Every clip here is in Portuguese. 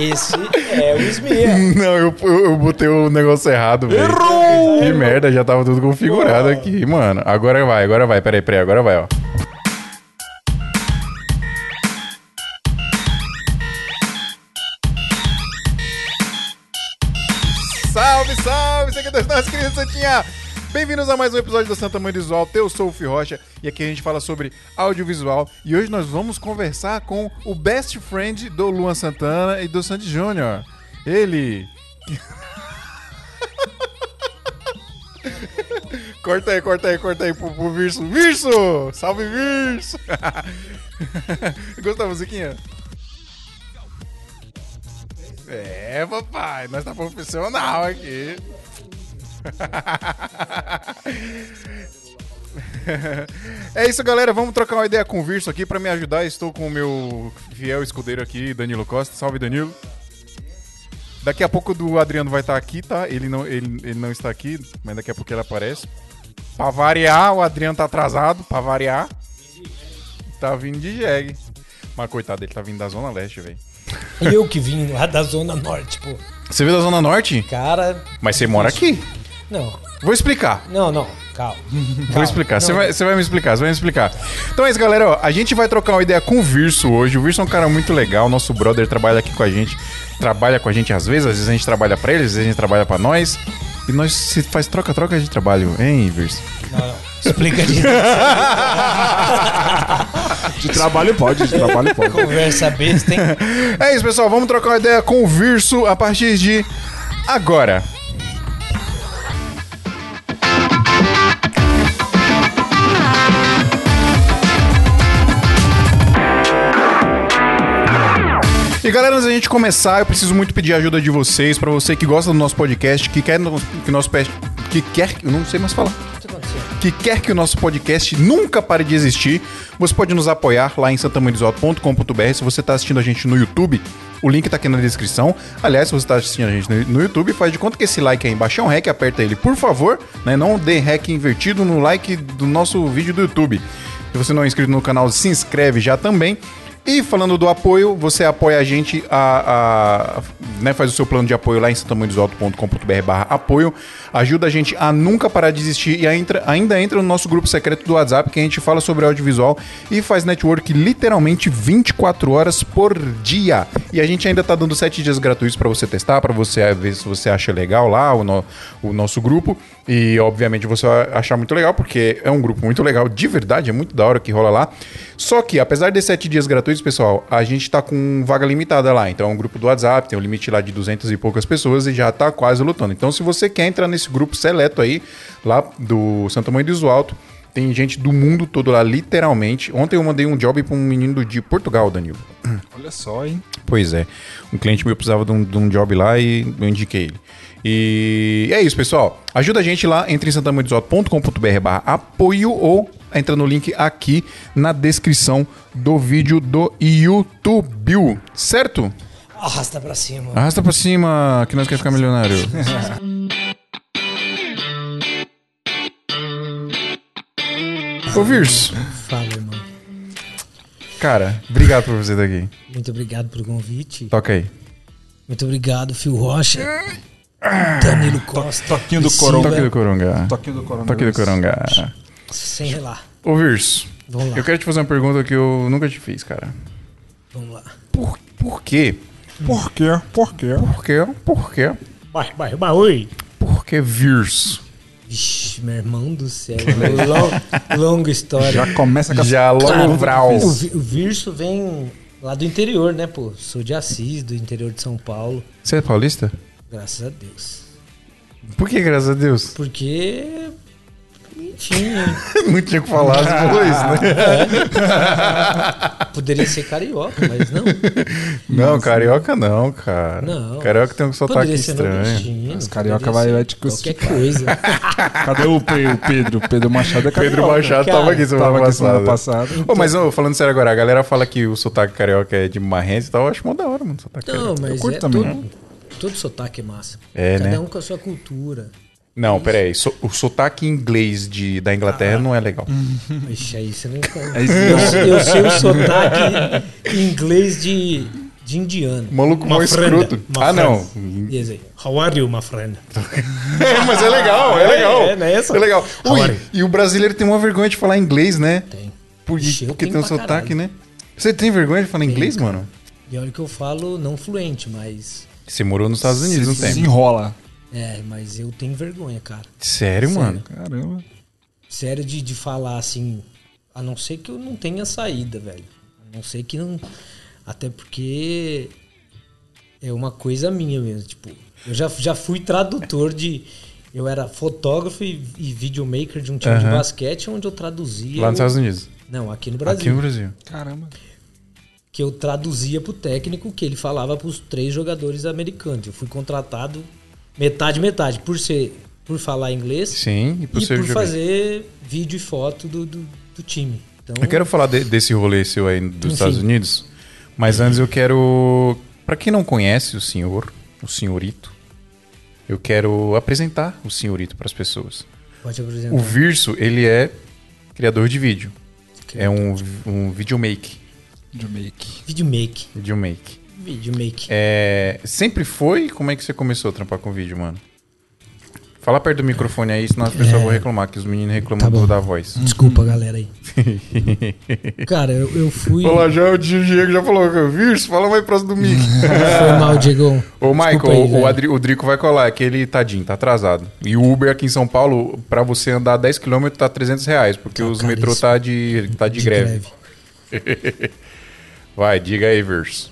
Esse é o Smia. Não, eu, eu, eu botei o negócio errado, velho. Errou! Que merda, já tava tudo configurado aqui, mano. Agora vai, agora vai. Peraí, peraí, agora vai, ó. Salve, salve, seguidores da querida Santinha! Bem-vindos a mais um episódio do Santa Mãe Visual. Eu sou o Fih Rocha e aqui a gente fala sobre audiovisual. E hoje nós vamos conversar com o best friend do Luan Santana e do Sandy Júnior. Ele. corta aí, corta aí, corta aí pro, pro Virso. Virso! Salve, Virso! Gostou da musiquinha? É, papai, nós tá profissional aqui. É isso, galera. Vamos trocar uma ideia com o Virso aqui pra me ajudar. Estou com o meu fiel escudeiro aqui, Danilo Costa. Salve, Danilo. Daqui a pouco o Adriano vai estar aqui, tá? Ele não, ele, ele não está aqui, mas daqui a pouco ele aparece. Pra variar, o Adriano tá atrasado, pra variar. Tá vindo de jegue. Mas coitado, ele tá vindo da Zona Leste, velho. Eu que vim lá da Zona Norte, pô. Você veio da Zona Norte? Cara. Mas você mora aqui. Não, Vou explicar. não, não. Calma. Vou explicar. Você vai, você vai me explicar, você vai me explicar. Então é isso, galera. ó, a gente vai trocar uma ideia com o Virso hoje. O Virso é um cara muito legal. Nosso brother trabalha aqui com a gente. Trabalha com a gente às vezes. Às vezes a gente trabalha pra ele, às vezes a gente trabalha pra nós. E nós se faz troca-troca de trabalho, hein, Virso? Não, não. Explica de De trabalho pode, de trabalho pode. conversa besta, hein? É isso, pessoal. Vamos trocar uma ideia com o Virso a partir de agora. E galera, antes da gente começar, eu preciso muito pedir a ajuda de vocês, pra você que gosta do nosso podcast, que quer no- que nosso que quer, eu não sei mais falar que quer que o nosso podcast nunca pare de existir, você pode nos apoiar lá em santamandesoto.com.br. Se você está assistindo a gente no YouTube, o link tá aqui na descrição. Aliás, se você está assistindo a gente no, YouTube, faz de conta que esse like aí embaixo é um hack, aperta ele, por favor, né? Não dê hack invertido no like do nosso vídeo do YouTube. Se você não é inscrito no canal, se inscreve já também. E falando do apoio, você apoia a gente, a, a- né, faz o seu plano de apoio lá em santamandesoto.com.br barra apoio. Ajuda a gente a nunca parar de existir e a entra- ainda entra no nosso grupo secreto do WhatsApp, que a gente fala sobre audiovisual e faz network literalmente 24 horas por dia. E a gente ainda tá dando 7 dias gratuitos para você testar, para você ver se você acha legal lá o, no- o nosso grupo. E obviamente você vai achar muito legal, porque é um grupo muito legal, de verdade, é muito da hora que rola lá. Só que, apesar de 7 dias gratuitos, pessoal, a gente tá com vaga limitada lá. Então é um grupo do WhatsApp, tem um limite lá de 200 e poucas pessoas e já tá quase lutando. Então, se você quer entrar nesse grupo seleto aí, lá do Santa Mãe do Alto, tem gente do mundo todo lá, literalmente. Ontem eu mandei um job pra um menino de Portugal, Danilo. Olha só, hein? Pois é. Um cliente meu precisava de um, de um job lá e eu indiquei ele. E é isso, pessoal. Ajuda a gente lá, entre em santamandesoto.com.br barra apoio ou entra no link aqui na descrição do vídeo do YouTube. Certo? Arrasta pra cima. Arrasta pra cima que nós quer ficar milionário. Ô, Virso. Fala, irmão. Cara, obrigado por você estar aqui. Muito obrigado pelo convite. Toca aí. Muito obrigado, Phil Rocha. Danilo Costa. Toquinho do coronga. Toque do Coronga. Toquinho do coronga. Toque do Coronga. Sem relar. Ô, Virso. Vamos lá. Eu quero te fazer uma pergunta que eu nunca te fiz, cara. Vamos lá. Por, por quê? Por quê? Por quê? Por quê? Por quê? Vai, vai, vai, oi. Por que Virso? Vixe, meu irmão do céu. Long, longa história. Já começa com a Já logo Cara, o, o Virso vem lá do interior, né, pô? Sou de Assis, do interior de São Paulo. Você é paulista? Graças a Deus. Por que, graças a Deus? Porque. Enfim, Não tinha que falar depois, né? poderia ser carioca, mas não. Não, carioca não, cara. Não. Carioca tem um sotaque estranho. Mas carioca vai- te Qualquer coisa. Cadê o, Pe- o Pedro? Pedro Machado é carioca. Pedro Machado cara. tava aqui semana Tava aqui passada. semana passada. Ô, mas ô, falando sério agora, a galera fala que o sotaque carioca é de marrense e tal. Eu acho mó da hora, mano. Sotaque Não, carioca. mas curto é também. todo, todo sotaque é massa. É, Cada né? um com a sua cultura. Não, peraí. So, o sotaque inglês de, da Inglaterra não é legal. Ixi, aí você não. É. Eu, eu sei o sotaque em inglês de, de indiano. Maluco friend, escroto. Ah, não. Yes, How are you, my friend? É, mas é legal, é legal. é, não é? É legal. Ui, e o brasileiro tem uma vergonha de falar inglês, né? Tem. Por- Ixi, eu porque tem um sotaque, caralho. né? Você tem vergonha de falar Tenho, inglês, cara. mano? E olha que eu falo não fluente, mas. Você morou nos Estados Unidos Se tempo. desenrola. É, mas eu tenho vergonha, cara. Sério, Sério. mano? Caramba. Sério de, de falar assim. A não ser que eu não tenha saída, velho. A não ser que não. Até porque é uma coisa minha mesmo. Tipo, eu já, já fui tradutor de. Eu era fotógrafo e, e videomaker de um time de Aham. basquete onde eu traduzia. Lá nos o- Estados Unidos. Não, aqui no Brasil. Aqui no Brasil. Caramba. Que eu traduzia pro técnico que ele falava pros três jogadores americanos. Eu fui contratado metade, metade. Por ser. Por falar inglês Sim, e por e ser por fazer vídeo e foto do, do, do time. Então, Eu quero falar de- desse rolê seu aí dos Enfim. Estados Unidos, mas antes eu quero. Pra quem não conhece o senhor, o senhorito, eu quero apresentar o senhorito pras pessoas. pode apresentar. O Virso, ele é criador de vídeo. É um, um videomake. Jamaica. Videomake. Videomake. Videomake. É, sempre foi? Como é que você começou a trampar com vídeo, mano? Fala perto do microfone aí, senão as pessoas É. vão reclamar, que os meninos reclamam Tá da voz. Desculpa, galera aí. Cara, eu, eu fui. Olá, já o Diego já falou, Virso, fala mais próximo do mic. Foi mal, Diego. Ô, Michael, aí, o. Adri- o Drico vai colar, é que ele, tadinho, tá atrasado. E o Uber aqui em São Paulo, pra você andar 10km, tá 300 reais, porque Tá os metrô tá de, tá de, greve. Vai, diga aí, Verso.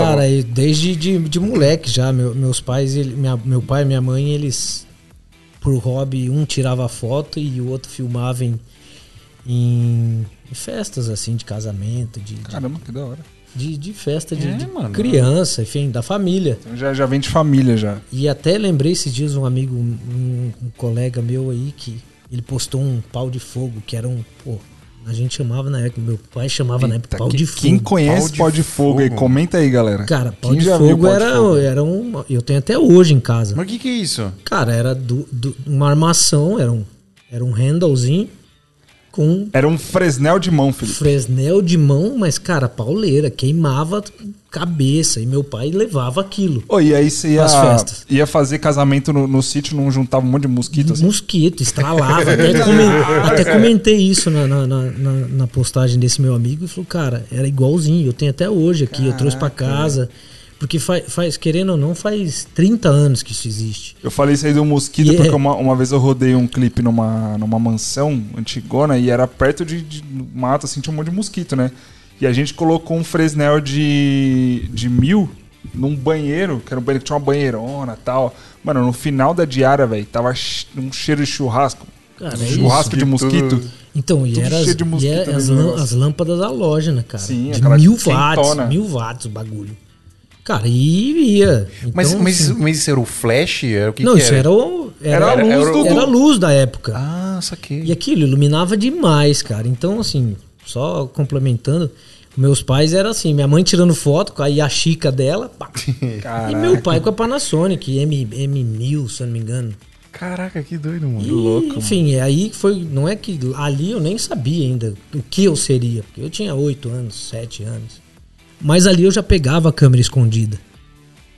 Cara, eu- desde de, de moleque já, meu- meus pais, ele- minha- meu pai e minha mãe, eles, por hobby, um tirava foto e o outro filmava em, em, em festas, assim, de casamento, de, de, Caramba, que da hora. de, de festa de, É, de mano. criança, enfim, da família. Então já, já vem de família já. E até lembrei esses dias um amigo, um, um colega meu aí, que ele postou um pau de fogo, que era um, pô, a gente chamava na época, meu pai chamava na época Eita, pau que- de fogo. Quem conhece Pau de pau de fogo aí, fogo. comenta aí, galera. Cara, pau Quem de já viu fogo pau de era, fogo? era um. Eu tenho até hoje em casa. Mas o que que é isso? Cara, era do, do- uma armação, era um, era um handlezinho com Era um Fresnel de mão, Felipe. Fresnel de mão, mas, cara, pauleira, queimava cabeça. E meu pai levava aquilo. Ô, e aí você ia, ia fazer casamento no, no sítio, não juntava um monte de mosquito assim? Mosquito, estralava. até, comen- até comentei isso na, na, na- na- na postagem desse meu amigo e falou, cara, era igualzinho. Eu tenho até hoje aqui, eu trouxe pra casa. Porque faz, faz, querendo ou não, faz 30 anos que isso existe. Eu falei isso aí do mosquito E é- porque uma, uma vez eu rodei um clipe numa, numa mansão antigona e era perto de, de mato, assim, tinha um monte de mosquito, né? E a gente colocou um Fresnel de, de mil num banheiro, que era um banheiro que tinha uma banheirona e tal. Mano, no final da diária, velho, tava um cheiro de churrasco. Cara, é churrasco isso. de mosquito. Então, e era as, e é as, no lã- negócio. as lâmpadas halógenas, cara. Sim, de mil watts. quentona. Mil watts o bagulho. Cara, e ia. Então, Mas, mas, assim, mas isso era o flash? Era o que não, que isso era, o, Era a luz era do... era a luz da época. Ah, saquei. E aquilo iluminava demais, cara. Então, assim, só complementando, meus pais eram assim, minha mãe tirando foto com a Yashica dela, pá. e meu pai com a Panasonic, M, M1000, se eu não me engano. Caraca, que doido, mano. E, louco, enfim, é aí que foi. Não é que ali eu nem sabia ainda o que eu seria. Porque eu tinha 8 anos, 7 anos. Mas ali eu já pegava a câmera escondida.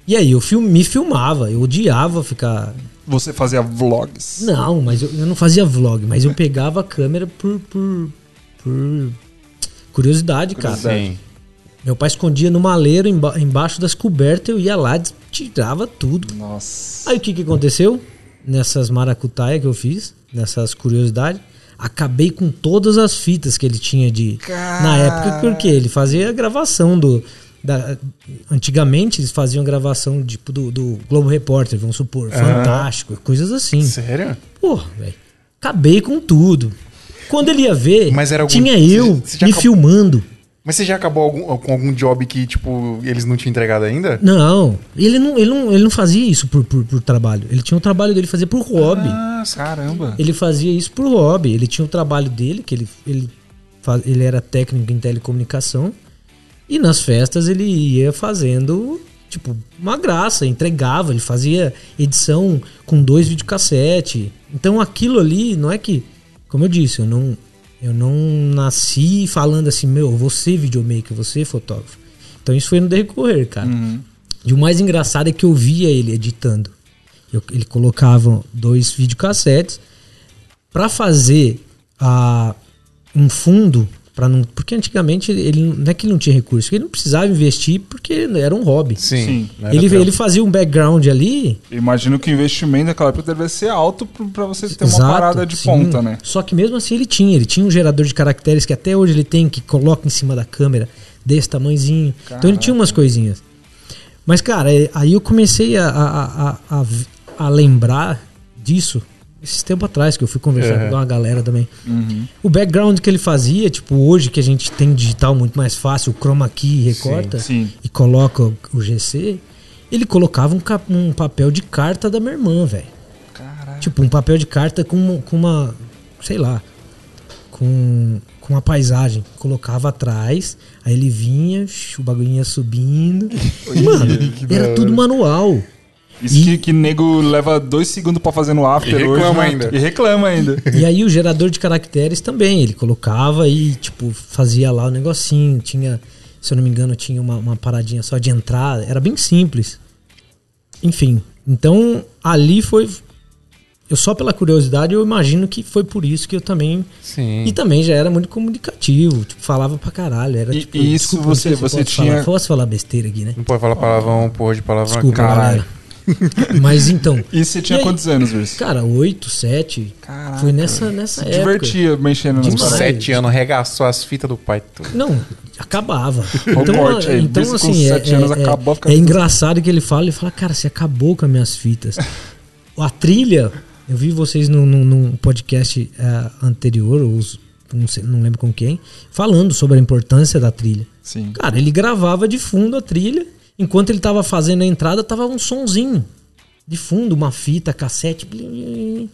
E aí eu film, me filmava, eu odiava ficar. Você fazia vlogs. Não, mas eu, eu não fazia vlog, mas eu pegava a câmera por. por, por curiosidade, cara. Sim. Meu pai escondia no maleiro emba- embaixo das cobertas, eu ia lá, tirava tudo. Nossa. Aí o que, que aconteceu? Nessas maracutaia que eu fiz, nessas curiosidades, acabei com todas as fitas que ele tinha de. Na época, porque ele fazia a gravação do. Da, antigamente eles faziam gravação tipo do, do Globo Repórter, vamos supor, Fantástico, coisas assim. Sério? Porra, velho. Acabei com tudo. Quando ele ia ver, Mas era algum- tinha eu me acabou- filmando. Mas você já acabou algum- com algum job que, tipo, eles não tinham entregado ainda? Não, ele não, ele não, ele não fazia isso por, por, por trabalho. Ele tinha o trabalho dele fazer por hobby. Ah, Caramba. Ele fazia isso por hobby. Ele tinha o trabalho dele, que ele, ele, ele era técnico em telecomunicação. E nas festas ele ia fazendo, tipo, uma graça, entregava. Ele fazia edição com dois videocassete. Então aquilo ali, não é que. Como eu disse, eu não, eu não nasci falando assim, meu, você videomaker, você fotógrafo. Então isso foi no decorrer, cara. Uhum. E o mais engraçado é que eu via ele editando. Eu- ele colocava dois videocassetes para fazer a, um fundo para não, porque antigamente ele não é que ele não tinha recurso, ele não precisava investir porque era um hobby. Sim. Sim. Ele, trampo. ele fazia um background ali Imagino que o investimento naquela época deve ser alto pra você ter uma Exato, parada de sim. ponta, né? Só que mesmo assim ele tinha, ele tinha um gerador de caracteres que até hoje ele tem, que coloca em cima da câmera, desse tamanhozinho. Então ele tinha umas coisinhas. Mas, cara, é- aí eu comecei a, a, a, a, a lembrar disso esses tempo atrás, que eu fui conversar Uhum. com uma galera também. Uhum. O background que ele fazia, tipo, hoje que a gente tem digital muito mais fácil, o chroma key recorta Sim. e coloca o, GC, ele colocava um, cap- um papel de carta da minha irmã, velho. Caralho. Tipo, um papel de carta com, com uma. Sei lá. Com, com uma paisagem. Colocava atrás, aí ele vinha, o bagulho ia subindo. Mano, era tudo manual. Isso E- que, que nego leva dois segundos pra fazer no after E hoje. reclama né? ainda. E reclama ainda. E aí o gerador de caracteres também. Ele colocava e, tipo, fazia lá o negocinho. Tinha, se eu não me engano, tinha uma, uma paradinha só de entrada. Era bem simples. Enfim. Então, ali foi. Eu só pela curiosidade, eu imagino que foi por isso que eu também Sim. E também já era muito comunicativo, tipo, falava pra caralho. Era, E- tipo, e isso desculpa, você- se você posso tinha- Falar, posso falar besteira aqui, né? Não pode falar palavrão, porra de palavrão Desculpa. Caralho. galera. Mas então. E você tinha E aí? quantos anos, Verso? Cara, oito, sete. Caraca. Foi nessa, nessa Se época. divertia mexendo Demais. paradas. Sete anos, regaçou as fitas do pai. tudo. Não, acabava. Então, corte aí, então assim, é, sete anos é- acabou, fica é engraçado que ele fala, ele fala, cara, você acabou com as minhas fitas. A trilha, eu vi vocês num, num- num podcast eh, anterior, ou os- não, sei- não lembro com quem, falando sobre a importância da trilha. Sim. Cara, ele gravava de fundo a trilha, enquanto ele tava fazendo a entrada, tava um sonzinho de fundo, uma fita, cassete, blim,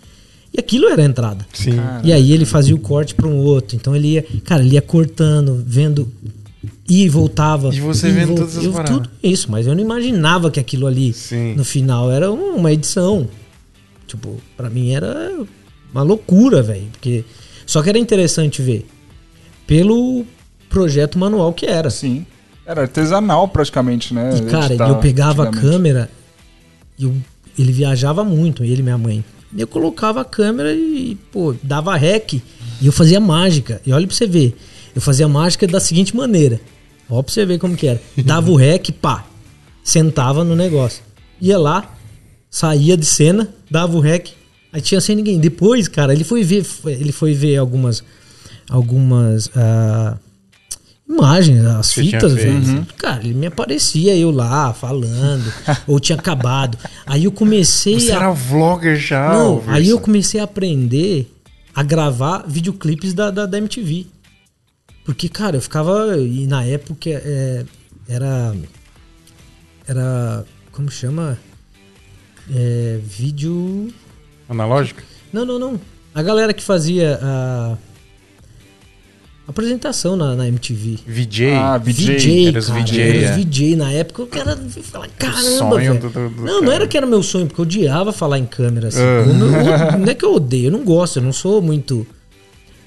e aquilo era a entrada. Sim. E aí ele fazia o corte para um outro. Então ele ia, cara, ele ia cortando, vendo e voltava. E você ia vendo vol- todas as eu, paradas. Tudo isso, mas eu não imaginava que aquilo ali Sim. no final era um- uma edição. Tipo, pra mim era uma loucura, velho, porque só que era interessante ver pelo projeto manual que era. Sim. Era artesanal praticamente, né? E, cara, editar eu pegava a câmera, e eu- ele viajava muito, ele e minha mãe. Eu colocava a câmera e, pô, dava rec. E eu fazia mágica. E olha pra você ver. Eu fazia mágica da seguinte maneira. Ó pra você ver como que era. Dava o rec, pá. Sentava no negócio. Ia lá, saía de cena, dava o rec. Aí tinha sem ninguém. Depois, cara, ele foi ver, ele foi ver algumas algumas ah, imagens, as Você fitas, velho. Cara, ele me aparecia eu lá falando, ou tinha acabado. Aí eu comecei Você a era vlogger já, não, Wilson. aí eu comecei a aprender a gravar videoclipes da, da, da MTV. Porque, cara, eu ficava. E na época é, era. Era. Como chama? É, vídeo. Analógica? Não, não, não. A galera que fazia a. Apresentação na, na MTV. VJ. Ah, VJ. VJ, cara, VJ, é. VJ na época, eu quero falar, caramba, velho. do- do- do Não, não cara. era que era meu sonho, porque eu odiava falar em câmera assim. Ah. Como eu- não é que eu odeio, eu não gosto, eu não sou muito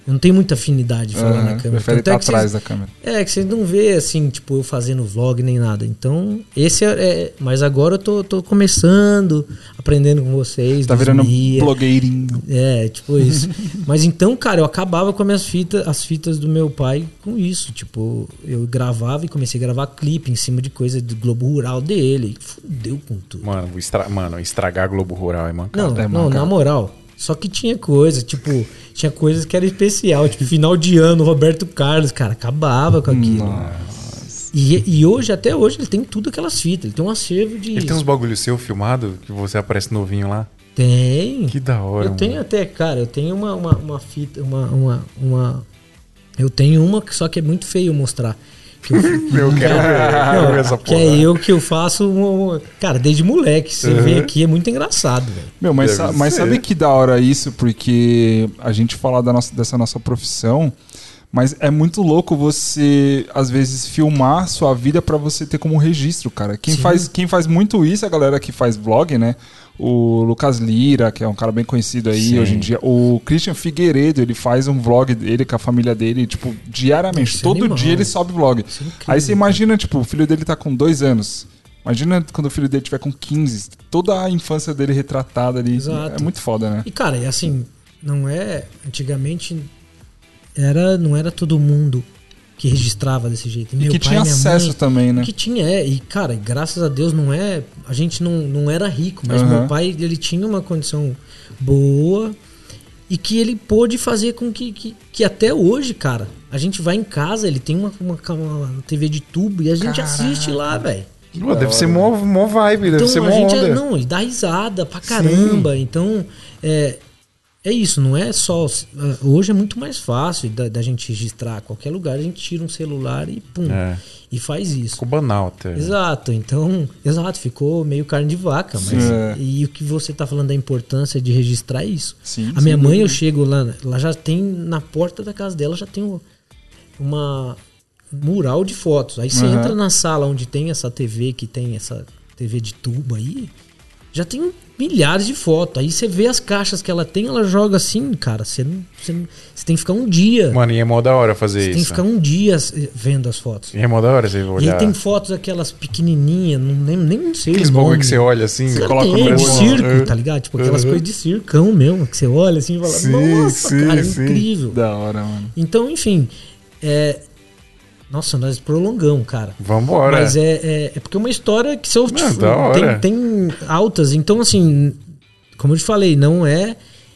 eu não tenho muita afinidade de falar na Aham, câmera. Prefere é estar que atrás vocês- da câmera. é, que vocês não vê assim, tipo, eu fazendo vlog nem nada. Então, esse é. é- mas agora eu tô, tô começando, aprendendo com vocês. Tá virando Mia. blogueirinho. É, tipo isso. Mas então, cara, eu acabava com as minhas fitas, as fitas do meu pai com isso. Tipo, eu gravava e comecei a gravar clipe em cima de coisa do Globo Rural dele. Fudeu com tudo. Mano, estra... Mano, estragar Globo Rural é mancada. Não, é não, mancado. na moral. Só que tinha coisa, tipo, tinha coisas que era especial, tipo, final de ano, Roberto Carlos, cara, acabava com aquilo. E, e hoje, até hoje, ele tem tudo aquelas fitas, ele tem um acervo de. Ele tem uns bagulho seu filmado que você aparece novinho lá. Tem. Que da hora, Eu tenho mano. até, cara, eu tenho uma, uma, uma fita, uma, uma, uma. Eu tenho uma que só que é muito feio mostrar. Que eu, Eu quero ver, eu quero ver essa que porra. é eu que eu faço, cara, desde moleque. Você vê aqui, é muito engraçado, velho. Meu, mas, Deve mas ser. sabe que da hora isso? Porque a gente fala da nossa, dessa nossa profissão, Mas é muito louco você, às vezes, filmar sua vida pra você ter como registro, cara. Quem Sim. faz, quem faz muito isso é a galera que faz vlog, né? O Lucas Lira, que é um cara bem conhecido aí Sim. hoje em dia. O Christian Figueiredo, ele faz um vlog dele com a família dele, tipo, diariamente. Isso é Todo animal. dia ele sobe vlog. É Aí você imagina, tipo, o filho dele tá com dois anos. Imagina quando o filho dele tiver com 15. Toda a infância dele retratada ali. Exato. É muito foda, né? E cara, e assim, não é. Antigamente era, não era todo mundo que registrava desse jeito. E Meu que pai, tinha minha acesso mãe, também, né? Que tinha, é. E, cara, graças a Deus não é. A gente não, não era rico, mas Aham. meu pai, ele tinha uma condição boa e que ele pôde fazer com que, que, que até hoje, cara, a gente vai em casa, ele tem uma, uma, uma TV de tubo e a gente assiste lá, velho. Pô, deve ser mó, mó vibe, deve Então ser a mó gente onda. é, não, e dá risada pra caramba. Então é, é isso, não é só. ah, Hoje é muito mais fácil da, da gente registrar. Qualquer lugar a gente tira um celular e pum. É. E faz isso. Ficou banal até. Exato, então, exato, ficou meio carne de vaca, mas É. e o que você tá falando da importância de registrar isso. Sim, a minha sem mãe, eu chego lá, ela já tem na porta da casa dela já tem um- uma um mural de fotos. Aí você Aham. entra na sala onde tem essa TV que tem essa TV de tubo aí, já tem milhares de fotos. Aí você vê as caixas que ela tem, ela joga assim, cara, você não, você, não- você tem que ficar um dia. Mano, e é mó da hora fazer você isso. tem que ficar um dia eh, vendo as fotos. E é mó da hora você E olhar. aí tem fotos aquelas pequenininhas, não, nem, nem sei Aqueles bagulho que você olha assim. Cara, coloca tem, no de circo, tá ligado? Tipo aquelas coisas de circão mesmo, que você olha assim e fala, Sim, nossa, sim, cara, é sim. incrível. Da hora, mano. Então, enfim, é... Nossa, nós prolongamos, cara. Vambora. Mas é, é, é porque é uma história que se eu, hora. tem, tem altas. Então, assim, como eu te falei, não é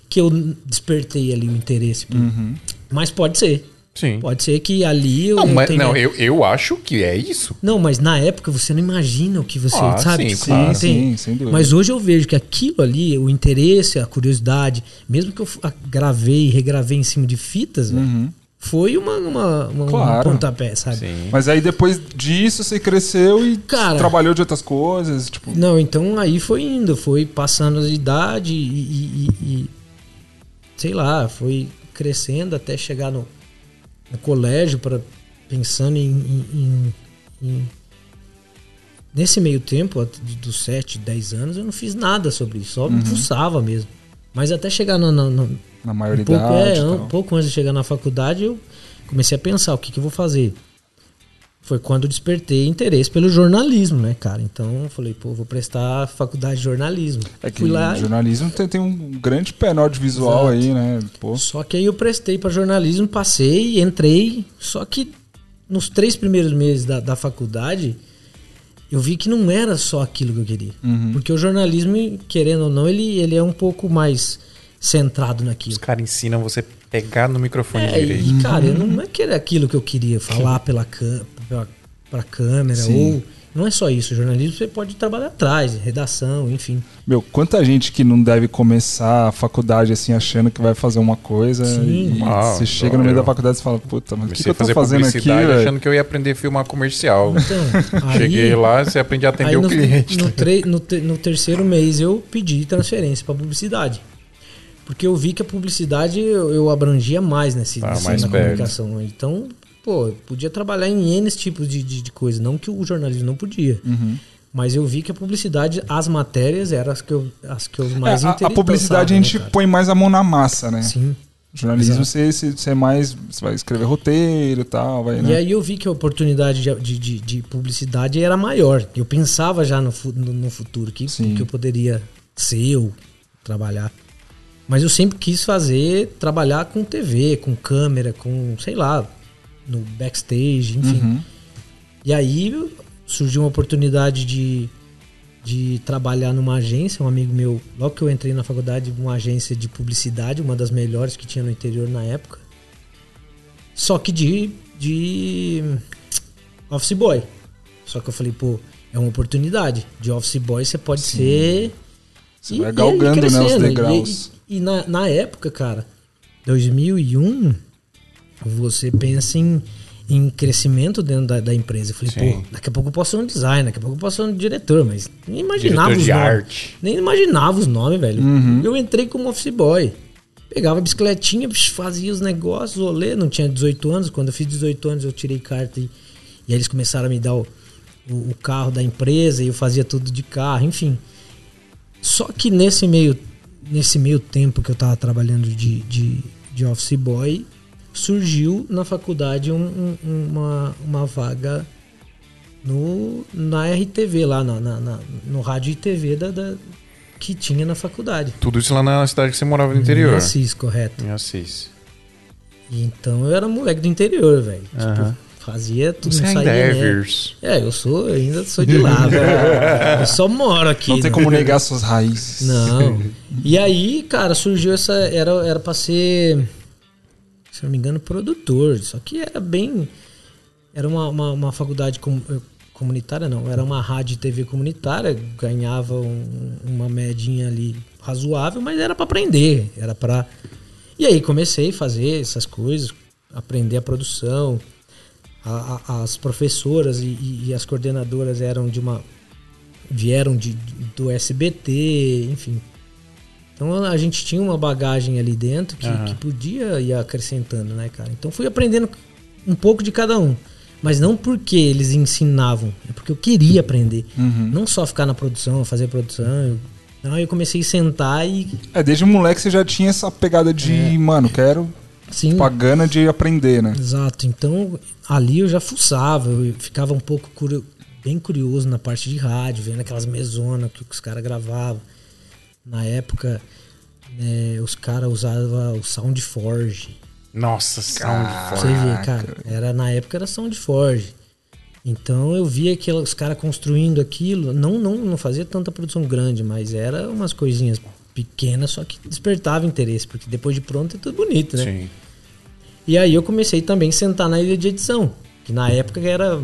que eu despertei ali o interesse. Uhum. Mas pode ser. Sim. Pode ser que ali eu, Não, eu mas, tenha- não eu, eu acho que é isso. Não, mas na época você não imagina o que você Ah, sabe. sim, claro. Sim, sem dúvida. Mas hoje eu vejo que aquilo ali, o interesse, a curiosidade, mesmo que eu gravei e regravei em cima de fitas, velho, Uhum. Foi uma, uma, uma- Claro. um pontapé, sabe? Sim. Mas aí depois disso você cresceu e Cara- trabalhou de outras coisas, tipo. Não, então aí foi indo, foi passando a idade e, e- e- e- sei lá, foi crescendo até chegar no, no colégio para pensando em, em- em- em- nesse meio tempo dos 7, 10 anos eu não fiz nada sobre isso, só me fuçava mesmo. Mas até chegar no, no- no- Na um maioridade. pouco, é, e um pouco antes de chegar na faculdade, eu comecei a pensar o que, que eu vou fazer. Foi quando despertei interesse pelo jornalismo, né, cara? Então eu falei, pô, vou prestar faculdade de jornalismo. É que Fui lá. e- jornalismo tem, tem um grande pé no audiovisual Exato. aí, né? Pô. Só que aí eu prestei para jornalismo, passei, entrei. Só que nos três primeiros meses da, da faculdade, eu vi que não era só aquilo que eu queria. Uhum. Porque o jornalismo, querendo ou não, ele, ele é um pouco mais centrado naquilo. Os caras ensinam você pegar no microfone É, direito. e cara, eu não é que era aquilo que eu queria falar pela, cã- pela pra câmera Sim. ou não é só isso, jornalismo você pode trabalhar atrás, redação, enfim. Meu, quanta gente que não deve começar a faculdade assim achando que vai fazer uma coisa Sim. e Ah, você chega eu- no meio da faculdade e fala, puta, mas o que, que eu tô fazendo aqui, publicidade velho? achando que eu ia aprender a filmar comercial. Então, aí, Cheguei lá, você aprende a atender o no, cliente. no, tre- no te- no terceiro mês eu pedi transferência para publicidade. Porque eu vi que a publicidade eu, eu abrangia mais nesse, Tá, nesse- mais na perto. comunicação. Então, pô, eu podia trabalhar em N tipos de, de, de coisa, não que o jornalismo não podia. Uhum. Mas eu vi que a publicidade, as matérias eram as que eu, as que eu mais É, a, publicidade a né, gente cara? põe mais a mão na massa, né? Sim. Jornalismo você, você, você é mais. Você vai escrever roteiro e tal, vai, E né? aí eu vi que a oportunidade de, de, de- de publicidade era maior. Eu pensava já no, no, no futuro que, Sim. que eu poderia ser ou trabalhar. Mas eu sempre quis fazer, trabalhar com TV, com câmera, com, sei lá, no backstage, enfim. Uhum. E aí surgiu uma oportunidade de, de trabalhar numa agência. Um amigo meu, logo que eu entrei na faculdade, uma agência de publicidade, uma das melhores que tinha no interior na época. Só que de, de office boy. Só que eu falei, pô, é uma oportunidade. De office boy você pode Sim. ser. Você vai galgando, né, os. E- degraus. E, e na, na época, cara, 2001, você pensa em, em crescimento dentro da, da empresa. Eu falei, Sim. pô, daqui a pouco eu posso ser um designer, daqui a pouco eu posso ser um diretor, mas nem imaginava Diretor os de nomes. arte. Nem imaginava os nomes, velho. Uhum. Eu entrei como office boy. Pegava a bicicletinha, fazia os negócios, rolê, não tinha 18 anos. Quando eu fiz 18 anos, eu tirei carta e, e aí eles começaram a me dar o, o, o carro da empresa e eu fazia tudo de carro, enfim. Só que nesse meio, nesse meio tempo que eu tava trabalhando de, de, de office boy, surgiu na faculdade um, um, uma, uma vaga no, na RTV, lá na, na, na no rádio e TV da, da, que tinha na faculdade. Tudo isso lá na cidade que você morava no interior. Em Assis, correto. Em Assis. E então eu era moleque do interior, velho. Aham. Tipo, fazia tudo, Você não saía é. É, eu sou, eu ainda sou de lá, velho. Eu só moro aqui. Não tem né? como negar suas raízes. Não. E aí, cara, surgiu essa. Era, era pra ser, se não me engano, produtor. Só que era bem. Era uma, uma, uma faculdade com- eh, comunitária, não. Era uma rádio e TV comunitária. Ganhava um- uma medinha ali razoável, mas era pra aprender. Era pra. E aí comecei a fazer essas coisas, aprender a produção. A- a- as professoras e, e- e as coordenadoras eram de uma vieram de, do SBT, enfim. Então a gente tinha uma bagagem ali dentro que, Aham. que podia ir acrescentando, né, cara? Então fui aprendendo um pouco de cada um. Mas não porque eles ensinavam, é porque eu queria aprender. Não só ficar na produção, fazer produção. Eu, não, eu comecei a sentar e. É, desde moleque você já tinha essa pegada de, É. mano, quero Sim, tipo, a gana de aprender, né? Exato. Então, ali eu já fuçava, eu ficava um pouco curio- bem curioso na parte de rádio, vendo aquelas mesonas que os caras gravavam. Na época, né, os caras usavam o Soundforge. Nossa, Soundforge. você ver, cara, era, na época era Soundforge. Então eu via que os caras construindo aquilo, não, não, não fazia tanta produção grande, mas era umas coisinhas pequenas, só que despertava interesse, porque depois de pronto é tudo bonito, né? Sim. E aí eu comecei também a sentar na ilha de edição. Que na época era.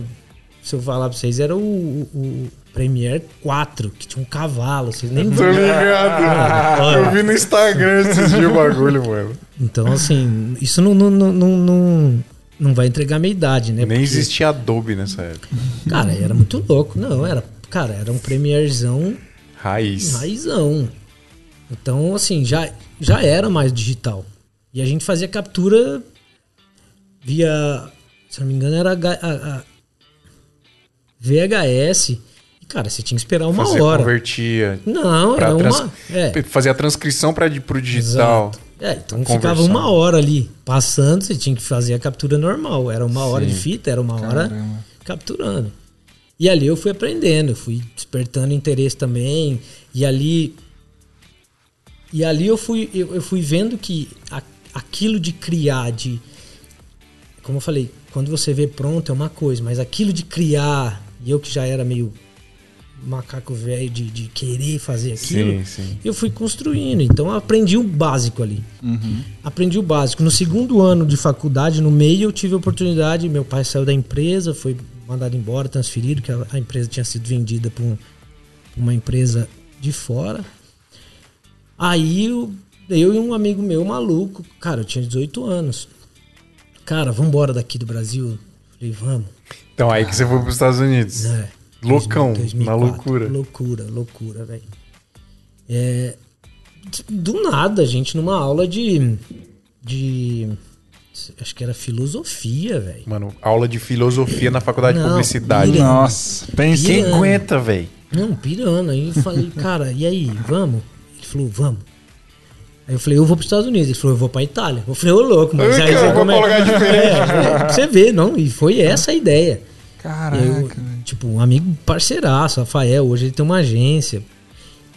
Se eu falar pra vocês, era o, o, o Premiere 4, que tinha um cavalo. Vocês nem Tô ligado. Eu vi no Instagram esses dias o bagulho, mano. Então, assim, isso não, não, não, não, não, não vai entregar a minha idade, né? Nem Porque, existia Adobe nessa época. Cara, era muito louco. Não, era. Cara, era um Premierezão Raiz. raizão. Então, assim, já, já era mais digital. E a gente fazia captura via. Se não me engano, era a- a- VHS. E, cara, você tinha que esperar uma Fazia, hora. convertia. Não, era uma. É, Fazia a transcrição pra, pro digital. exato. É, então ficava uma hora ali passando, você tinha que fazer a captura normal. Era uma hora de Sim. fita, era uma hora Caramba. capturando. E ali eu fui aprendendo, fui despertando interesse também. E ali. E ali eu fui, eu, eu fui vendo que a- aquilo de criar, de. Como eu falei, quando você vê pronto é uma coisa, mas aquilo de criar, e eu que já era meio macaco velho de, de querer fazer aquilo, Sim, sim. eu fui construindo. Então eu aprendi o básico ali. Aprendi o básico. No segundo ano de faculdade, no meio, eu tive a oportunidade. Meu pai saiu da empresa, foi mandado embora, transferido, que a, a empresa tinha sido vendida para uma empresa de fora. Aí eu, eu e um amigo meu maluco, cara, eu tinha 18 anos. Cara, vamos embora daqui do Brasil. Falei, vamos. Então aí que você foi pros Estados Unidos. É. Loucão, 2004. na loucura. Loucura, loucura, velho. É, do nada, gente, numa aula de. de. Acho que era filosofia, velho. Mano, aula de filosofia na faculdade de Não, publicidade. mira- Nossa, pensa. Quem Pirando. aguenta, velho? Não, pirando. Aí eu falei, cara, e aí, vamos? Ele falou, vamos. Aí eu falei, eu vou pros Estados Unidos. Ele falou, eu vou pra Itália. Eu falei, ô louco, mas Ai, aí cara, você diferente. É, pra você vê, não? E foi essa a ideia. Caraca, Eu, velho. tipo, um amigo parceiraço, Rafael, hoje ele tem uma agência.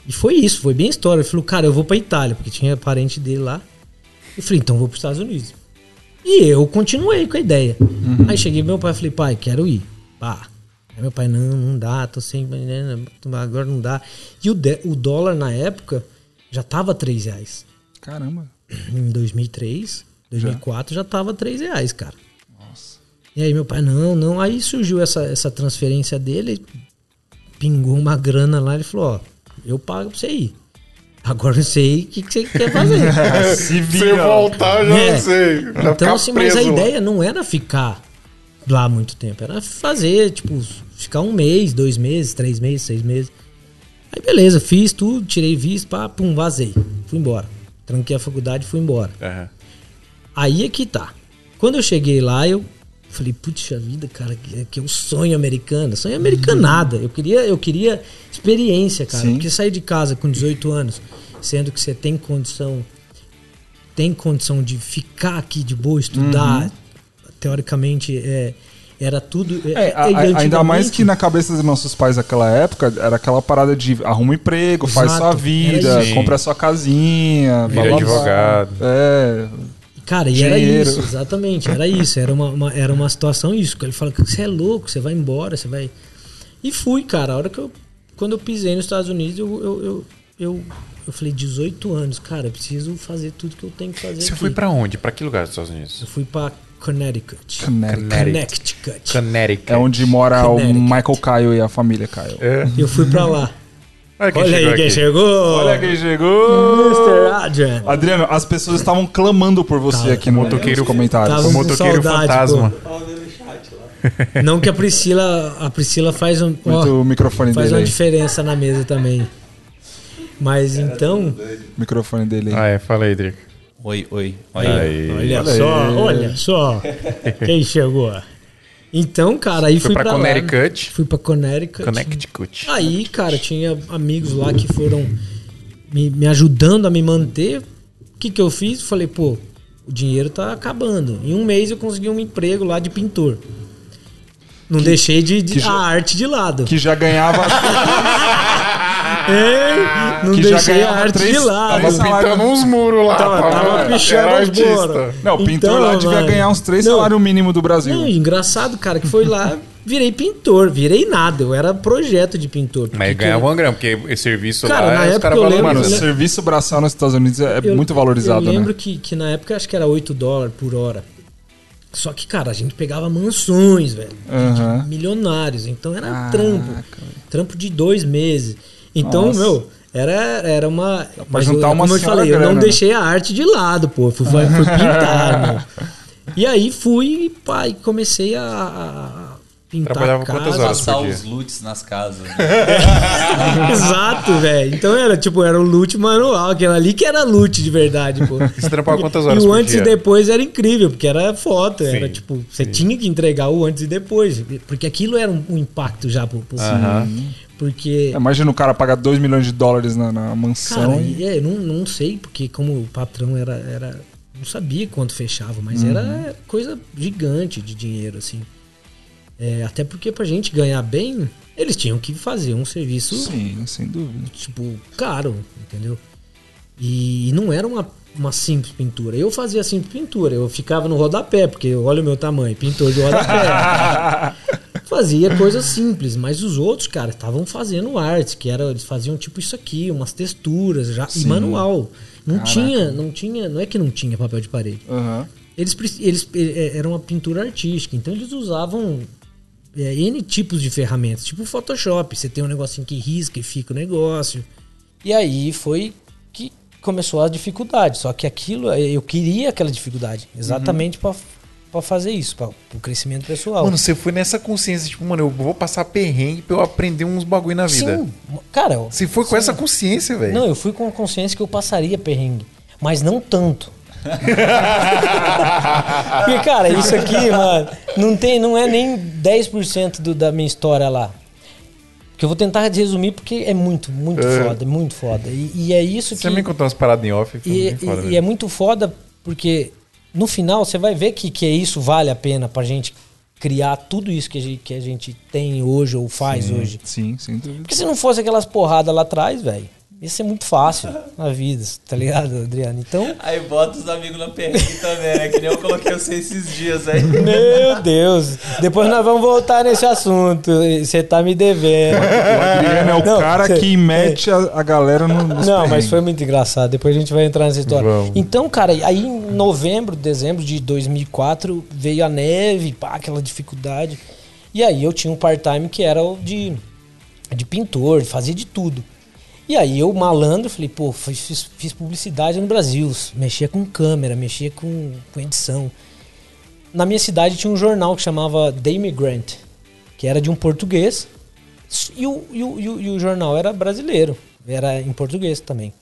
E foi isso, foi bem a história. Ele falou, cara, eu vou pra Itália, porque tinha parente dele lá. Eu falei, então eu vou pros Estados Unidos. E eu continuei com a ideia. Aí cheguei pro meu pai e falei, pai, quero ir. Pá. Aí meu pai, não, não dá, tô sem. Agora não dá. E o, de- o dólar na época já tava 3 reais. Caramba. Em 2003, 2004 já tava 3 reais, cara. Nossa. E aí meu pai, não, não. Aí surgiu essa, essa transferência dele, pingou uma grana lá, ele falou, ó, eu pago pra você ir. Agora eu sei o que, que você quer fazer. Se Se voltar, eu já É. não sei. Já então, assim, mas a lá. ideia não era ficar lá muito tempo, era fazer, tipo, ficar um mês, dois meses, três meses, seis meses. Aí beleza, fiz tudo, tirei visto, pá, pum, vazei. Fui embora. Tranquei a faculdade e fui embora. Aham. Aí é que tá. Quando eu cheguei lá, eu falei, puxa vida, cara, que, que é um sonho americano. Sonho americanada. Eu queria, eu queria experiência, cara. Sim. Porque sair de casa com 18 anos, sendo que você tem condição, tem condição de ficar aqui de boa, estudar, teoricamente, é, era tudo. É, a- a- ainda mais que na cabeça dos nossos pais naquela época era aquela parada de arruma um emprego, faz Exato, sua era vida, compra sua casinha, Vira blá, blá, blá. advogado. É, Cara, e era isso, exatamente, era isso, era uma, uma- era uma situação isso. Ele fala que você é louco, você vai embora, você vai. E fui, cara. A hora que eu. Quando eu pisei nos Estados Unidos, eu, eu, eu, eu, eu falei, 18 anos, cara, eu preciso fazer tudo que eu tenho que fazer. Você aqui. foi pra onde? Pra que lugar dos Estados Unidos? Eu fui pra Connecticut. Connecticut. Connecticut. É onde mora o Michael Caio e a família Caio. É. Eu fui pra lá. Olha quem Olha chegou aí quem aqui. chegou! Olha quem chegou! Mr. Adrian. Adriano, as pessoas estavam clamando por você Tava. aqui no Motoqueiro- nos comentários. Tava O motoqueiro saudade, fantasma. Não que a Priscila. A Priscila faz um. ó, Muito o microfone faz dele uma aí. diferença na mesa também. Mas então. O microfone dele aí. Ah, é. Fala aí, Drico. Oi, oi. Aí. Olha. Olha, Olha só, aí. olha só. Quem chegou? Então, cara, aí Foi fui pra pra, lá. Connecticut. Fui pra Connecticut. Connecticut. Aí, cara, tinha amigos lá que foram me, me ajudando a me manter. O que que eu fiz? Falei, pô, o dinheiro tá acabando. Em um mês eu consegui um emprego lá de pintor. Não deixei de, de- que já- a arte de lado. Que já ganhava. Ei, não que já deixei a ganhava arte três- de lado. tava pintando uns muros lá. Tava, tava pichando os artista. boros. Não, o pintor Então, lá devia mano, ganhar uns três salários mínimos do Brasil. Não, engraçado, cara, que foi lá, virei pintor, virei nada. Eu era projeto de pintor. Mas ganhava uma grana, porque esse serviço Cara, lá, na os época caras eu lembro- Mano, serviço braçal nos Estados Unidos é eu- muito valorizado, Eu lembro né? que, que na época acho que era 8 dólares por hora. Só que, cara, a gente pegava mansões, velho. de milionários. Então era Caraca, trampo. Trampo de dois meses. Então, Nossa. meu, era, era uma. Mas juntar eu, uma como eu falei, eu grana, não né? deixei a arte de lado, pô. Fui, fui pintar, meu. E aí fui, pá, e comecei a, a- pintar Trabalhava casa. quantas horas? Passar os loots nas casas. né? Exato, velho. Então era tipo, era o loot manual, aquela ali que era loot de verdade, pô. Você trampava quantas horas E o por antes dia? e depois era incrível, porque era foto, era Sim, tipo, você tinha que entregar o antes e depois, porque aquilo era um, um impacto já pro, pro Aham. Porque Imagina o cara pagar 2 milhões de dólares na, na mansão. cara, e- é, eu não, não sei, porque como o patrão era era não sabia quanto fechava, mas Uhum. era coisa gigante de dinheiro assim. É, até porque pra gente ganhar bem, eles tinham que fazer um serviço Sim, sem dúvida. tipo, caro, entendeu? E, não era uma, uma simples pintura. Eu fazia simples pintura, eu ficava no rodapé, porque olha o meu tamanho, pintor de rodapé. fazia coisas simples, mas os outros, cara, estavam fazendo arte, que era, eles faziam tipo isso aqui, umas texturas já, e Sim. manual. Não Caraca. tinha, não tinha, não é que não tinha papel de parede. Aham. Eles, eles eh, era uma pintura artística, então eles usavam é, N tipos de ferramentas, tipo Photoshop. Você tem um negocinho que risca e fica o negócio. E aí foi que começou a dificuldade. Só que aquilo, eh, eu queria aquela dificuldade, exatamente pra para fazer isso, para o crescimento pessoal. Mano, você foi nessa consciência, tipo, mano, eu vou passar perrengue pra eu aprender uns bagulho na vida. Sim, cara. Você foi com essa consciência, velho. Não, eu fui com a consciência que eu passaria perrengue, mas não tanto. Porque, cara, isso aqui, mano, não, tem, não é nem 10% do, da minha história lá. Que eu vou tentar resumir porque é muito, muito É. foda, muito foda. E, e é isso Você que. me contou umas paradas em off. E, bem foda, e- e é muito foda porque no final você vai ver que, que isso vale a pena pra gente criar tudo isso que a gente, que a gente tem hoje ou faz hoje. Sim, dúvida. Porque se não fosse aquelas porradas lá atrás, velho, ia ser muito fácil na vida, tá ligado, Adriano? Então, Aí bota os amigos na perrengue também, né? Que nem eu coloquei você esses dias aí. meu Deus, depois nós vamos voltar nesse assunto. Você tá me devendo. O Adriano é o Não, cara cê- que mete a, a galera no, Não, mas foi muito engraçado. Depois a gente vai entrar nessa história. Vamos. Então, cara, aí em novembro, dezembro de 2004 veio a neve, pá, aquela dificuldade. E aí eu tinha um part-time que era o de, de pintor, fazia de tudo. E aí eu, malandro, falei, pô, fiz, fiz- publicidade no Brasil, mexia com câmera, mexia com, com edição. Na minha cidade tinha um jornal que chamava The Immigrant, que era de um português, e o, e o, e o, e o jornal era brasileiro, era em português também.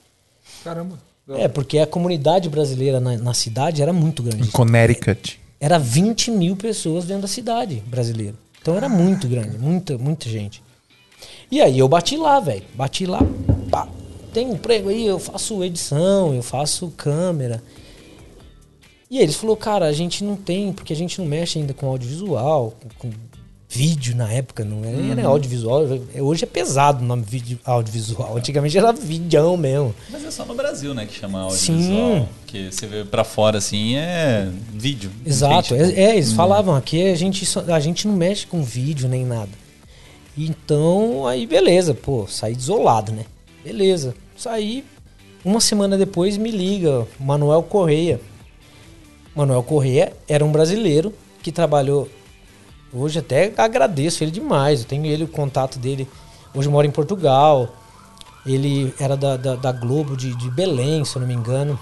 Caramba. É, porque a comunidade brasileira na, na cidade era muito Em grande. Connecticut. Era 20 mil pessoas dentro da cidade brasileira. Então era muito grande, muita, muita gente. E aí eu bati lá, velho. Bati lá, pá. Tem um emprego aí, eu faço edição, eu faço câmera. E eles falou, cara, a gente não tem, porque a gente não mexe ainda com audiovisual, com, com vídeo na época, não era, era audiovisual. Hoje é pesado o nome vídeo audiovisual. Antigamente era videão mesmo. Mas é só no Brasil, né, que chama Sim. audiovisual. Que você vê pra fora, assim, é vídeo. Exato, Gente, é, é, eles falavam aqui a gente, só- a gente não mexe com vídeo nem nada. Então, aí beleza, pô, saí desolado, né? Beleza, saí. Uma semana depois me liga Manuel Correia. Manuel Correia era um brasileiro que trabalhou. Hoje até agradeço ele demais. Eu tenho ele, o contato dele. Hoje mora em Portugal. Ele era da, da, da Globo de, de Belém, se eu não me engano.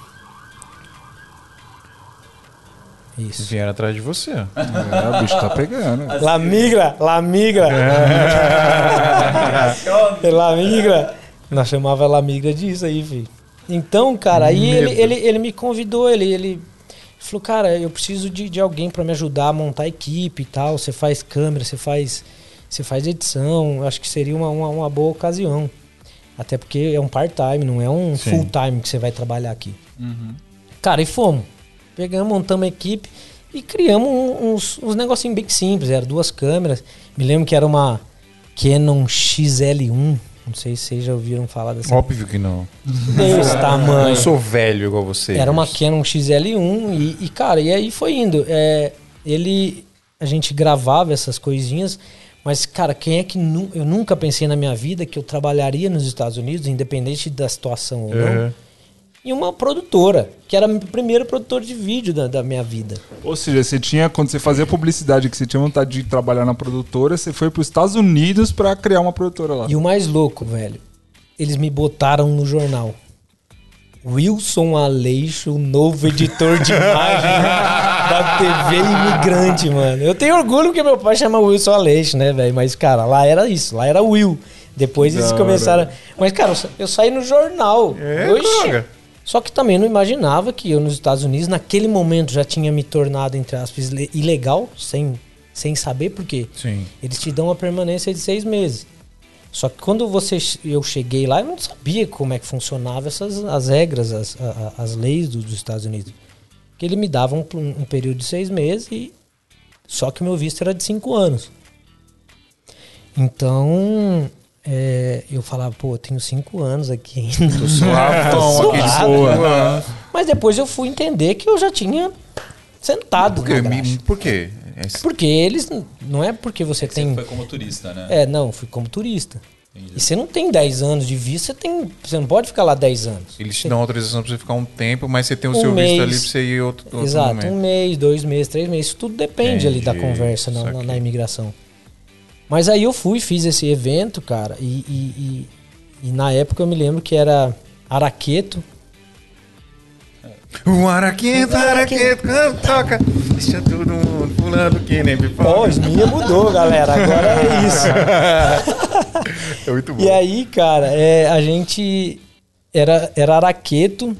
Isso. Vieram atrás de você. É, o bicho tá pegando. La migra, la migra. la migra. Nós chamava la migra disso aí, filho. Então, cara, aí ele, ele, ele me convidou, ele, ele falou, cara, eu preciso de, de alguém pra me ajudar a montar a equipe e tal. Você faz câmera, você faz, você faz edição. Acho que seria uma, uma, uma boa ocasião. Até porque é um part-time, não é um full-time que você vai trabalhar aqui. Cara, e fomos. Pegamos, montamos a equipe e criamos uns, uns negocinhos bem simples. Eram duas câmeras. Me lembro que era uma Canon XL1. Não sei se vocês já ouviram falar dessa. Óbvio que não. Eu tamanho. sou velho igual você. Era uma Canon XL1 e, e, cara, e aí foi indo. É, ele, a gente gravava essas coisinhas, mas, cara, quem é que nu, eu nunca pensei na minha vida que eu trabalharia nos Estados Unidos, independente da situação ou não. Em uma produtora, que era o primeiro produtor de vídeo da, da minha vida. Ou seja, você tinha, quando você fazia publicidade, que você tinha vontade de trabalhar na produtora, você foi pros Estados Unidos pra criar uma produtora lá. E o mais louco, velho, eles me botaram no jornal. Wilson Aleixo, novo editor de imagem da TV Imigrante, mano. Eu tenho orgulho porque meu pai chama Wilson Aleixo, né, velho? Mas, cara, lá era isso, lá era Will. Depois eles começaram. Mas, cara, eu sa- eu saí no jornal. É, Oxi. Só que também não imaginava que eu nos Estados Unidos, naquele momento, já tinha me tornado, entre aspas, ile- ilegal, sem, sem saber por quê. Sim. Eles te dão uma permanência de seis meses. Só que quando você, eu cheguei lá, eu não sabia como é que funcionavam essas, as regras, as, a- a- as leis do- dos Estados Unidos. Que ele me dava um, um período de seis meses e só que o meu visto era de cinco anos. Então é, eu falava, pô, eu tenho cinco anos aqui ainda. Tô suavão aqui de Suave. boa. Mas depois eu fui entender que eu já tinha sentado. Por Me-. Por quê? É- Porque eles. Não é porque você Você tem. foi como turista, né? É, não, fui como turista. Entendi. E você não tem 10 anos de visto, você tem. Você não pode ficar lá 10 anos. Eles te Você- dão autorização pra você ficar um tempo, mas você tem o Um seu mês. visto ali pra você ir outro, outro Exato, momento. um mês, dois meses, três meses. Isso tudo depende ali da Entendi, conversa na, na- na imigração. Mas aí eu fui, fiz esse evento, cara, e, e- e- e na época eu me lembro que era Araqueto. O araquento, araquento, quando toca. Deixa todo mundo pulando que nem Pô, pipoca. os minha mudou, galera. Agora é isso. É muito bom. E aí, cara, é, a gente era, era Araqueto,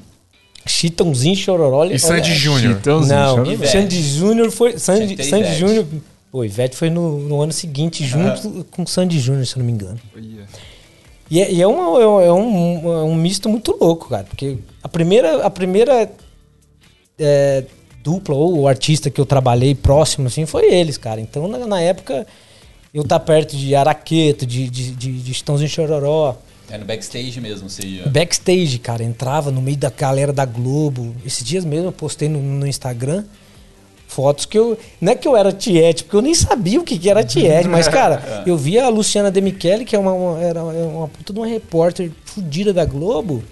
Chitãozinho Chororó. E Sandy Júnior. Não. Sandy Júnior foi. Sandy. Júnior. Pô, Ivete foi no, no ano seguinte, junto com Sandy Júnior, se eu não me engano. Ia. E é, e é, uma- é um, é um- é um misto muito louco, cara. Porque a primeira, a primeira é, dupla ou o artista que eu trabalhei próximo, assim, foi eles, cara. Então, na, na época, eu tá perto de Araqueto, de, de, de, de Chitãozinho Chororó. É no backstage mesmo, você ia. Backstage, cara, entrava no meio da galera da Globo. Esses dias mesmo eu postei no, no Instagram fotos que eu. Não é que eu era Tiete, porque eu nem sabia o que, que era Tiete, mas, cara, eu via a Luciana Demichele, que é uma, uma- era uma puta de uma repórter fudida da Globo,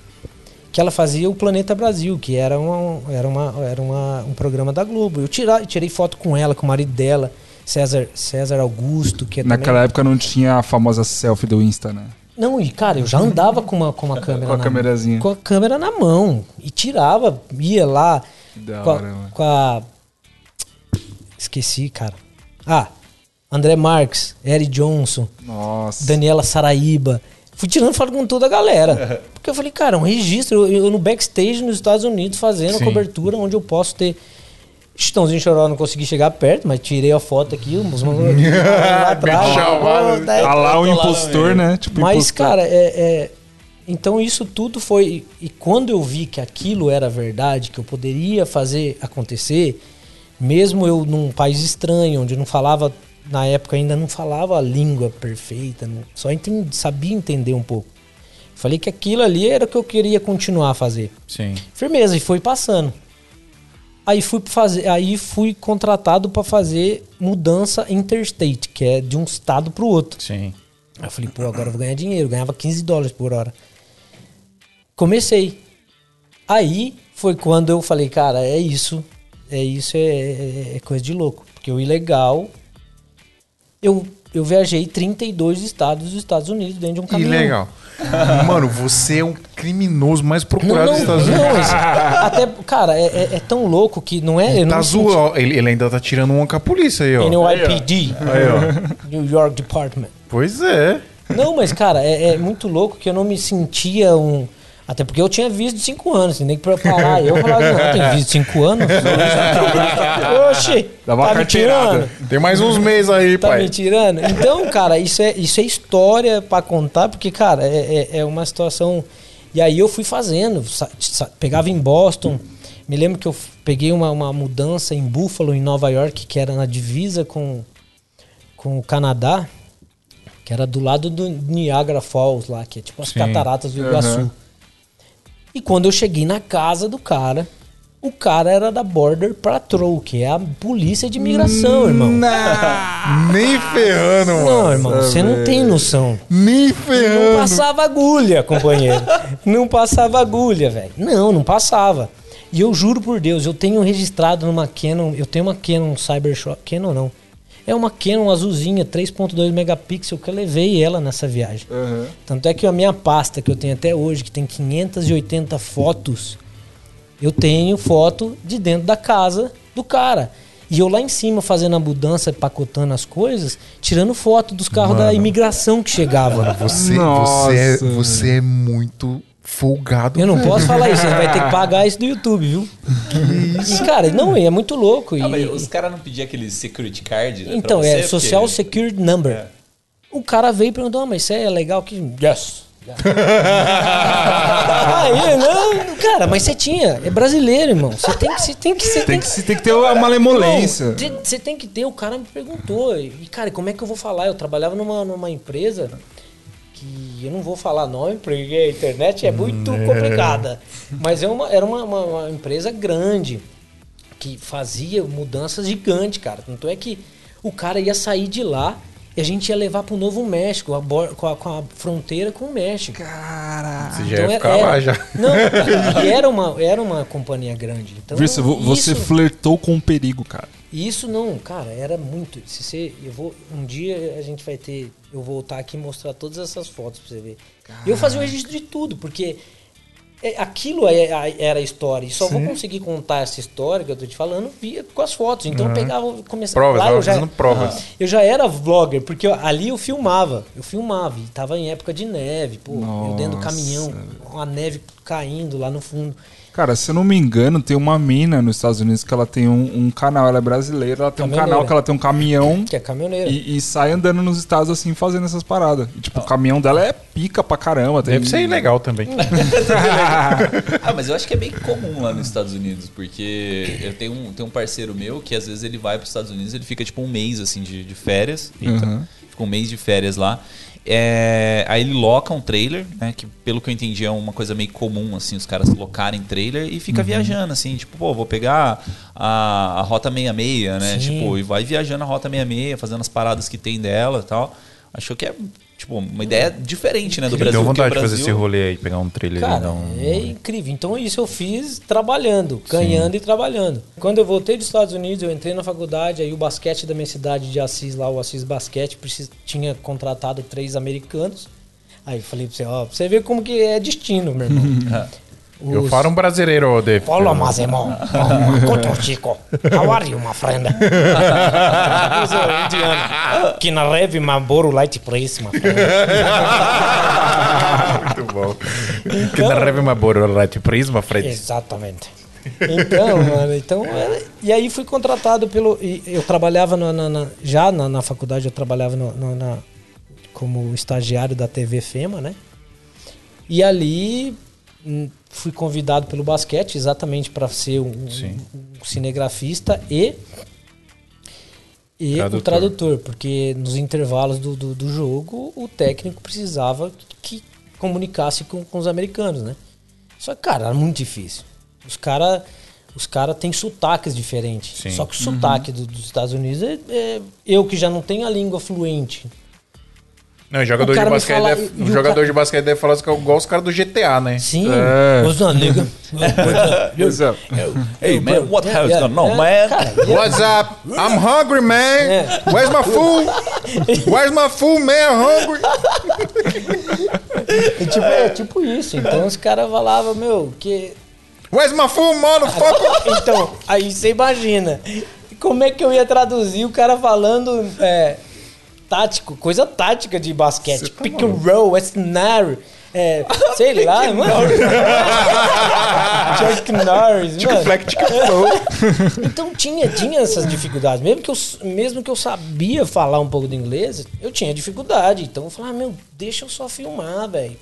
que ela fazia o Planeta Brasil, que era, uma, era, uma, era uma, um programa da Globo. Eu tira, tirei foto com ela, com o marido dela, César, César Augusto, que é também- Naquela época não tinha a famosa selfie do Insta, né? não, e cara, eu já andava com uma, com uma câmera Com a na câmerazinha. Com a câmera na mão. E tirava, ia lá da com, a, hora, mano. com a- Esqueci, cara. Ah, André Marques, Eric Johnson, Nossa. Daniela Saraíba. Fui tirando foto com toda a galera. Porque eu falei, cara, um registro. Eu, eu no backstage nos Estados Unidos fazendo Sim. cobertura onde eu posso ter. Chitãozinho Choró não consegui chegar perto, mas tirei a foto aqui, os lá atrás. chamado. Pô, daí- Tá lá o lá impostor, também. né? Tipo, mas, impostor. cara, é, é- Então isso tudo foi. E quando eu vi que aquilo era verdade, que eu poderia fazer acontecer, mesmo eu num país estranho, onde não falava, na época ainda não falava a língua perfeita, só entendi, sabia entender um pouco. Falei que aquilo ali era o que eu queria continuar a fazer. Sim. Firmeza, e foi passando. Aí fui fazer, aí fui contratado para fazer mudança interstate, que é de um estado para o outro. Sim. Aí eu falei, pô, agora eu vou ganhar dinheiro. Ganhava 15 dólares por hora. Comecei. Aí foi quando eu falei, cara, é isso. É isso, é, é- é coisa de louco. Porque o ilegal. Eu, eu viajei 32 estados dos Estados Unidos dentro de um caminhão. legal. Mano, você é um criminoso mais Não, procurado não, dos Estados Unidos. não, até, cara, é, é- é tão louco que não é. eu Tá não zoando. Ele, ele ainda tá tirando uma com a polícia aí, ó. NYPD, Aí, ó. New York Department. Pois é. Não, mas, cara, é, é muito louco que eu não me sentia um. Até porque eu tinha visto de 5 anos, tem nem que preparar. Eu falava, não, tem visto 5 anos? Oxi, Dá uma tá me carteirada. tirando? Tem mais uns meses aí, Tá pai. me tirando? Então, cara, isso é, isso é história pra contar, porque, cara, é, é, é uma situação. E aí eu fui fazendo, pegava em Boston. Me lembro que eu peguei uma, uma mudança em Buffalo, em Nova York, que era na divisa com, com o Canadá, que era do lado do Niagara Falls lá, que é tipo as Sim. cataratas do Iguaçu. Aham. E quando eu cheguei na casa do cara, o cara era da Border Patrol, que é a polícia de imigração, irmão. Nem ferrando, mano. Não, irmão, você não tem noção. Nem Não ferrando. passava agulha, companheiro. Não passava agulha, velho. Não, não passava. E eu juro por Deus, eu tenho registrado numa Canon, eu tenho uma Canon Cybershot, Canon não. É uma Canon azulzinha, 3.2 megapixels, que eu levei ela nessa viagem. Aham. Tanto é que a minha pasta que eu tenho até hoje, que tem 580 fotos, eu tenho foto de dentro da casa do cara. E eu lá em cima fazendo a mudança, pacotando as coisas, tirando foto dos carros da imigração que chegavam. Você, Nossa, você, é, você é muito folgado. Eu não velho. posso falar isso, você vai ter que pagar isso do YouTube, viu? E, cara, não, é muito louco. Ah, e- os caras não pediam aquele security card? né, pra então, você? é Porque- Social Security Number. É. O cara veio e perguntou, ah, mas isso é legal que. Yes. Aí, não, cara, mas você tinha, é brasileiro, irmão. Você tem que, você tem que, você Tem que, tem que ter uma malemolência. Você tem que ter, o cara me perguntou. E, cara, como é que eu vou falar? Eu trabalhava numa, numa empresa que eu não vou falar nome, porque a internet é muito complicada. Mas é uma, era uma, uma- uma empresa grande que fazia mudanças gigantes, cara. Tanto é que o cara ia sair de lá e a gente ia levar pro Novo México, a com, a, com a fronteira com o México. Caralho. Você já ia ficar lá já. Não, era uma, era uma companhia grande. Então, você, vo- você isso- flertou com o perigo, cara. E isso não, cara, era muito. Se você, eu vou, um dia a gente vai ter, eu vou voltar aqui e mostrar todas essas fotos pra você ver. Eu fazia o registro de tudo, porque é, aquilo é- é- era a história. E só vou conseguir contar essa história que eu tô te falando via com as fotos. Então eu pegava, começava Provas, lá, eu já, fazendo provas. eu já era vlogger, porque ali eu filmava. Eu filmava. E tava em época de neve, pô. eu dentro do Nossa, caminhão, com a neve caindo lá no fundo. Cara, se eu não me engano, tem uma mina nos Estados Unidos que ela tem um, um canal, ela é brasileira, ela tem um canal que ela tem um caminhão Que é caminhoneira. e, e sai andando nos estados assim, fazendo essas paradas. E, tipo, o caminhão dela é pica pra caramba. Tem... Deve ser ilegal também. Ah, mas eu acho que é bem comum lá nos Estados Unidos, porque eu tenho um, tenho um parceiro meu que às vezes ele vai para os Estados Unidos, ele fica tipo um mês assim de, de férias, Uhum. fica um mês de férias lá. É, aí ele loca um trailer, né? Que pelo que eu entendi é uma coisa meio comum, assim, os caras locarem trailer e fica viajando, assim, tipo, pô, vou pegar a, a Rota 66, né? Sim. Tipo, e vai viajando a Rota 66, fazendo as paradas que tem dela e tal. Achou que é, tipo, uma ideia diferente, né, do Brasil. Deu vontade de fazer Brasil- esse rolê aí, pegar um trailer e Cara, dar um. é incrível. Então isso eu fiz trabalhando, ganhando e trabalhando. Quando eu voltei dos Estados Unidos, eu entrei na faculdade, aí o basquete da minha cidade de Assis, lá o Assis Basquete, precis- tinha contratado três americanos. Aí eu falei pra você, ó, pra você ver como que é destino, meu irmão. Eu falo um brasileiro, Dave. Hola, mas irmão. Koto Chico. How are you, my friend? Indiano. Que na rev Marlboro Light Price, my friend. Muito bom. Que da Reve Maboro Light Prisma, Fred. Exatamente. Então, mano, então. era- E aí fui contratado pelo. e Eu trabalhava na, na- na- já na, na faculdade, eu trabalhava no- no- na, como estagiário da TV FEMA, né? E ali hum, fui convidado pelo basquete exatamente para ser um, um cinegrafista e. E Tradutor. o tradutor, porque nos intervalos do, do, do jogo o técnico precisava que comunicasse com, com os americanos, né? Só que, cara, era muito difícil. Os caras os cara têm sotaques diferentes. Sim. Só que o sotaque do- dos Estados Unidos é, é- Eu que já não tenho a língua fluente. Não, o jogador, de basquete, fala- deve, o jogador cara- de basquete deve falar assim, igual os caras do GTA, né? Sim. É. What's up, nigga? É. Hey, man, what Yeah, yeah, going on, man? What's up? I'm hungry, man. É. Where's my food? Where's my food, man? I'm hungry. É tipo, é tipo isso. Então os caras falavam, meu, que. Where's my food, motherfucker? Então, aí você imagina. Como é que eu ia traduzir o cara falando é, tático, coisa tática de basquete? tá Pick and roll, snare. É, sei lá, mano. Chuck Norris, mano. fleck. Então tinha, tinha essas dificuldades. Mesmo que, eu, mesmo que eu sabia falar um pouco de inglês, eu tinha dificuldade. Então eu falava, meu, deixa eu só filmar, velho.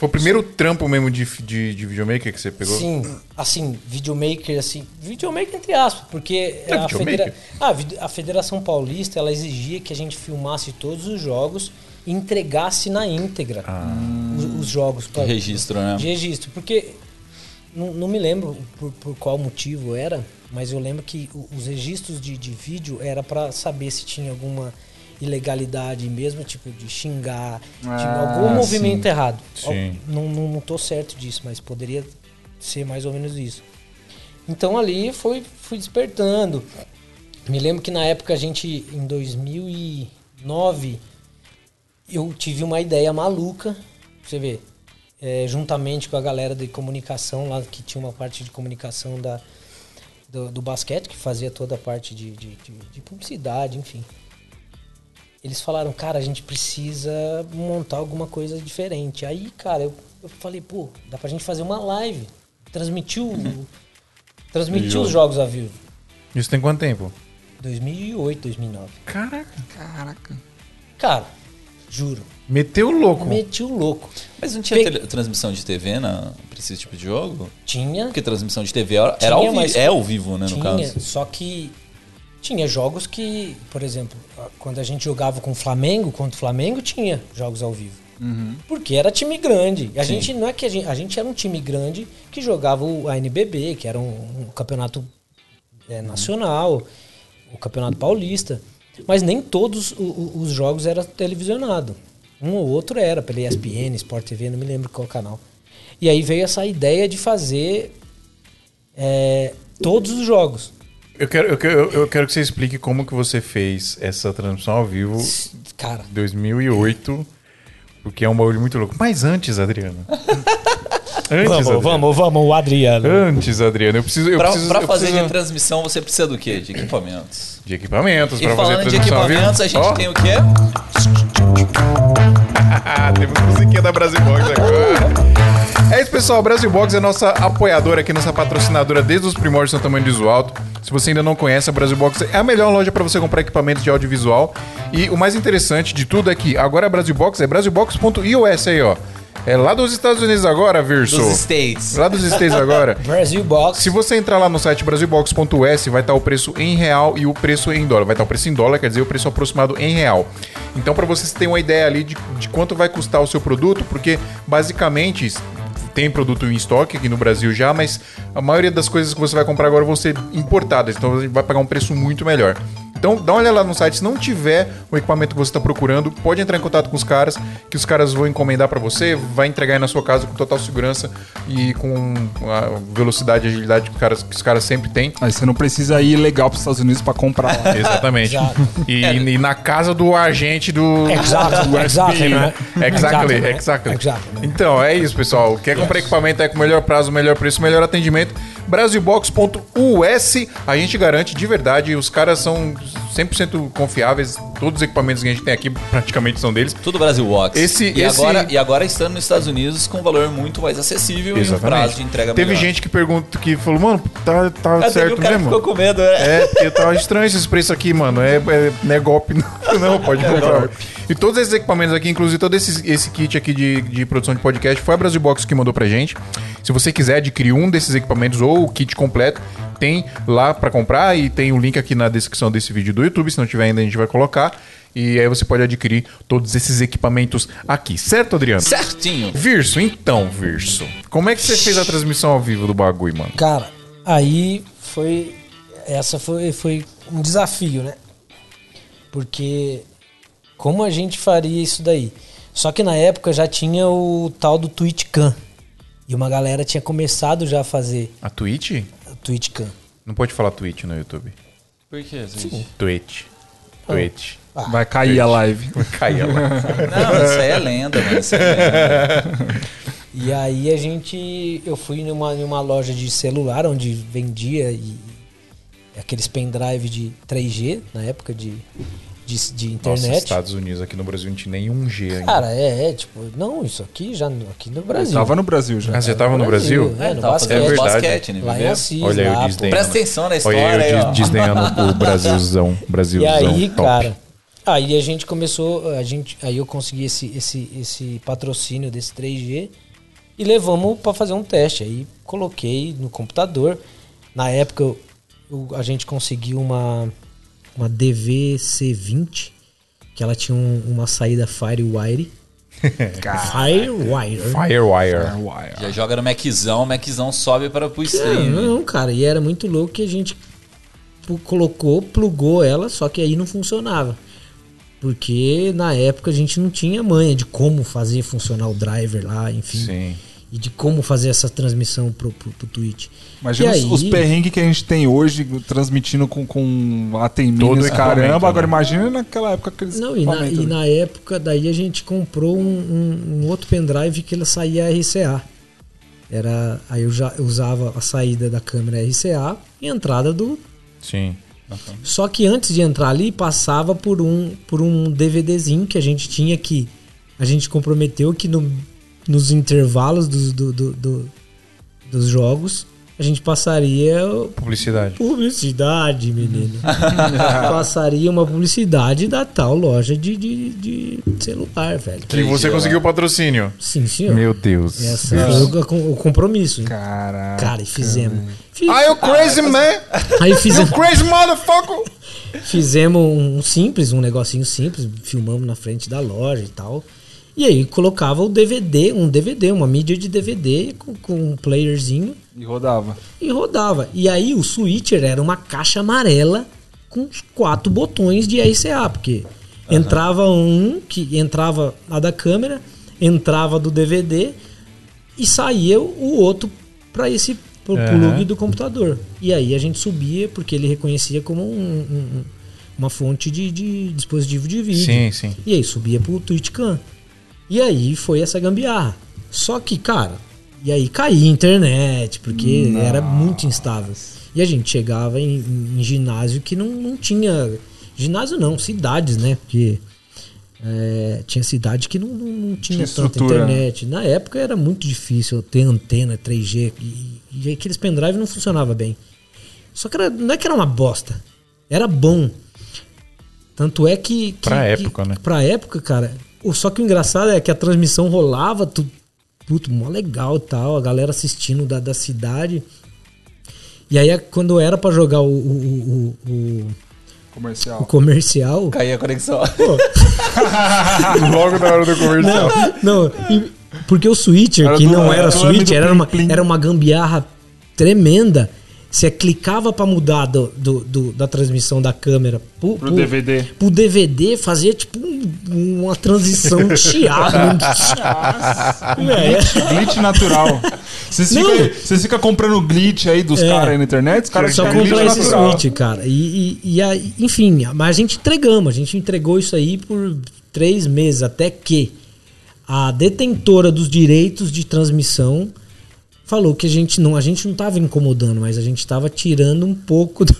Foi o primeiro trampo mesmo de, de, de videomaker que você pegou? Sim, assim, videomaker, assim, videomaker entre aspas, porque É a, federa- ah, a Federação Paulista, ela exigia que a gente filmasse todos os jogos e entregasse na íntegra Ah. os, os jogos. pra- De registro, né? De registro, porque não, não me lembro por, por qual motivo era, mas eu lembro que os registros de, de vídeo era para saber se tinha alguma ilegalidade mesmo, tipo de xingar, de Ah, algum movimento errado. Sim. Não, não, não tô certo disso, mas poderia ser mais ou menos isso. Então ali foi, fui despertando. Me lembro que na época a gente, em 2009, eu tive uma ideia maluca, você ver, é, juntamente com a galera de comunicação lá, que tinha uma parte de comunicação da, do, do basquete, que fazia toda a parte de, de, de- de publicidade, enfim. Eles falaram, cara, a gente precisa montar alguma coisa diferente. Aí, cara, eu, eu falei, pô, dá pra gente fazer uma live, transmitir, o, transmitir os jogos ao vivo. Isso tem quanto tempo? 2008, 2009. Caraca. Caraca. Cara, juro, Meteu o louco. meti o louco. Mas não tinha Pe- transmissão de TV na, pra esse tipo de jogo? Tinha, Porque transmissão de TV era, Tinha, era ao vi- mas- é ao vivo, né, no tinha, caso. só que tinha jogos que, por exemplo, quando a gente jogava com o Flamengo, contra o Flamengo, tinha jogos ao vivo. Porque era time grande. A Sim. gente não é que a gente, a gente era um time grande que jogava o ANBB, que era um, um campeonato é, nacional, o campeonato paulista. Mas nem todos o- o- os jogos eram televisionados. Um ou outro era, pela ESPN, Sport TV, não me lembro qual canal. E aí veio essa ideia de fazer é, todos os jogos. Eu quero, eu, quero, eu quero que você explique como que você fez essa transmissão ao vivo Cara, 2008, porque é um bagulho muito louco. Mas antes, Adriano. antes, vamos, Adriano. vamos, vamos, o Adriano. Antes, Adriano, eu preciso. Eu Pra, preciso, pra eu fazer preciso de transmissão, você precisa do quê? De equipamentos. de equipamentos. E pra fazer falando de transmissão ao vivo. equipamentos, a gente Ó, tem o quê? Temos musiquinha da Brasil Box agora. Pessoal. A Brasil Box é nossa apoiadora aqui, nossa patrocinadora desde os primórdios do tamanho visual alto. Se você ainda não conhece, a Brasil Box é a melhor loja para você comprar equipamentos de audiovisual. E o mais interessante de tudo é que agora a Brasil Box é brasilbox.ios aí, ó. É lá dos Estados Unidos agora, Virso. Dos States. Lá dos States agora. Brasil Box. Se você entrar lá no site brasilbox.us, vai estar o preço em real e o preço em dólar. Vai estar o preço em dólar, quer dizer, o preço aproximado em real. Então, para vocês terem uma ideia ali de, de quanto vai custar o seu produto, porque basicamente tem produto em estoque aqui no Brasil já, mas a maioria das coisas que você vai comprar agora vão ser importadas, então você vai pagar um preço muito melhor. Então dá uma olhada lá no site, se não tiver o equipamento que você está procurando, pode entrar em contato com os caras, que os caras vão encomendar para você, vai entregar aí na sua casa com total segurança e com a velocidade e agilidade que os caras, que os caras sempre têm. Aí você não precisa ir legal pros Estados Unidos pra comprar lá. Exatamente. Exato. E, e na casa do agente do. Exactly, do. Exactly, Exactly, exactly. exactly, man. Então, é isso, pessoal. Quer comprar equipamento aí com melhor prazo, melhor preço, melhor atendimento? Brasilbox.us, a gente garante de verdade. Os caras são 100% confiáveis. Todos os equipamentos que a gente tem aqui praticamente são deles. Tudo Brasil Box. Esse- e, esse- Agora, e agora estando nos Estados Unidos com um valor muito mais acessível e um prazo de entrega Teve melhor. gente que pergunta, que falou, mano, tá, tá Ah, certo mesmo? ficou com medo, né? É, porque tava estranho esses preços aqui, mano. É, é, não é golpe, não, não pode comprar. E todos esses equipamentos aqui, inclusive todo esse, esse kit aqui de, de produção de podcast, foi a Brasil Box que mandou pra gente. Se você quiser adquirir um desses equipamentos ou o kit completo, tem lá pra comprar e tem o link aqui na descrição desse vídeo do YouTube. Se não tiver ainda, a gente vai colocar. E aí você pode adquirir todos esses equipamentos aqui, certo, Adriano? Certinho. Virso, então, Virso. Como é que você fez a transmissão ao vivo do bagulho, mano? Cara, aí foi. Essa foi, foi um desafio, né? Porque como a gente faria isso daí? Só que na época já tinha o tal do TwitchCam. E uma galera tinha começado já a fazer A Twitch? o TwitchCam. Não pode falar Twitch no YouTube. Por que, gente? Twitch. Twitch. Vai cair a live. Caia lá. Não, isso aí é lenda, mano. Isso aí é lenda. E aí a gente. Eu fui numa, numa loja de celular onde vendia e, aqueles pendrive de 3G na época de, de, de Nossa, internet. Estados Unidos aqui no Brasil não tinha nenhum G ainda. Cara, é, é, tipo, não, isso aqui já no- aqui no Brasil. Tava no Brasil já. ah, você tava no Brasil? É, no Tava basquete. fazendo É verdade. basquete, né? Lá em? Assis, Olha aí lá, pô. Disney. Presta atenção na história Olha aí, o desdenhando o Brasilzão. E Brasilzão. aí, top. cara, aí a gente começou, a gente, aí eu consegui esse, esse, esse patrocínio desse 3G e levamos pra fazer um teste. Aí coloquei no computador. Na época eu- eu- a gente conseguiu uma uma DVC20 que ela tinha um- uma saída Firewire. Firewire. Firewire. Já joga no Maczão, o Maczão sobe para pro Não, stream. né? não, cara, e era muito louco que a gente colocou, plugou ela, só que aí não funcionava. Porque na época a gente não tinha manha de como fazer funcionar o driver lá, enfim. Sim. E de como fazer essa transmissão pro, pro, pro Twitch. Imagina E os, aí- os perrengues que a gente tem hoje transmitindo com, com equipamento, caramba. Agora né? imagina naquela época aqueles Não, e na, e na época daí a gente comprou um, um- um outro pendrive que ele saía RCA. Era, aí eu já usava a saída da câmera RCA e a entrada do Sim. Só que antes de entrar ali, passava por um, por um DVDzinho que a gente tinha que. A gente comprometeu que no- nos intervalos dos, do- do- do- dos jogos a gente passaria Publicidade. publicidade, menino. passaria uma publicidade da tal loja de, de, de celular, velho. E você conseguiu o patrocínio. Sim, senhor. Meu Deus. Essa foi o, o compromisso. Caraca. Cara, e fizemos. Fiz- Ah, you crazy man! Aí You fizemos. crazy motherfucker! Fizemos um simples, um negocinho simples, filmamos na frente da loja e tal. E aí colocava o DVD, um DVD, uma mídia de DVD com, com um playerzinho E rodava. e rodava. E aí o switcher era uma caixa amarela com quatro botões de RCA, porque entrava um que entrava a da câmera, entrava do DVD e saía o outro para esse pro Aham. plug do computador. E aí a gente subia porque ele reconhecia como um- um- uma fonte de, de dispositivo de vídeo. Sim, sim. E aí subia pro TwitchCam. E aí foi essa gambiarra. Só que, cara, e aí caía a internet, porque era muito instável. E a gente chegava em, em- em ginásio que não, não tinha. Ginásio não, cidades, né? Porque é, tinha cidade que não, não, não tinha, Tinha tanta estrutura, né? internet. Na época era muito difícil ter antena 3G e, e aqueles pendrive não funcionava bem. Só que era, não é que era uma bosta. Era bom. Tanto é que. que Pra que- época, né? Pra época, cara. Só que o engraçado é que a transmissão rolava, tu, puto, mó legal e tal, a galera assistindo da, da cidade. E aí, quando era pra jogar o, o, o, o- Comercial. o comercial. Caía a conexão. Logo na hora do comercial. Não, e- porque o switcher, Era que do- não era era switcher, era uma, Plim. era uma gambiarra tremenda. Você clicava pra mudar do, do- do- da transmissão da câmera pro, Pro DVD. pro DVD, fazia tipo um- uma transição chiada. é, Glitch natural. Vocês ficam ficam comprando glitch aí dos É. caras aí na internet? Os caras só glitch comprar esse switch, cara. E, e, e aí, enfim, mas a gente entregamos, a gente entregou isso aí por três meses, até que a detentora dos direitos de transmissão falou que a gente não, a gente não tava incomodando, mas a gente tava tirando um pouco do.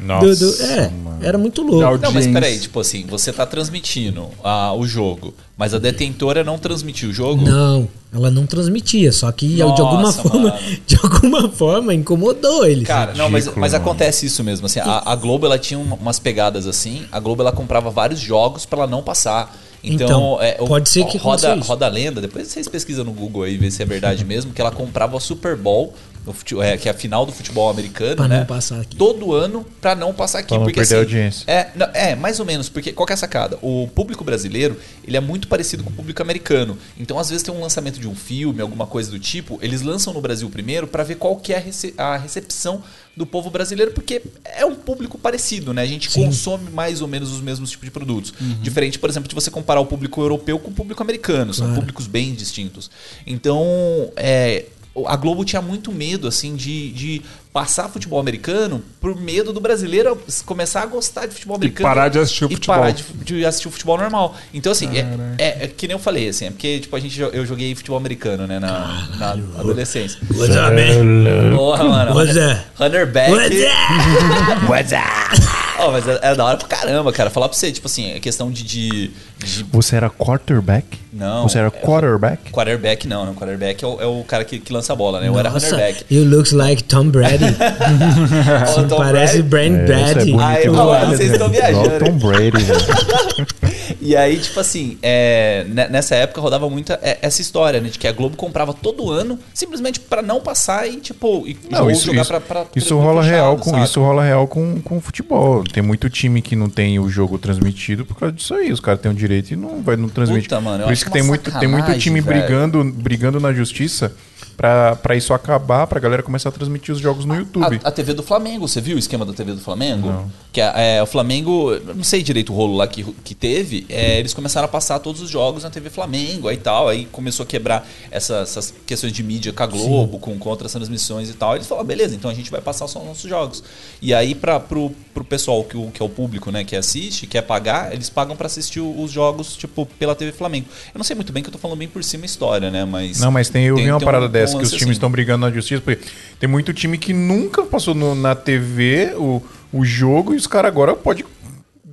Nossa, do- do- é, mano. era muito louco. Não, mas peraí, tipo assim, você tá transmitindo ah, o jogo, mas a detentora não transmitiu o jogo? Não, ela não transmitia, só que de alguma Nossa, forma, mano. de alguma forma incomodou eles. Cara, não, mas, mas acontece isso mesmo. Assim, a, a Globo ela tinha um- umas pegadas assim. A Globo ela comprava vários jogos pra ela não passar. Então, Então, é, pode ser que roda, roda a lenda. Depois vocês pesquisam no Google aí ver se é verdade mesmo que ela comprava o Super Bowl, no fute- é, que é a final do futebol americano, Pra né? não passar aqui. Todo ano pra não passar aqui, Pra não porque perder a assim, audiência. É, não, é, mais ou menos, porque qual que é a sacada? O público brasileiro, ele é muito parecido com o público americano. Então, às vezes tem um lançamento de um filme, alguma coisa do tipo, eles lançam no Brasil primeiro pra ver qual que é a, rece- a recepção do povo brasileiro, porque é um público parecido, né? A gente consome mais ou menos os mesmos tipos de produtos. Diferente, por exemplo, de você comparar o público europeu com o público americano, são Claro. públicos bem distintos. Então, é, a Globo tinha muito medo, assim, de, de passar futebol americano por medo do brasileiro começar a gostar de futebol americano. parar de assistir o e futebol. parar de, de assistir o futebol normal. Então, assim, é, é- é que nem eu falei, assim, é porque, tipo, a gente, eu joguei futebol americano, né, na, na adolescência. What's up, man? Porra, mano. What's? Hunter Beck. What's that? What's up? Oh, mas é, é da hora pra caramba, cara. Falar pra você, tipo assim, é questão de, de Você era quarterback? Não. Você era quarterback? Quarterback não, não. Quarterback é o, é o cara que, que lança a bola, né? Eu era Nossa, runnerback. you looks like Tom Brady. Tom Parece Brady. Brand É, é Brady. bonito Ai, lá, vocês né? estão viajando, Tom Brady, velho. E aí, tipo assim, é, ne- nessa época rodava muito é, essa história, né? De que a Globo comprava todo ano, simplesmente pra não passar e, tipo, e Não, isso, jogar isso, pra, pra isso rola real com sabe? isso rola real com, com futebol. Tem muito time que não tem o jogo transmitido por causa disso aí. Os caras têm o direito e não vai não transmitir. Puta, mano, por isso que tem muito, tem muito time brigando, brigando na justiça pra, pra isso acabar, pra galera começar a transmitir os jogos no YouTube. A, a TV do Flamengo, você viu o esquema da TV do Flamengo? Que é, é, o Flamengo, não sei direito o rolo lá que, que teve, é, eles começaram a passar todos os jogos na TV Flamengo aí tal, aí começou a quebrar essa- essas questões de mídia com a Globo, com, com outras transmissões e tal. Eles falaram, beleza, então a gente vai passar só os nossos jogos. E aí para pro, pro pessoal que, o- que é o público, né, que assiste, quer pagar, eles pagam para assistir os jogos, tipo, pela TV Flamengo. Eu não sei muito bem que eu tô falando bem por cima a história, né, mas... Não, mas tem, eu vi uma tem parada um- dessa um que os lance times assim. estão brigando na justiça, porque tem muito time que nunca passou no- na TV o, o jogo e os caras agora podem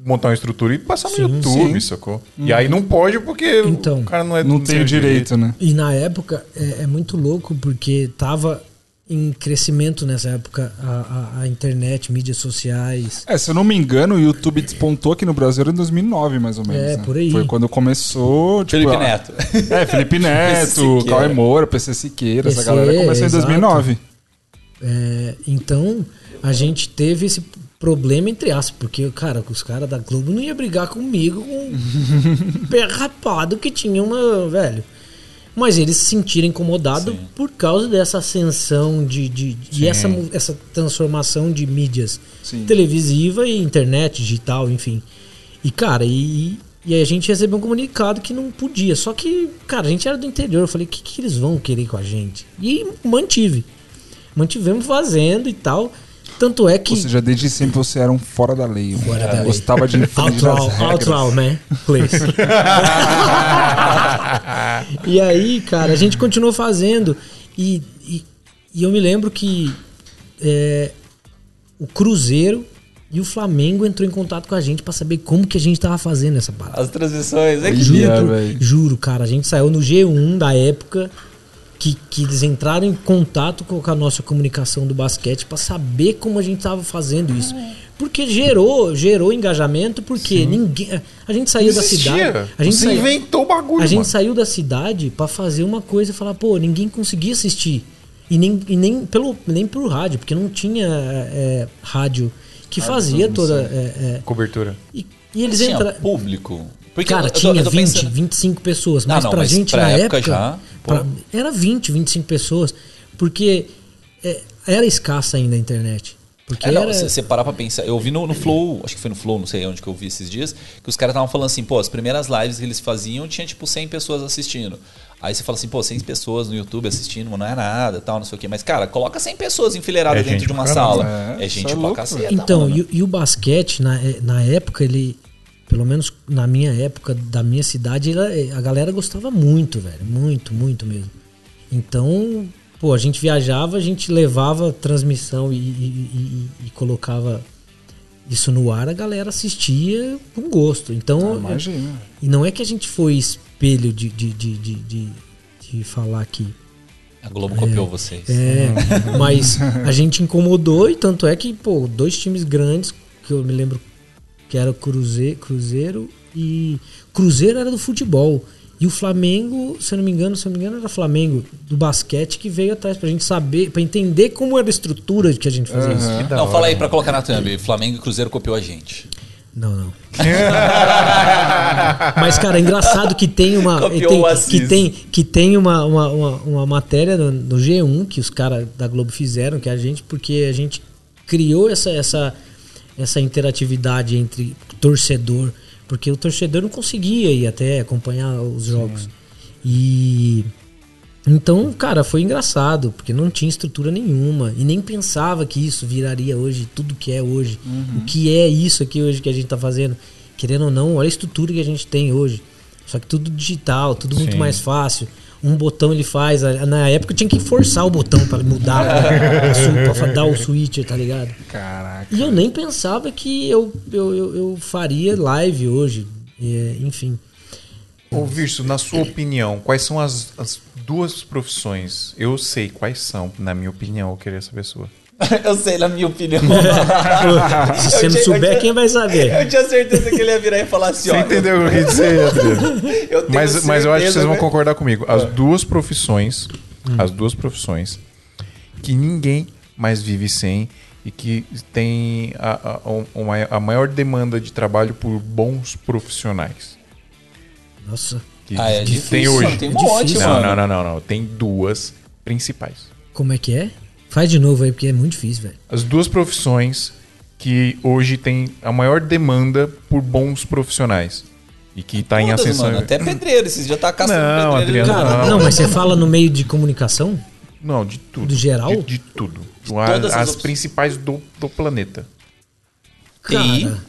montar uma estrutura e passar no Sim, YouTube, sacou? E aí não pode porque Então, o cara não é Não tem o direito, né? E na época é, é muito louco porque tava em crescimento nessa época a, a- a internet, mídias sociais. É, se eu não me engano, o YouTube despontou aqui no Brasil em 2009, mais ou menos. É, né? por aí. Foi quando começou. Tipo, Felipe a- Neto. É, Felipe Neto. Cauê Moura, PC Siqueira, essa PC, galera começou em exato. 2009. É, então a gente teve esse problema entre aspas, porque cara, os caras da Globo não ia brigar comigo com um pé rapado que tinha uma, velho. Mas eles se sentiram incomodados Sim. por causa dessa ascensão de, de, de essa, essa transformação de mídias Sim. televisiva e internet, digital, enfim. E cara, e, e aí a gente recebeu um comunicado que não podia. Só que, cara, a gente era do interior. Eu falei, o que, que eles vão querer com a gente? E mantive. Mantivemos fazendo e tal. Tanto é que. Ou seja, desde sempre você era um fora da lei. um Fora cara da lei. Gostava de infringir Outlaw, as regras. outlaw, man. Please. e aí, cara, a gente continuou fazendo. E, e, e eu me lembro que é, o Cruzeiro e o Flamengo entrou em contato com a gente pra saber como que a gente tava fazendo essa parada. As transmissões, é que Juro, velho. juro, cara, a gente saiu no G1 da época que, que eles entraram em contato com a nossa comunicação do basquete pra saber como a gente tava fazendo isso. Porque gerou, gerou engajamento, porque ninguém. A gente saiu da cidade. A gente Você saiu, inventou o bagulho, a gente mano. saiu da cidade pra fazer uma coisa e falar, pô, ninguém conseguia assistir. E nem, e nem, pelo, nem pro rádio, porque não tinha é, rádio que fazia toda. é, é, Cobertura. e, e eles entraram. público. Porque Cara, eu tô- tinha eu tô 20, pensando- 25 pessoas. Ah, Mas não, pra mas gente pra na época época. já. Pra- era 20, 25 pessoas. Porque é, era escassa ainda a internet. Porque É, não, era. se você parar pra pensar, eu vi no, no Flow, acho que foi no Flow, não sei onde que eu vi esses dias, que os caras estavam falando assim, pô, as primeiras lives que eles faziam tinha tipo 100 pessoas assistindo. Aí você fala assim, pô, 100 pessoas no YouTube assistindo, não é nada, tal, não sei o quê. Mas, cara, coloca 100 pessoas enfileiradas É dentro de uma sala. É, É, gente é pra caceta. Então, mano. e, o- e o basquete, na, é, na época, ele. Pelo menos na minha época, da minha cidade, a galera gostava muito, velho. Muito, muito mesmo. Então, pô, a gente viajava, a gente levava transmissão e, e- e- e colocava isso no ar, a galera assistia com gosto. Então, Imagina. e não é que a gente foi espelho de, de, de, de, de- de falar que A Globo copiou vocês. é, mas a gente incomodou e tanto é que, pô, dois times grandes, que eu me lembro que era o Cruzeiro, Cruzeiro e. Cruzeiro era do futebol. E o Flamengo, se eu não me engano, se eu não me engano, era Flamengo do basquete que veio atrás pra gente saber, pra entender como era a estrutura que a gente fazia isso. Que da Não, hora. fala aí pra colocar na thumb. Flamengo e Cruzeiro copiou a gente. Não, não. Mas, cara, é engraçado que tem uma. Tem- que tem, que tem uma, uma, uma, uma matéria no, no G1 que os caras da Globo fizeram, que é a gente, porque a gente criou essa, essa, essa interatividade entre torcedor, porque o torcedor não conseguia ir até acompanhar os jogos. E. Então, cara, foi engraçado, porque não tinha estrutura nenhuma. E nem pensava que isso viraria hoje tudo que é hoje. O que é isso aqui hoje que a gente tá fazendo. Querendo ou não, olha a estrutura que a gente tem hoje. Só que tudo digital, tudo muito Sim. mais fácil. Um botão ele faz. Na época eu tinha que forçar o botão para mudar, pra dar o switcher, tá ligado? Caraca. E eu nem pensava que eu, eu, eu, eu faria live hoje. É, enfim. Ô, Virso, na sua opinião, quais são as, as duas profissões? Eu sei quais são, na minha opinião, eu queria saber a sua. eu sei, na minha opinião. Se você não souber, tinha- quem vai saber? Eu tinha certeza que ele ia virar e falar assim, Você ó. entendeu o que eu quis dizer? Eu tenho Mas, mas eu acho que vocês certeza, vão né? concordar comigo. As duas profissões, as duas profissões que ninguém mais vive sem e que tem a, a, uma- a maior demanda de trabalho por bons profissionais. Nossa, Que, Ah, é que difícil, tem hoje. tem um É monte. Não, mano. não, não, não, não. Tem duas principais. como é que é? Faz de novo aí, porque é muito difícil, velho. As duas profissões que hoje tem a maior demanda por bons profissionais. E que tá em Todas, ascensão. mano, até pedreiro, esses dias tá caçando Não, pedreiro. Adriano, Cara, não. não, mas você fala no meio de comunicação? Não, de tudo. Do geral? De, de tudo. todas as as as principais do, do planeta. TI, Cara,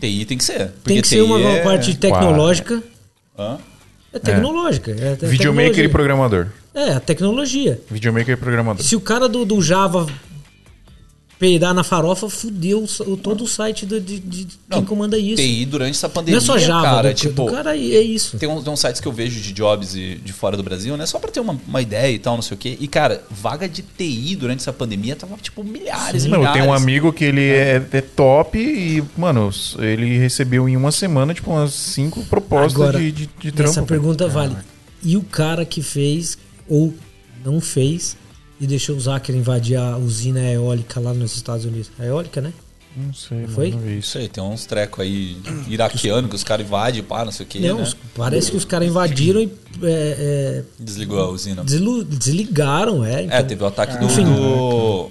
TI tem que ser. tem que ser uma, TI é- parte tecnológica. Hã? É tecnológica. É, te- Videomaker e programador. É, a tecnologia. Videomaker e programador. Se o cara do, do Java peidar na farofa, fudeu o todo o site do- de, de quem Não, comanda isso. TI durante essa Não pandemia, é só Java, cara, do, tipo, do cara é isso. Tem uns, tem uns sites que eu vejo de jobs e- de fora do Brasil, né? Só pra ter uma, uma ideia e tal, não sei o quê. E, cara, vaga de TI durante essa pandemia tava, tipo, milhares e Não, eu milhares. tenho um amigo que ele é, é top e, mano, ele recebeu em uma semana, tipo, umas cinco propostas Agora, de, de, de trampo. Essa pergunta vale. E o cara que fez ou não fez e deixou os hackers invadir a usina eólica lá nos Estados Unidos? A eólica, né? Não sei, mano, Foi? não Isso aí, tem uns trecos aí iraquianos que os caras invadem, pá, não sei o quê, não, né? parece que os caras invadiram e é, Desligou a usina. é, deslu- desligaram, é. É, então- teve o ataque do, do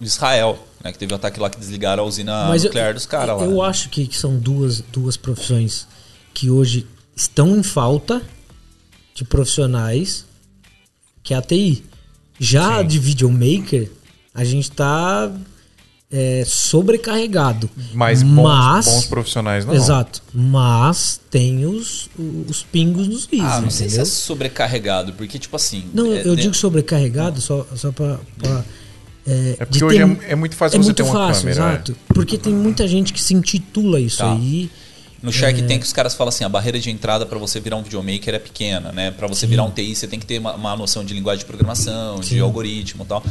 Israel, né? Que teve o ataque lá que desligaram a usina Mas eu, nuclear dos caras lá. eu né? acho que, que são duas, duas profissões que hoje estão em falta de profissionais, que é a TI. Já a de videomaker, a gente tá é, sobrecarregado. Mas bons, Mas- bons profissionais não. Exato. Mas tem os, os pingos nos is, Ah, não sei se é sobrecarregado, porque, tipo assim. Não, é- eu digo sobrecarregado só, só pra. pra, é, É de porque hoje é, é muito fácil é você muito ter uma fácil, câmera. é. exato. Porque tem muita gente que se intitula isso Tá. aí. No Shark Tank os caras falam assim, a barreira de entrada para você virar um videomaker é pequena, né? Para você virar um TI você tem que ter uma, uma noção de linguagem de programação, de algoritmo e tal.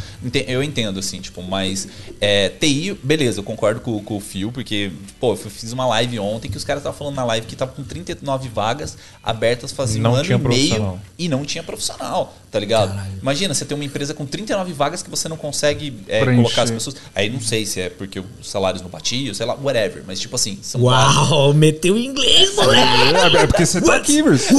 Eu entendo, assim, tipo, mas é, TI, beleza, eu concordo com, com o Phil, porque, pô, eu fiz uma live ontem que os caras estavam falando na live que tava com 39 vagas abertas fazia Não um ano tinha e meio e não tinha profissional, tá ligado? Caralho. Imagina, você tem uma empresa com 39 vagas que você não consegue é, colocar as pessoas. Aí não sei se é porque os salários não batiam, sei lá, whatever. Mas tipo assim, são. Uau, meteu em inglês, moleque! É, é porque você tá aqui, Bruce.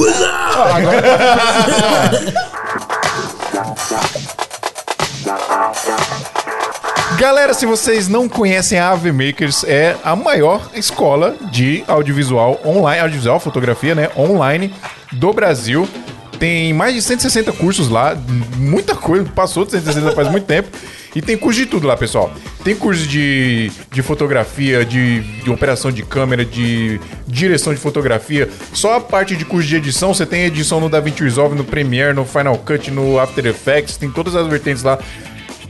Galera, se vocês não conhecem a AV Makers, é a maior escola de audiovisual online, audiovisual, fotografia, né, online do Brasil. Tem mais de 160 cursos lá, muita coisa, passou de 160 faz muito tempo. E tem curso de tudo lá, pessoal. Tem curso de, de fotografia, de, de operação de câmera, de direção de fotografia. Só a parte de curso de edição, você tem edição no DaVinci Resolve, no Premiere, no Final Cut, no After Effects, tem todas as vertentes lá.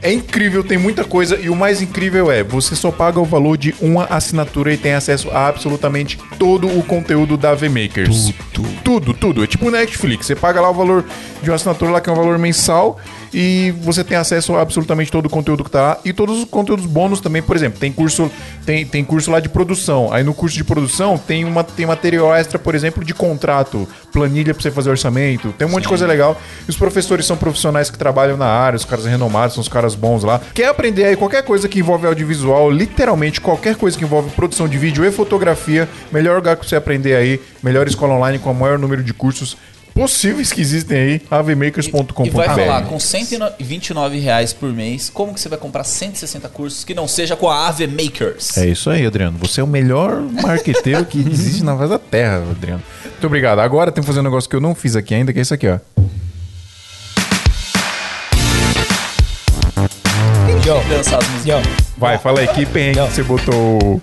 É incrível, tem muita coisa e o mais incrível é, você só paga o valor de uma assinatura e tem acesso a absolutamente todo o conteúdo da VMakers. Tudo. Tudo, tudo. É tipo o Netflix, você paga lá o valor de uma assinatura lá que é um valor mensal e você tem acesso a absolutamente todo o conteúdo que tá lá e todos os conteúdos bônus também, por exemplo, tem curso tem, tem curso lá de produção. Aí no curso de produção tem uma tem material extra, por exemplo, de contrato, planilha para você fazer orçamento, tem um monte de coisa legal. E os professores são profissionais que trabalham na área, os caras renomados, são os caras bons lá. Quer aprender aí qualquer coisa que envolve audiovisual, literalmente qualquer coisa que envolve produção de vídeo e fotografia, melhor lugar para você aprender aí, melhor escola online com o maior número de cursos possíveis que existem aí, avmakers.com.br. E vai falar, com 129 reais por mês, como que você vai comprar 160 cursos que não seja com a AV Makers? É isso aí, Adriano. Você é o melhor marqueteiro que existe na face da Terra, Adriano. Muito obrigado. Agora tem que fazer um negócio que eu não fiz aqui ainda, que é isso aqui, ó. Yo, Dançar as músicas. yo. Vai, fala aí, que perrengue que você botou.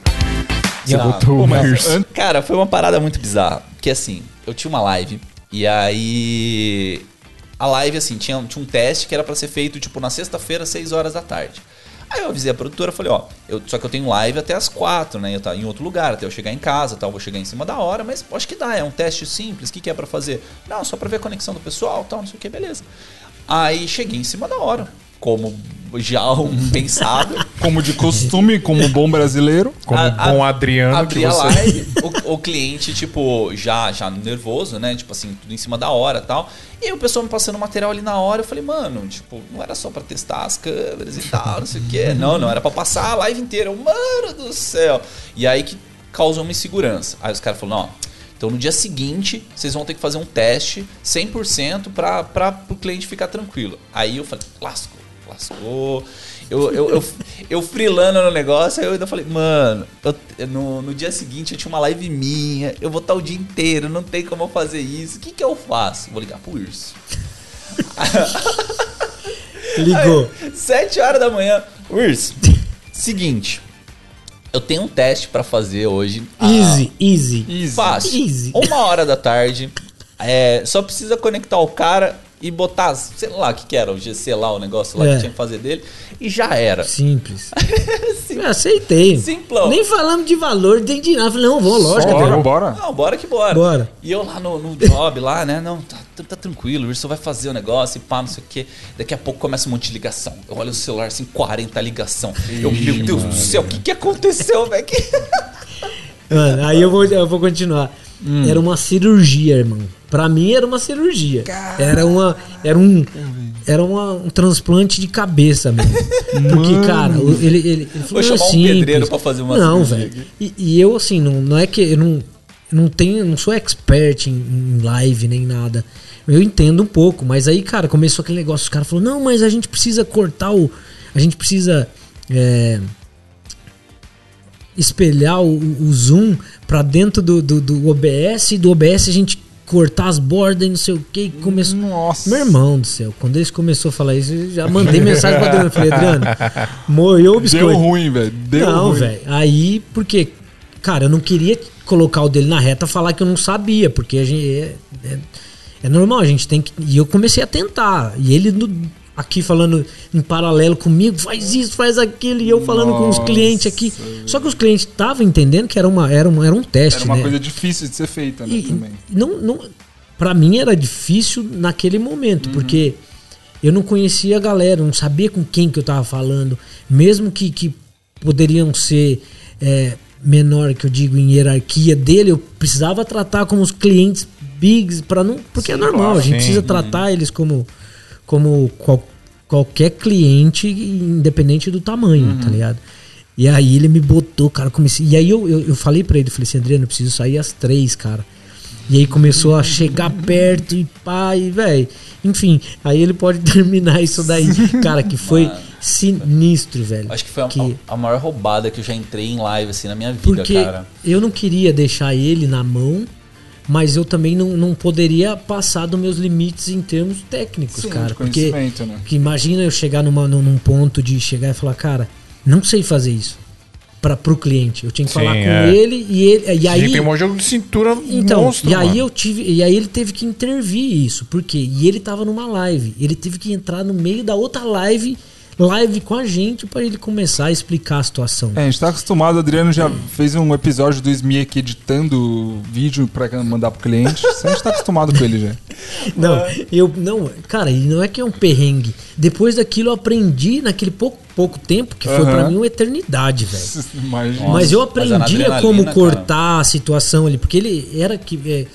Você botou Pô, o mas. Cara, foi uma parada muito bizarra. Que assim, eu tinha uma live e aí. A live, assim, tinha, tinha um teste que era pra ser feito, tipo, na sexta-feira, 6 horas da tarde. Aí eu avisei a produtora, falei, ó, eu, só que eu tenho live até as 4, né? Eu tá em outro lugar, até eu chegar em casa, tal, vou chegar em cima da hora, mas acho que dá, é um teste simples, o que, que é pra fazer? Não, só pra ver a conexão do pessoal, tal, não sei o que, beleza. Aí cheguei em cima da hora, como já um pensado. Como de costume, como bom brasileiro. Como A- a- bom Adriano Abri que a você... live, o, o cliente, tipo, já, já nervoso, né? Tipo assim, tudo em cima da hora e tal. E aí o pessoal me passando material ali na hora, eu falei, mano, tipo, não era só pra testar as câmeras e tal, não sei o quê. Não, não, era pra passar a live inteira. Eu, mano do céu. E aí que causou uma insegurança. Aí os caras falaram, ó. Então no dia seguinte, vocês vão ter que fazer um teste 100% para o cliente ficar tranquilo. Aí eu falei, lascou, lascou. Eu, eu, eu, eu freelando no negócio, aí eu ainda falei, mano, eu- no, no dia seguinte eu tinha uma live minha, eu vou estar o dia inteiro, não tem como eu fazer isso. O que, que eu faço? Vou ligar pro Urso. Ligou. Sete horas da manhã. Urso, seguinte, eu tenho um teste para fazer hoje. Ah, Easy, easy. Easy. Fácil. Easy. Uma hora da tarde. É, só precisa conectar o cara e botar, sei lá, o que, que era, o GC lá, o negócio lá É. que tinha que fazer dele. E já era. Simples. Sim. Eu aceitei. Simplão. Nem falamos de valor, nem de nada. Falei, não, vou, lógico. Bora, bora. Não, bora que bora. Bora. E eu lá no, no job, lá, né? Não, tá, tá- tá tranquilo, o Wilson vai fazer o negócio e pá, não sei o quê. Daqui a pouco começa um monte de ligação. Eu olho o celular, assim, 40 ligação. Eu, meu Deus do céu, o que, que aconteceu, velho? Que- Mano, aí eu vou, eu vou continuar. Hum. Era uma cirurgia, irmão. Pra mim era uma cirurgia. Era uma. Era um. Era uma- um transplante de cabeça mesmo. Porque, cara, ele, ele, ele falou, Vou "Não, é chamar um simples." pedreiro pra fazer uma Não, velho. E, e eu, assim, não, não é que eu não, não tenho. Não sou expert em, em live nem nada. Eu entendo um pouco, mas aí, cara, começou aquele negócio. Os caras falaram, não, mas a gente precisa cortar o. A gente precisa. é, espelhar o, o zoom pra dentro do, do, do OBS e do OBS a gente cortar as bordas e não sei o que. Começou... Nossa. Meu irmão do céu, quando eles começou a falar isso, eu já mandei mensagem pro Adriano. Falei, Adriano, morreu o biscoito. Deu ruim, velho. Deu não, ruim. velho. Aí, porque, cara, eu não queria colocar o dele na reta falar que eu não sabia, porque a gente. É, é, é normal, a gente tem que. E eu comecei a tentar. E ele no- aqui falando em paralelo comigo, faz isso, faz aquilo, e eu falando com os Nossa, clientes aqui. Só que os clientes estavam entendendo que era, uma, era, uma, era um teste, Era uma né? coisa difícil de ser feita, né? E também. não, não, para mim era difícil naquele momento, Uhum. porque eu não conhecia a galera, não sabia com quem que eu tava falando, mesmo que, que poderiam ser é, menor que eu digo em hierarquia dele, eu precisava tratar como os clientes bigs para não, porque é normal, a gente sim. precisa tratar eles como como qual- qualquer cliente, independente do tamanho, tá ligado? E aí ele me botou, cara, comecei. E aí eu, eu, eu falei pra ele, falei assim, Adriano, eu preciso sair às três, cara. E aí começou a chegar perto e e velho. Enfim, aí ele pode terminar isso daí. Cara, que foi. sinistro, velho. Acho que foi a, que, a maior roubada que eu já entrei em live, assim, na minha vida, porque cara. eu não queria deixar ele na mão, mas eu também não, não poderia passar dos meus limites em termos técnicos, Sim, cara. de Porque, conhecimento, né? porque imagina eu chegar numa, num num ponto de chegar e falar, cara, não sei fazer isso para pro cliente. Eu tinha que Sim, falar com é. ele e ele e aí tem um jogo de cintura então, monstro, e aí mano. eu tive, e aí ele teve que intervir isso, por quê? E ele tava numa live, ele teve que entrar no meio da outra live, live com a gente para ele começar a explicar a situação. É, a gente tá acostumado, o Adriano já fez um episódio do SMI aqui editando vídeo pra mandar pro cliente. A gente tá acostumado com ele já. Não, eu não, cara, e não é que é um perrengue. Depois daquilo eu aprendi naquele pouco pouco tempo que foi Aham. pra mim uma eternidade, velho. Mas eu mas a aprendi a adrenalina, como cara. cortar a situação ali, porque ele era que é,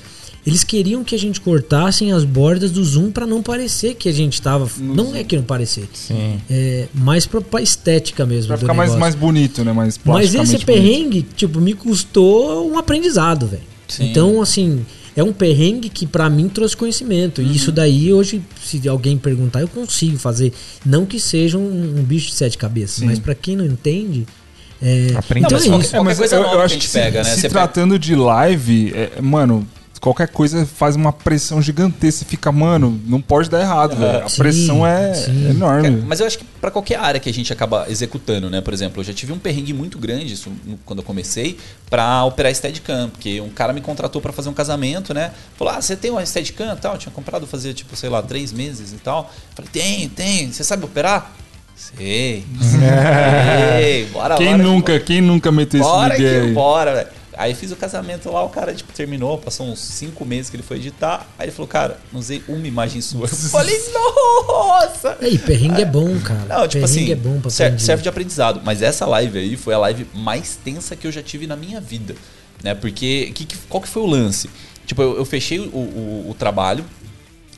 eles queriam que a gente cortassem as bordas do zoom pra não parecer que a gente tava, não é que não parecer. Sim. É, mais pra, pra estética mesmo Pra do ficar mais, negócio. mais bonito, né? Mais Mas esse plasticamente bonito. perrengue, tipo, me custou um aprendizado, velho. Sim. Então, assim, é um perrengue que pra mim trouxe conhecimento. Uhum. E isso daí, hoje, se alguém perguntar, eu consigo fazer. Não que seja um, um bicho de sete cabeças, Sim. mas pra quem não entende, é, Aprende. então Não, mas é qualquer-. É, mas coisa eu, eu que acho a que gente se, pega, né? se Você tratando de live, é, mano, qualquer coisa faz uma pressão gigantesca. Você fica, mano, não pode dar errado, velho. A Sim, pressão é sim. enorme. Cara, mas eu acho que pra qualquer área que a gente acaba executando, né? Por exemplo, eu já tive um perrengue muito grande, isso no- quando eu comecei, pra operar Steadicam, porque um cara me contratou pra fazer um casamento, né? Falou: "Ah, você tem uma Steadicam?" e tal, eu tinha comprado fazia tipo, sei lá, três meses e tal. Falei: "Tenho, tenho. Você sabe operar?" Sei. Sei. Bora Quem bora, nunca, quem nunca meteu esse bora, velho. Aí fiz o casamento lá, o cara, tipo, terminou, passou uns cinco meses que ele foi editar. Aí ele falou, cara, não usei uma imagem sua. Eu falei, nossa! Aí, perrengue é bom, cara. Não, tipo perrengue assim, é bom pra ser- aprender. serve de aprendizado. Mas essa live aí foi a live mais tensa que eu já tive na minha vida. Né? Porque, que, que- qual que foi o lance? Tipo, eu, eu fechei o, o- o trabalho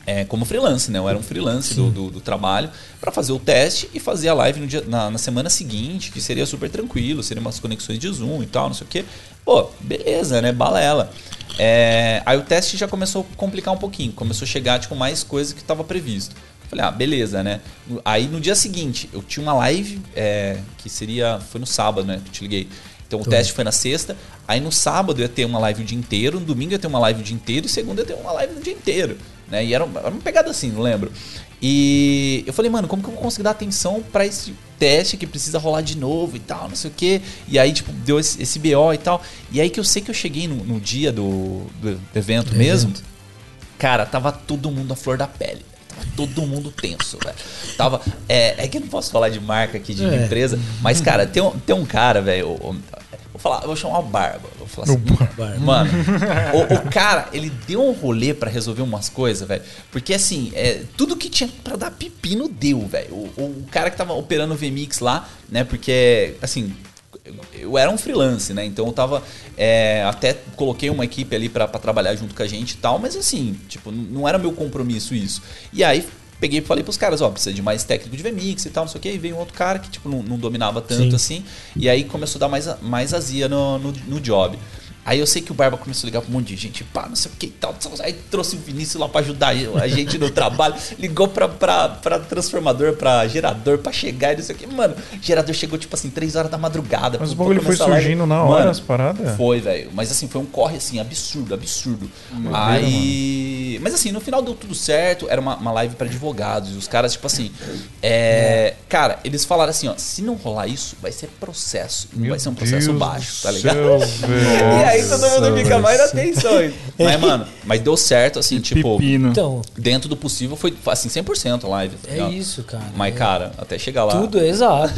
é, como freelance, né? Eu era um freelance do, do, do trabalho para fazer o teste e fazer a live no dia, na, na semana seguinte, que seria super tranquilo, seriam umas conexões de Zoom e tal, não sei o quê. Pô, beleza, né? Balela. É, aí o teste já começou a complicar um pouquinho, começou a chegar tipo, mais coisa que estava previsto. Falei, ah, beleza, né? Aí no dia seguinte, eu tinha uma live é, que seria. Foi no sábado, né? Que eu te liguei. Então o teste foi na sexta. Aí no sábado eu ia ter uma live o dia inteiro, no domingo eu ia ter uma live o dia inteiro e segunda eu ia ter uma live no dia inteiro. Né? E era uma, era uma pegada assim, não lembro. E eu falei, mano, como que eu vou conseguir dar atenção pra esse teste que precisa rolar de novo e tal, não sei o quê. E aí, tipo, deu esse, esse BO e tal. E aí que eu sei que eu cheguei no, no dia do, do evento Do mesmo. evento. Cara, tava todo mundo à flor da pele. Tava todo mundo tenso, velho. Tava. É, é que eu não posso falar de marca aqui, de É. empresa, mas, cara, tem um, tem um cara, velho. Vou falar, vou chamar o Barba. Vou falar assim, Barba. mano, o, o cara, ele deu um rolê pra resolver umas coisas, velho. Porque assim, é, tudo que tinha pra dar pepino deu, velho. O, o cara que tava operando o VMix lá, né? Porque, assim, eu era um freelance, né? Então eu tava. é, até coloquei uma equipe ali pra, pra trabalhar junto com a gente e tal, mas assim, tipo, não era meu compromisso isso. E aí peguei e falei pros caras, ó, precisa de mais técnico de VMix e tal, não sei o que. E veio um outro cara que, tipo, não, não dominava tanto Sim. assim. E aí começou a dar mais, mais azia no, no, no job. Aí eu sei que o Barba começou a ligar pra um monte de gente, pá, não sei o que e tal. Aí trouxe o Vinícius lá pra ajudar a gente no trabalho. Ligou pra, pra, pra transformador, pra gerador, pra chegar e não sei o que. Mano, gerador chegou tipo assim, 3 horas da madrugada. Mas o bagulho foi surgindo na Mano, hora, as paradas? Foi, velho. Mas assim, foi um corre assim, absurdo, absurdo. Doideira, Aí. Mas assim, no final deu tudo certo. Era uma, uma live pra advogados. E os caras, tipo assim. é, Cara, eles falaram assim, ó. Se não rolar isso, vai ser processo. Meu vai ser um processo Deus baixo, tá ligado? céu, E aí todo mundo fica mais atenção. Mas, mano, mas deu certo, assim, tipo. Pepino. Então, Dentro do possível foi assim, 100% a live. tá é ligado? isso, cara. Mas, É cara, até chegar lá. Tudo, exato.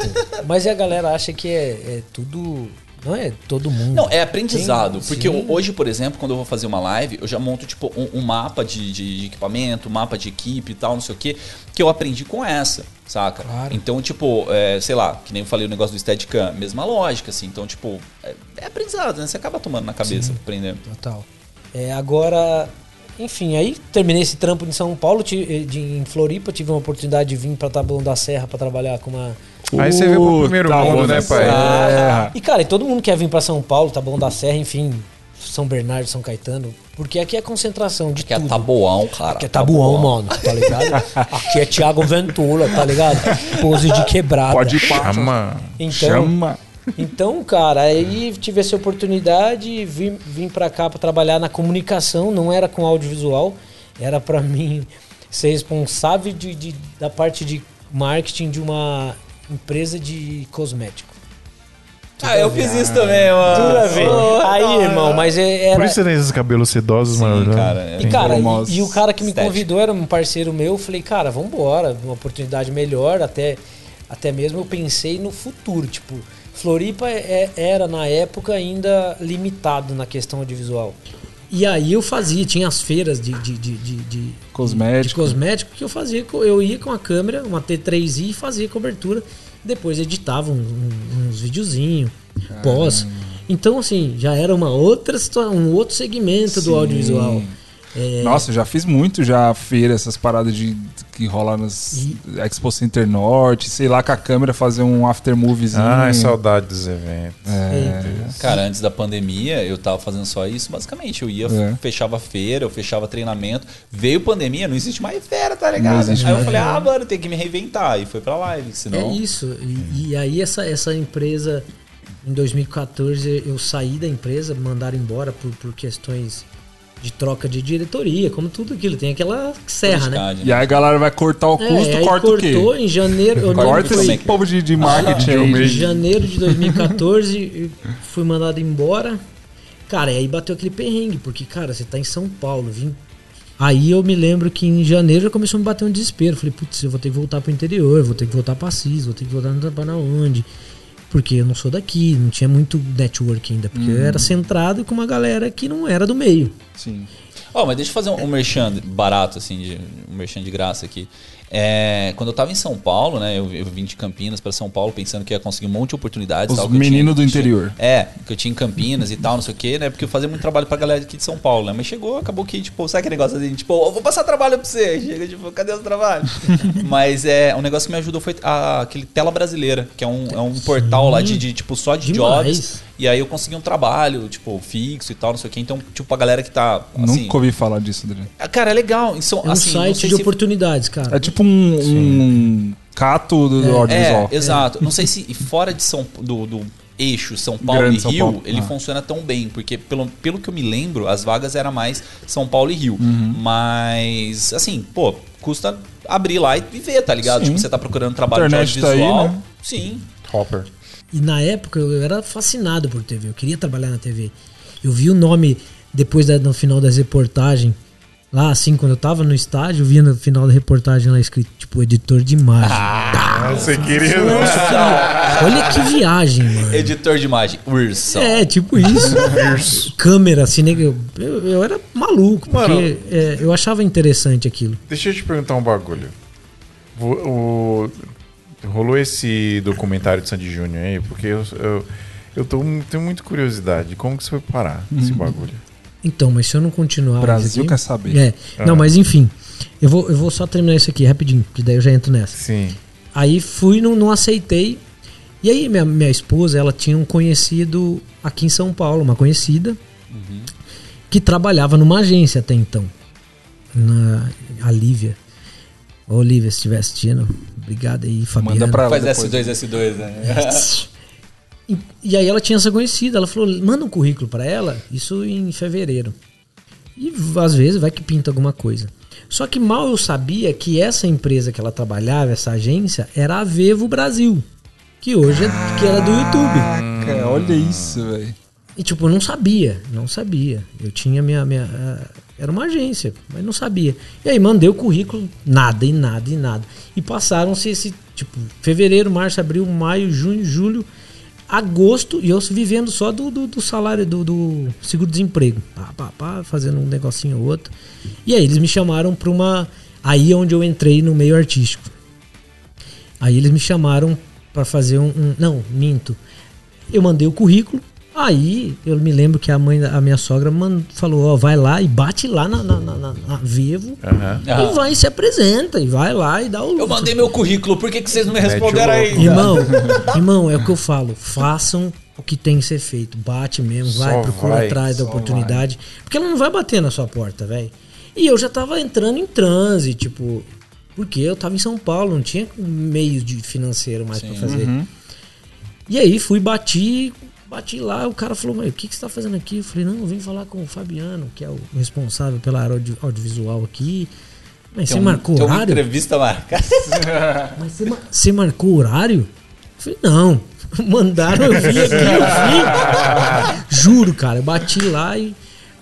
Mas a galera acha que é, é tudo. Não é todo mundo. Não, é aprendizado. Tem- porque sim. hoje, por exemplo, quando eu vou fazer uma live, eu já monto, tipo, um, um mapa de, de- equipamento, um mapa de equipe e tal, não sei o quê, que eu aprendi com essa, saca? Claro. Então, tipo, é, sei lá, que nem eu falei o negócio do Steadicam, mesma lógica, assim. Então, tipo, é, é aprendizado, né? Você acaba tomando na cabeça, aprendendo. Total. É, agora, enfim, aí terminei esse trampo em São Paulo, ti- de, em Floripa, tive uma oportunidade de vir pra Taboão da Serra pra trabalhar com uma. Aí você veio pro primeiro Puta, mundo, né, pai? é. E cara, e todo mundo quer vir pra São Paulo, Taboão da Serra, enfim. São Bernardo, São Caetano, porque aqui é concentração de Que é tudo. tabuão, cara. Aqui é tabuão, mano, tá ligado? Aqui é Thiago Ventura, tá ligado? Pose de quebrada. Pode ir pra... Chama. Então, Chama. Então, cara, aí tive essa oportunidade, vim, vim pra cá pra trabalhar na comunicação, não era com audiovisual, era pra mim ser responsável de, de- da parte de marketing de uma empresa de cosmético. Ah, eu fiz isso também, mano. Tudo a ver. Pô, Aí, hora. irmão, mas é- era. Por isso você tem esses cabelos sedosos, Sim, mano. cara. é E, cara, e, e o cara que me Estética. convidou era um parceiro meu. Eu falei, cara, vambora, uma oportunidade melhor. Até, até mesmo eu pensei no futuro. Tipo, Floripa é- era na época ainda limitado na questão audiovisual. E aí eu fazia, tinha as feiras de, de, de, de, de- Cosmético. de cosmético que eu fazia. Eu ia com a câmera, uma T3i e fazia cobertura. Depois editava um- um- uns videozinhos, pós. Então, assim, já era uma outra situação, um outro segmento do Sim. audiovisual. É, Nossa, eu já fiz muito já feira, essas paradas de que rola nas E- Expo Center Norte, sei lá, com a câmera fazer um after moviezinho. Ai, saudade dos eventos. É. Cara, antes da pandemia, eu tava fazendo só isso, basicamente. Eu ia, É. fechava feira, eu fechava treinamento. Veio pandemia, não existe mais feira, tá ligado? Não existe Aí eu mais falei, ah, mano, tem que me reinventar. E foi pra live, senão. É isso. E, e aí essa, essa empresa, em 2014, eu saí da empresa, mandaram embora por, por questões de troca de diretoria, como tudo aquilo. Tem aquela serra, né? E aí a galera vai cortar o custo, É, aí corta o quê? cortou em janeiro. Corta esse foi povo de, de marketing aí. em janeiro de 2014, eu fui mandado embora. Cara, e aí bateu aquele perrengue, porque, cara, você tá em São Paulo, vim. Aí eu me lembro que em janeiro já começou a me bater um desespero. Falei, putz, eu vou ter que voltar pro interior, vou ter que voltar pra Cis, vou ter que voltar não pra onde. Porque eu não sou daqui, não tinha muito network ainda. Porque eu era centrado com uma galera que não era do meio. Sim. Ó, mas deixa eu fazer um, um merchan barato, assim, de, um merchan de graça aqui. É, quando eu tava em São Paulo, né? Eu, eu vim de Campinas para São Paulo pensando que ia conseguir um monte de oportunidades. Os meninos do tinha- interior. É, que eu tinha em Campinas e tal, não sei o quê, né? Porque eu fazia muito trabalho pra galera aqui de São Paulo, né? Mas chegou, acabou que, tipo, sabe aquele negócio assim, tipo, eu vou passar trabalho pra você. Chega, tipo, cadê o trabalho? Mas é, um negócio que me ajudou foi a- aquele Tela Brasileira, que é um, é um portal lá de, de, tipo, só de Demais. jobs. E aí eu consegui um trabalho, tipo, fixo e tal, não sei o quê. Então, tipo, a galera que tá, assim... Nunca ouvi falar disso, Adriano. Ah, Cara, é legal. São, É um assim, site de se- oportunidades, cara. É tipo um, um cato do audiovisual. É, exato. Não sei se fora de São do, do eixo São Paulo Grande e São Rio, Paulo. ele Ah. funciona tão bem, porque pelo, pelo que eu me lembro, as vagas eram mais São Paulo e Rio. Uhum. Mas, assim, pô, custa abrir lá e ver, tá ligado? Sim. Tipo, você tá procurando trabalho Internet de tá aí, audiovisual. né? Sim. Hopper. E na época eu era fascinado por TV, eu queria trabalhar na TV. Eu vi o nome depois da, no final das reportagens, lá assim, quando eu tava no estádio, eu via no final da reportagem lá escrito, tipo, editor de imagem. Ah, você queria. Olha que viagem, mano. Editor de imagem, Wilson. É, tipo isso. Câmera, assim, né? Eu, eu, eu era maluco, porque Mano. é, eu achava interessante aquilo. Deixa eu te perguntar um bagulho. O, o- rolou esse documentário de Sandy Júnior aí, porque eu, eu, eu tô, tenho muita curiosidade. Como que você foi parar esse bagulho? Então, mas se eu não continuar. O Brasil aqui- quer saber. É, Ah. não, mas enfim. Eu vou, eu vou só terminar isso aqui rapidinho, que daí eu já entro nessa. Sim. Aí fui, não, não aceitei. E aí minha, minha esposa, ela tinha um conhecido aqui em São Paulo, uma conhecida, que trabalhava numa agência até então. Na, a Lívia. Ô Lívia, se estiver assistindo, obrigado aí, Fabiana. Manda pra ela Faz depois. S2, S2, né? E, e aí ela tinha essa conhecida, ela falou, manda um currículo pra ela, isso em fevereiro. E às vezes vai que pinta alguma coisa. Só que mal eu sabia que essa empresa que ela trabalhava, essa agência, era a Vevo Brasil. Que hoje é, que era do YouTube. Caraca, olha isso, velho. E tipo, eu não sabia, não sabia. Eu tinha minha. minha ah, era uma agência, mas não sabia. E aí mandei o currículo, nada, e nada, e nada. E passaram-se esse, tipo, fevereiro, março, abril, maio, junho, julho, agosto, e eu vivendo só do, do, do salário do, do seguro-desemprego. Pá, pá, pá, fazendo um negocinho ou outro. E aí eles me chamaram pra uma. Aí é onde eu entrei no meio artístico. Aí eles me chamaram pra fazer um, um- Não, minto. Eu mandei o currículo Aí eu me lembro que a mãe, da- a minha sogra falou, ó, vai lá e bate lá na, na, na, na- na Vivo. Ah. e vai e se apresenta e vai lá e dá o Eu mandei meu currículo, por que, que vocês não me responderam aí? Irmão, irmão, é o que eu falo. Façam o que tem que ser feito. Bate mesmo, vai, Só procura vai, atrás da oportunidade. Porque ela não vai bater na sua porta, velho. E eu já tava entrando em transe, tipo. Porque eu tava em São Paulo, não tinha meio de financeiro mais pra fazer. E aí fui, bati, bati lá, o cara falou, "Mas o que, que você tá fazendo aqui? Eu falei, não, eu vim falar com o Fabiano, que é o responsável pela área audio- audiovisual aqui. Mas você um- marcou tem uma horário? entrevista marcada. Mas você, você marcou o horário? Eu falei, não. Mandaram eu vim aqui, eu vim. Juro, cara, eu bati lá e.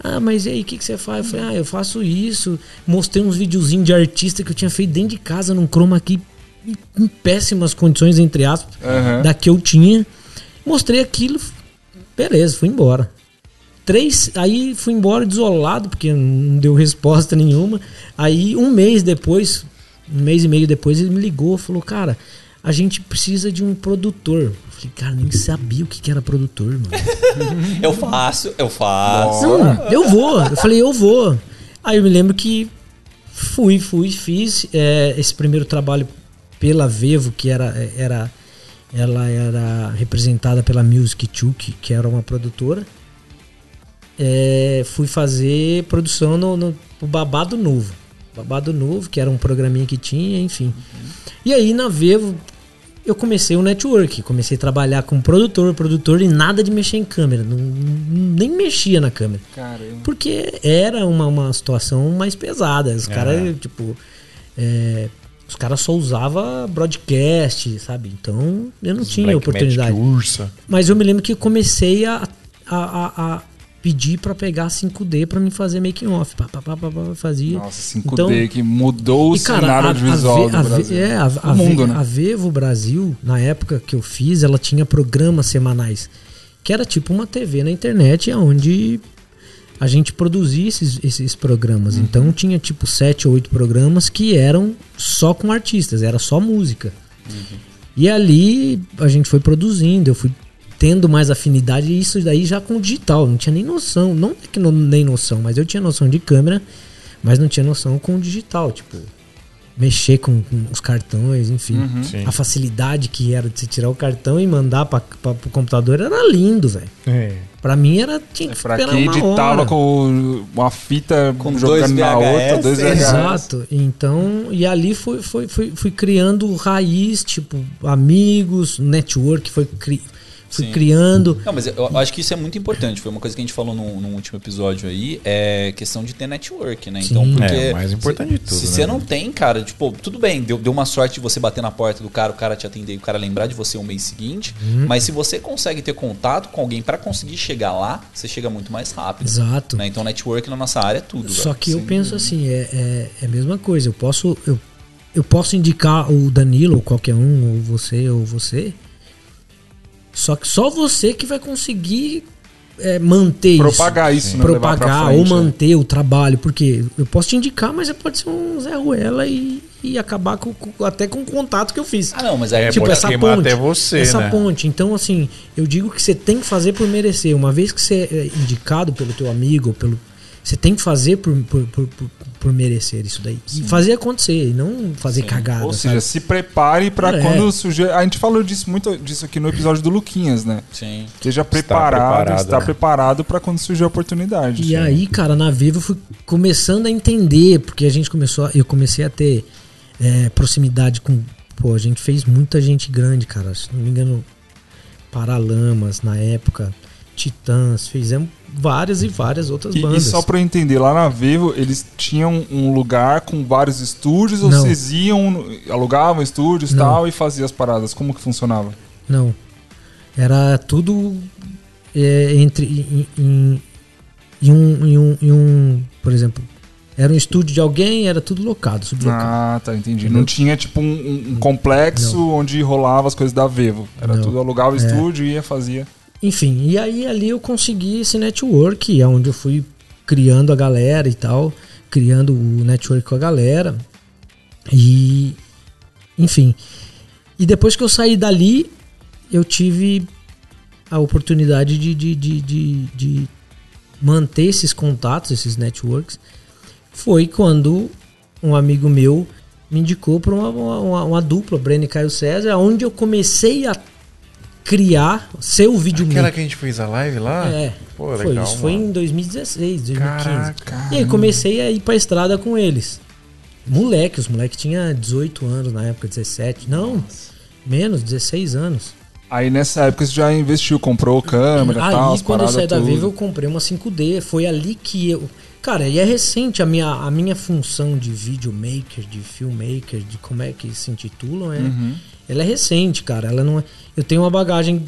Ah, mas e aí, o que, que você faz? Eu falei, ah, eu faço isso. Mostrei uns videozinhos de artista que eu tinha feito dentro de casa, num chroma aqui, em, péssimas condições, entre aspas, Aham. da que eu tinha. Mostrei aquilo, beleza, fui embora. Três, aí fui embora desolado, porque não deu resposta nenhuma. Aí um mês depois, um mês e meio depois, ele me ligou, falou, cara, a gente precisa de um produtor. Eu falei, cara, nem sabia o que que era produtor, mano. Eu faço, eu faço. Não, eu vou. Eu falei, eu vou. Aí eu me lembro que fui, fui, fiz é, esse primeiro trabalho pela Vevo, que era, era ela era representada pela Music 2, que, era uma produtora. É, fui fazer produção no, no, no Babado Novo. Babado Novo, que era um programinha que tinha, enfim. E aí na Vevo eu comecei o network, comecei a trabalhar como produtor, produtor e nada de mexer em câmera, não, nem mexia na câmera. Caramba. Porque era uma, uma situação mais pesada. Os caras, tipo. é, os caras só usavam broadcast, sabe? Então eu não tinha Black oportunidade. Magic Ursa. Mas eu me lembro que comecei a, a, a- a pedir pra pegar 5D pra me fazer making off. Pá, pá, pá, pá, pá, fazia. Nossa, 5D Então, que mudou o e, cara, cenário a- a Ve- do a Ve- Brasil. é, a, a o mundo, né? a Vevo Brasil, na época que eu fiz, ela tinha programas semanais. Que era tipo uma TV na internet, onde a gente produzia esses, esses programas. Uhum. Então tinha tipo sete ou oito programas que eram só com artistas, era só música. Uhum. E ali a gente foi produzindo, eu fui tendo mais afinidade, e isso daí já com o digital, não tinha nem noção, não é que não, nem noção, mas eu tinha noção de câmera, mas não tinha noção com o digital, tipo, mexer com, com os cartões, enfim. Uhum. A facilidade que era de você tirar o cartão e mandar para o computador era lindo, velho. É. Pra mim era tinha que É Pra quem uma editava hora. com uma fita Com jogando na outra, dois VHS. Exato. Então, e ali foi, foi, foi, fui criando raiz, tipo, amigos, network, foi, cri, fui Sim. criando. Não, mas eu eu acho que isso é muito importante. Foi uma coisa que a gente falou no, último episódio aí. É questão de ter network, né? Então, Sim. porque. É, o mais importante de tudo, Se né, você não tem, cara, tipo, tudo bem, deu, deu uma sorte de você bater na porta do cara, o cara te atender e o cara lembrar de você o mês seguinte. Uhum. Mas se você consegue ter contato com alguém pra conseguir chegar lá, você chega muito mais rápido. Exato. né? Então, network na nossa área é tudo. Só velho. que eu Sim. penso assim, é, é, é a mesma coisa. Eu posso, eu, eu posso indicar o Danilo, ou qualquer um, ou você, ou você. Só que só você que vai conseguir é, manter isso. Propagar isso, né? Levar pra propagar frente, ou né? manter o trabalho, porque eu posso te indicar, mas pode ser um Zé Ruela e, e acabar com, com- até com o contato que eu fiz. Ah, não, mas aí É, tipo, pode essa ponte. até você, essa né? ponte. Então, assim, eu digo que você tem que fazer por merecer. Uma vez que você é indicado pelo teu amigo, ou pelo. Você tem que fazer por, por, por, por- por merecer isso daí. E fazer acontecer, e não fazer cagada. Ou sabe? seja, se prepare pra É. quando surgir. A gente falou disso muito disso aqui no episódio do Luquinhas, né? Sim. Esteja preparado, está preparado para quando surgir a oportunidade. E aí, cara, na Vivo eu fui começando a entender, porque a gente começou, a- eu comecei a ter é, proximidade com, pô, a gente fez muita gente grande, cara. Se não me engano, Paralamas na época, Titãs, fizemos várias e várias outras E, e bandas. só pra eu entender, lá na Vivo, eles tinham um lugar com vários estúdios ou Não. vocês iam, alugavam estúdios e Não. tal e faziam as paradas? Como que funcionava? Não. Era tudo é, entre em, em- em um, em, um, em um, por exemplo, era um estúdio de alguém, era tudo locado, sublocado. Ah, tá, entendi. Entendeu? Não tinha tipo um, um- complexo onde rolava as coisas da Vivo. Era Não. tudo alugava o É. estúdio e ia fazia. Enfim, e aí ali eu consegui esse network, é onde eu fui criando a galera e tal, criando o network com a galera. E enfim. E depois que eu saí dali, eu tive a oportunidade de, de, de, de, de manter esses contatos, esses networks, foi quando um amigo meu me indicou para uma, uma, uma, dupla, Breno e Caio César, onde eu comecei a criar seu vídeo Aquela que a gente fez a live lá? É. Pô, foi, legal, isso foi mano. em 2016, 2015. Caraca. E aí comecei a ir pra estrada com eles. Moleque, os moleques tinham 18 anos na época, 17. Não, menos, 16 anos. Aí nessa época você já investiu, comprou câmera e Aí, tal, as quando eu saí da. Vivo, eu comprei uma 5D. Foi ali que eu. Cara, e é recente a minha, a minha função de videomaker, de filmmaker, de como é que se intitulam, é, Uhum. Ela é recente, cara. Ela não é, eu tenho uma bagagem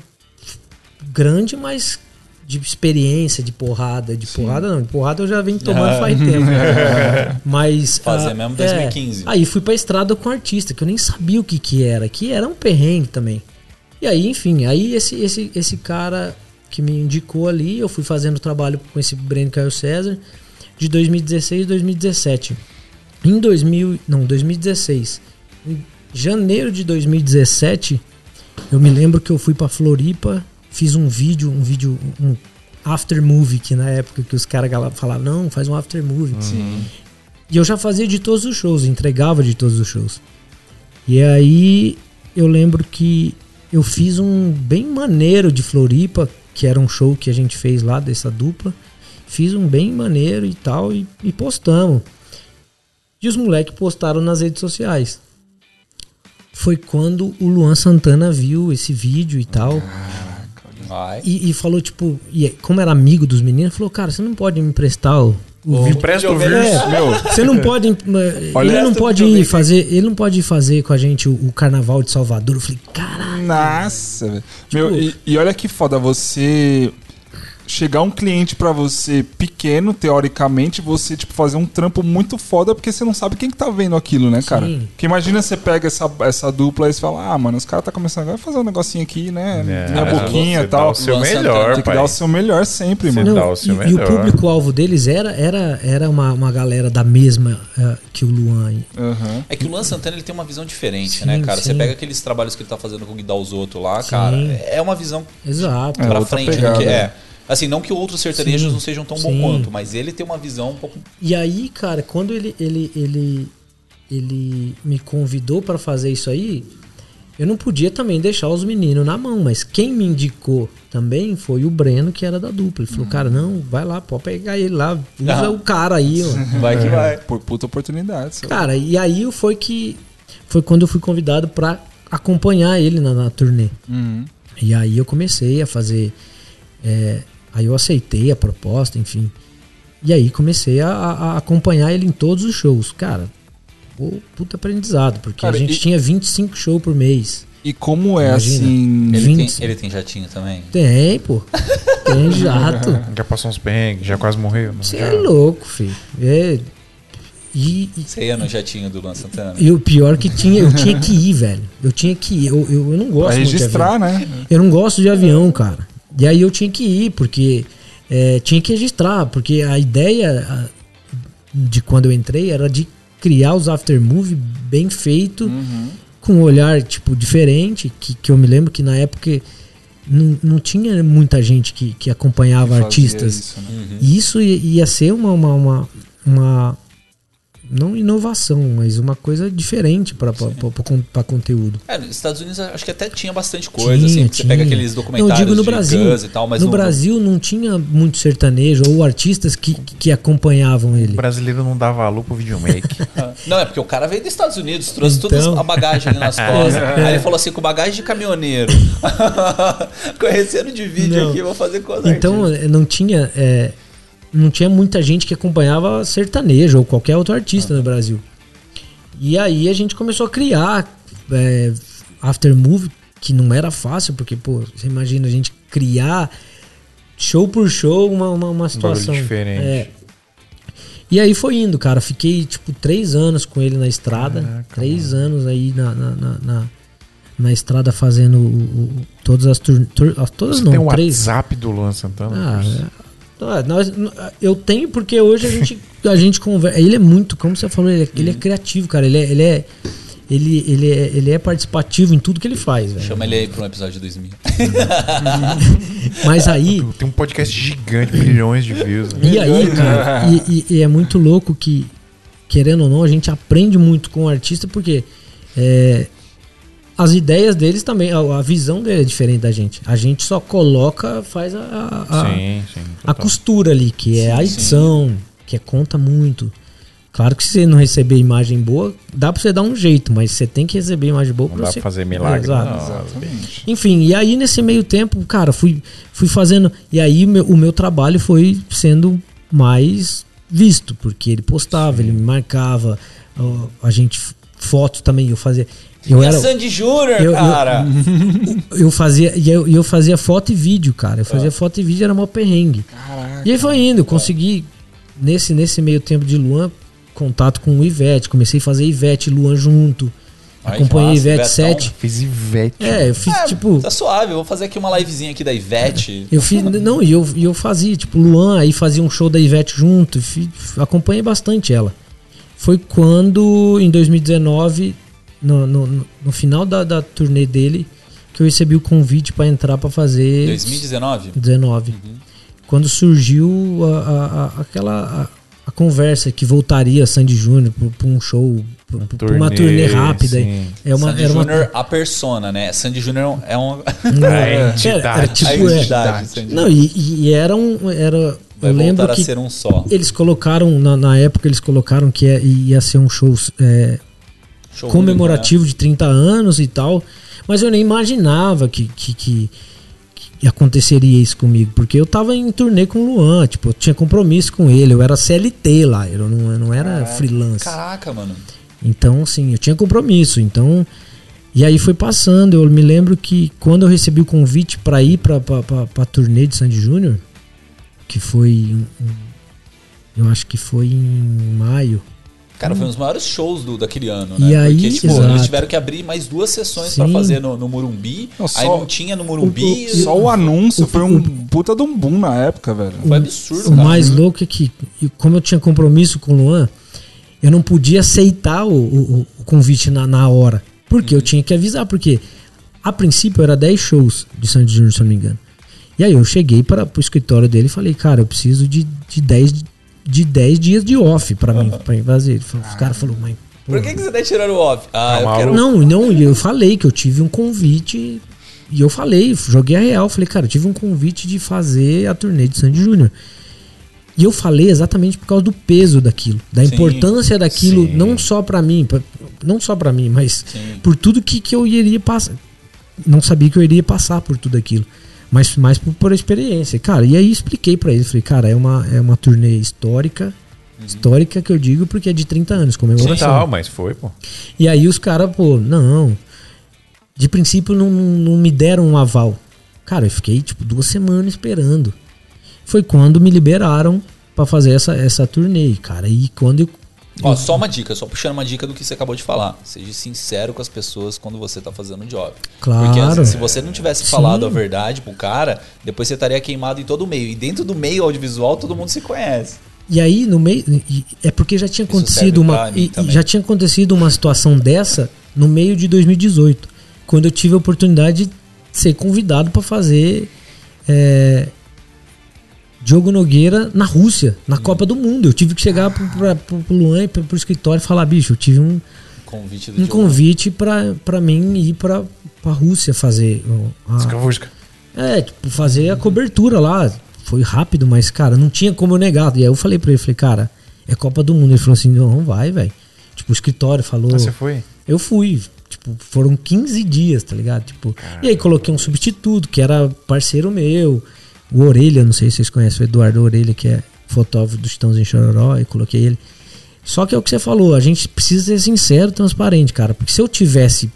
grande, mas de experiência, de porrada. De porrada não, de porrada eu já venho tomando faz tempo. Mas. Fazer ah, mesmo é, 2015. aí fui pra estrada com artista, que eu nem sabia o que que era, que era um perrengue também. E aí, enfim, aí esse, esse, esse cara que me indicou ali, eu fui fazendo trabalho com esse Breno Caio César de 2016 e 2017. Em 2000, não, 2016. Em janeiro de 2017, eu me lembro que eu fui pra Floripa, fiz um vídeo, um vídeo, um after movie, que na época que os caras falavam, não, faz um after movie. E eu já fazia de todos os shows, entregava de todos os shows. E aí eu lembro que eu fiz um bem maneiro de Floripa, que era um show que a gente fez lá dessa dupla. Fiz um bem maneiro e tal, e, e postamos. E os moleques postaram nas redes sociais. Foi quando o Luan Santana viu esse vídeo e tal. Vai. E, e falou, tipo, e como era amigo dos meninos, falou, cara, você não pode me emprestar o, o Me vídeo. empresta o É. vírus. Meu, Você não pode. eh, Olha ele não pode videomaker. fazer. Ele não pode fazer com a gente o, o carnaval de Salvador. Eu falei, caralho. Nossa, velho. Meu, Tipo- e, e olha que foda você chegar um cliente pra você pequeno, teoricamente, você tipo fazer um trampo muito foda porque você não sabe quem que tá vendo aquilo, né, cara? Sim. Porque imagina você pega essa, essa dupla e você fala: "Ah, mano, os caras tá começando agora a fazer um negocinho aqui, né? É, Minha boquinha você e tal". dá o seu Santana. melhor, Tem que pai. dar o seu melhor sempre, Você mano. dá o seu e, e o melhor. público-alvo deles era, era, era uma, uma galera da mesma eh, que o Luan. Aham. É que o Luan Santana ele tem uma visão diferente, Sim, né, cara? Você sim. pega aqueles trabalhos que ele tá fazendo com o Guidal Zoto lá, Sim. cara, é uma visão Exato. É, pra outra frente, né? pegada. Que é. Assim, não que outros sertanejos Sim. não sejam tão bom quanto, mas ele tem uma visão um pouco. E aí, cara, quando ele, ele, ele, ele me convidou pra fazer isso aí, eu não podia também deixar os meninos na mão, mas quem me indicou também foi o Breno, que era da dupla. Ele falou, cara, não, vai lá, pode pegar ele lá, usa Ah. o cara aí, ó. Vai que vai. Por puta oportunidade. seu. Cara, e aí foi que foi quando eu fui convidado pra acompanhar ele na, na turnê. Uhum. E aí eu comecei a fazer. é, aí eu aceitei a proposta, enfim. E aí comecei a, a- acompanhar ele em todos os shows. Cara, pô, puta aprendizado, porque Cara, a gente e- tinha 25 shows por mês. E como é Imagina. assim. Ele 20. tem, ele tem jatinho também. Tem, pô. Tem jato. Já passou uns perrengues, já quase morreu. Você Já. é louco, filho. É, e, e- Você ia no jatinho do Luan Santana? e o pior que tinha, eu tinha que ir, velho. Eu tinha que ir. Eu, eu, eu não gosto Pra muito de registrar, avião. né? Eu não gosto de avião, cara. E aí eu tinha que ir, porque é, tinha que registrar, porque a ideia de quando eu entrei era de criar os aftermovie bem feito, Uhum. com um olhar, tipo, diferente, que, que eu me lembro que na época não, não tinha muita gente que, que acompanhava Fazia artistas. isso, né? Uhum. E isso ia, ia ser uma, uma, uma, uma- não inovação, mas uma coisa diferente para conteúdo. É, nos Estados Unidos acho que até tinha bastante coisa, Tinha, assim, que você pega tinha. aqueles documentários Não, eu digo no de Brasil. E tal, mas no não- Brasil não tinha muito sertanejo ou artistas que, que acompanhavam O ele. brasileiro não dá valor pro videomake. Não, é porque o cara veio dos Estados Unidos, trouxe toda Então. a bagagem ali nas costas. Aí ele falou assim, com bagagem de caminhoneiro. Conhecendo de vídeo Não. aqui, vou fazer coisa Então não tinha é, não tinha muita gente que acompanhava sertanejo ou qualquer outro artista no Brasil. E aí a gente começou a criar é, aftermovie que não era fácil porque pô você imagina a gente criar show por show uma, uma, uma situação diferente. É. E aí foi indo, cara. Fiquei, tipo, três anos com ele na estrada. Caraca, três anos aí na, na, na, na- na estrada fazendo o- o- todas as tur, tur- ah, Todas Você não, tem um três. WhatsApp do Luan Santana? Ah, nós, eu tenho porque hoje a gente, a gente conversa. Ele é muito, como você falou, ele é, ele é criativo, cara. Ele é, ele é, ele, ele, é, ele é participativo em tudo que ele faz, velho. Chama ele aí pra um episódio de 2000. Mas aí, Tem um podcast gigante, milhões de views. né? E aí, cara, e, e- e é muito louco que, querendo ou não, a gente aprende muito com o artista porque é, as ideias deles também, a, a visão dele é diferente da gente. A gente só coloca, faz a, a, a- Sim, sim. a costura ali, que é a Sim, edição, que é, conta muito. Claro que se você não receber imagem boa, dá pra você dar um jeito, mas você tem que receber imagem boa Não pra dá você pra fazer milagre. Exato. não. Exatamente. enfim, e aí nesse meio tempo, cara, fui, fui fazendo. E aí meu- o meu trabalho foi sendo mais visto, porque ele postava, ele me marcava, a gente, fotos também, eu fazia. Eu e era. a Sandy Júnior, eu- eu- cara. Eu fazia, e eu, eu fazia foto e vídeo, cara. Eu fazia foto e vídeo, era mó perrengue. Caraca. E aí foi indo, eu consegui, nesse, nesse meio tempo de Luan, contato com o Ivete. Comecei a fazer Ivete e Luan junto. Ai, Acompanhei massa, Ivete Ivetão. 7. Fiz Ivete. É, eu fiz É, tipo. Tá suave, eu vou fazer aqui uma livezinha aqui da Ivete. Eu fiz. Não, e eu, e eu fazia, tipo, Luan, aí fazia um show da Ivete junto. e fi- acompanhei bastante ela. Foi quando, em 2019, no, no, no- final da, da turnê dele, que eu recebi o convite pra entrar pra fazer. 2019? 19. Quando surgiu a, a- a- aquela. A, a conversa que voltaria Sandy Júnior pra, pra um show, pra, uma turnê rápida. sim. É uma, Sandy era uma, Júnior, a persona, né? Sandy Júnior é um... A entidade. Era- era tipo, a é. entidade. Sandy Não, e, e era um. Era, Vai eu lembro que a ser um só. eles colocaram, na, na época, eles colocaram que ia, ia ser um show é, Show comemorativo de 30 anos e tal. Mas eu nem imaginava que, que, que, que aconteceria isso comigo. Porque eu tava em turnê com o Luan, tipo, eu tinha compromisso com ele, eu era CLT lá, eu não, eu não era freelance. Caraca, mano. Então, assim, eu tinha compromisso. Então, e aí foi passando. Eu me lembro que quando eu recebi o convite pra ir pra, pra turnê de Sandy Júnior, que foi. em- eu acho que foi em maio. Cara, foi um dos maiores shows do, daquele ano, E né? aí, Porque, tipo, exato. eles tiveram que abrir mais duas sessões pra Sim. fazer no, no Morumbi. Não, aí não tinha no Morumbi. O- Só o anúncio o- foi um puta de um boom na época, velho. Foi absurdo, O cara. mais louco é que, e como eu tinha compromisso com o Luan, eu não podia aceitar o, o- o convite na, na hora. Porque eu tinha que avisar, porque a princípio era 10 shows de Sandy Júnior, se eu não me engano. E aí eu cheguei para o escritório dele e falei, cara, eu preciso de, de 10 de 10 dias de off pra mim, pra mim fazer. Ele falou- Os caras falaram, mas. Por que, que você tá tirando o off? Ah, eu maluco. quero. Não, não, eu falei que eu tive um convite. E eu falei, joguei a real. Falei, cara, eu tive um convite de fazer a turnê de Sandy Júnior. E eu falei exatamente por causa do peso daquilo, da Sim, importância daquilo, sim. não só pra mim, pra- não só pra mim, mas Sim. por tudo que, que eu iria passar. Não sabia que eu iria passar por tudo aquilo, mas mais por, por experiência. Cara, e aí expliquei pra ele, falei, cara, é uma, é uma turnê histórica, histórica que eu digo porque é de 30 anos, comemoração. Total, mas foi, pô. E aí os caras, pô, não. De princípio não, não me deram um aval. Cara, eu fiquei tipo duas semanas esperando. Foi quando me liberaram pra fazer essa, essa turnê, cara. E quando eu. Ó, só uma dica, só puxando uma dica do que você acabou de falar. Seja sincero com as pessoas quando você tá fazendo o job. Claro. Porque assim, se você não tivesse Sim. falado a verdade pro cara, depois você estaria queimado em todo o meio. E dentro do meio audiovisual, todo mundo se conhece. E aí, no meio. É porque já tinha Isso acontecido uma. e- já tinha acontecido uma situação dessa no meio de 2018. Quando eu tive a oportunidade de ser convidado pra fazer. é, Diogo Nogueira na Rússia, na. Copa do Mundo. Eu tive que chegar pro, pra, pro, pro Luan e pro, pro escritório e falar, bicho, eu tive um, Convite um Diogo. convite pra, pra mim ir pra, pra Rússia fazer. a- Escavusca. é, tipo, fazer a cobertura lá. Foi rápido, mas, cara, não tinha como eu negar. E aí eu falei pra ele, falei, cara, é Copa do Mundo. Ele falou assim, não, vai, velho. Tipo, o escritório falou. Ah, você foi? Eu fui. Tipo, foram 15 dias, tá ligado? Tipo, e aí coloquei um substituto, que era parceiro meu. O Orelha, não sei se vocês conhecem, o Eduardo Orelha, que é fotógrafo do Chitãozinho Chororó, e coloquei ele. Só que é o que você falou, a gente precisa ser sincero, transparente, cara. Porque se eu tivesse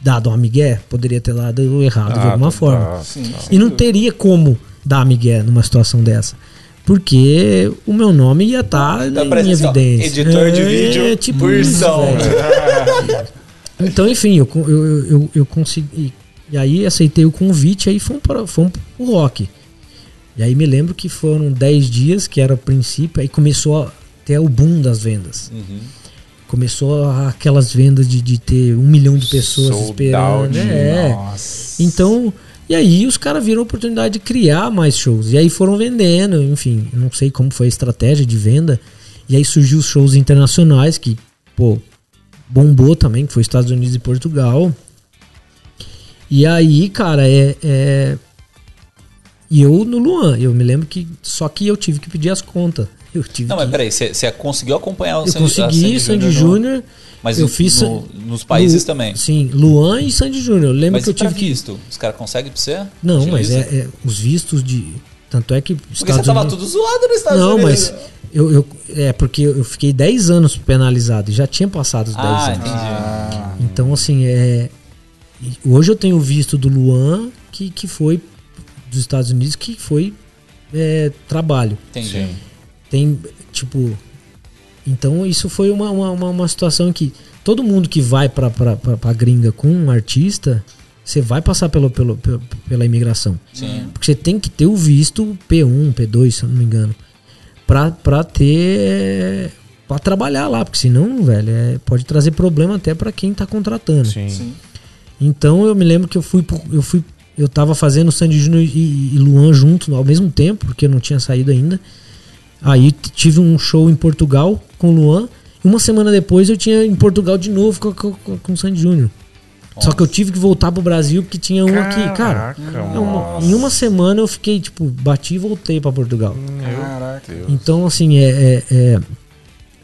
dado uma migué, poderia ter dado errado de Ah, alguma total. forma. Sim, E não teria como dar migué numa situação dessa. Porque o meu nome ia estar Tá em parecendo assim, ó, evidência. editor de vídeo, tipo Bursão. isso. Então, enfim, eu, eu, eu, eu consegui. E aí aceitei o convite, aí fomos para fomos pro rock. E aí me lembro que foram 10 dias, que era o princípio, aí começou a ter o boom das vendas. Uhum. Começou aquelas vendas de, de ter um milhão de pessoas Sold esperando. out, É. Nossa. Então, e aí os caras viram a oportunidade de criar mais shows. E aí foram vendendo, enfim, não sei como foi a estratégia de venda. E aí surgiu os shows internacionais, que, pô, bombou também, que foi Estados Unidos e Portugal. E aí, cara, é. é... E eu no Luan, eu me lembro que. Só que eu tive que pedir as contas. Eu tive Não, que... mas peraí, você você conseguiu acompanhar o Eu Sandy, a consegui Sandy Júnior Júnior. Mas eu fiz no- nos países também. Sim, Luan e Sandy Júnior. Eu lembro Mas que eu tive que. visto? Os caras conseguem pra você? Não, mas é, é os vistos de. Tanto é que. Porque você Estados tava Unidos- tudo zoado nos Estados Não, Unidos. mas. Eu, eu, é porque eu fiquei 10 anos penalizado e já tinha passado os 10 Ah, anos. entendi. Ah, Então, assim, é. Hoje eu tenho visto do Luan, que, que foi dos Estados Unidos, que foi é, trabalho. Entendi. Tem, tipo. Então, isso foi uma, uma, uma, uma situação que todo mundo que vai pra, pra, pra, pra gringa com um artista, você vai passar pelo, pelo, pelo- pela imigração. Sim. Porque você tem que ter o visto P1, P2, se eu não me engano. Pra, pra ter. Pra trabalhar lá. Porque senão, velho, é, pode trazer problema até pra quem tá contratando. Sim. sim. Então eu me lembro que eu fui. pro- Eu fui. Eu tava fazendo Sandy Júnior e, e Luan junto ao mesmo tempo, porque eu não tinha saído ainda. Aí tive um show em Portugal com o Luan. E uma semana depois eu tinha em Portugal de novo com, com, com, com o Sandy Júnior. Só que eu tive que voltar pro Brasil porque tinha um aqui. Cara, Caraca, uma- em uma semana eu fiquei, tipo, bati e voltei pra Portugal. Caraca. Então, assim, é, é- é-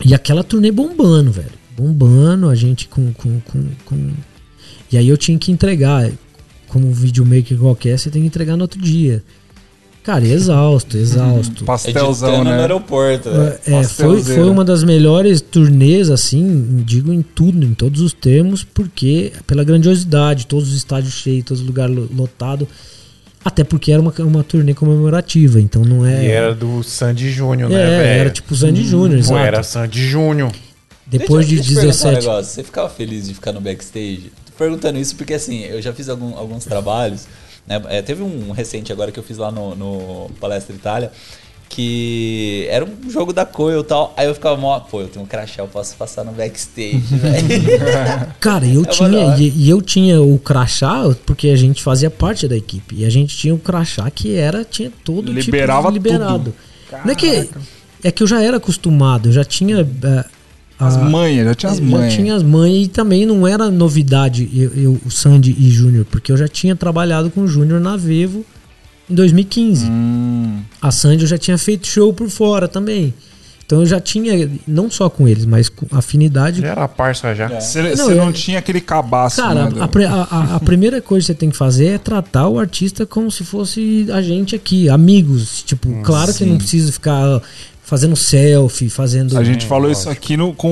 E aquela turnê bombando, velho. Bombando, a gente com, com, com, com- E aí eu tinha que entregar. Como um videomaker qualquer, você tem que entregar no outro dia. Cara, e exausto, exausto. Pastelzão, Editando no né? aeroporto. né? É, foi, foi uma das melhores turnês, assim, digo em tudo, em todos os termos, porque pela grandiosidade, todos os estádios cheios, todos os lugares lo- lotados. Até porque era uma, uma turnê comemorativa, então não é. E era do Sandy Júnior, né, É, velho? era tipo Sandy Júnior, Pô, exato. era Sandy Júnior. Depois Deixa- de deixa eu te perguntar 17. Um negócio. Você ficava feliz de ficar no backstage? Perguntando isso porque assim, eu já fiz algum- alguns trabalhos. né? É, teve um recente agora que eu fiz lá no, no Palestra Itália. Que era um jogo da Coil e tal. Aí eu ficava mó, pô, eu tenho um crachá, eu posso passar no backstage, velho. Cara, eu É tinha. E, e eu tinha o crachá, porque a gente fazia parte da equipe. E a gente tinha o crachá que era, tinha todo Liberava tipo de liberado. tudo. Não é que. É que eu já era acostumado, eu já tinha. É, As a- manhas, já tinha as eu manhas. Já tinha as manhas e também não era novidade eu, eu, o Sandy e Júnior, porque eu já tinha trabalhado com o Júnior na Vevo em 2015. Hum, A Sandy eu já tinha feito show por fora também. Então eu já tinha, não só com eles, mas com afinidade. Já era parça já. Você Não, você eu- não tinha aquele cabaço, Cara, né, a, a- a- primeira coisa que você tem que fazer é tratar o artista como se fosse a gente aqui, amigos. Tipo, Hum, claro que não precisa ficar fazendo selfie, fazendo. A gente falou lógico. isso aqui no, com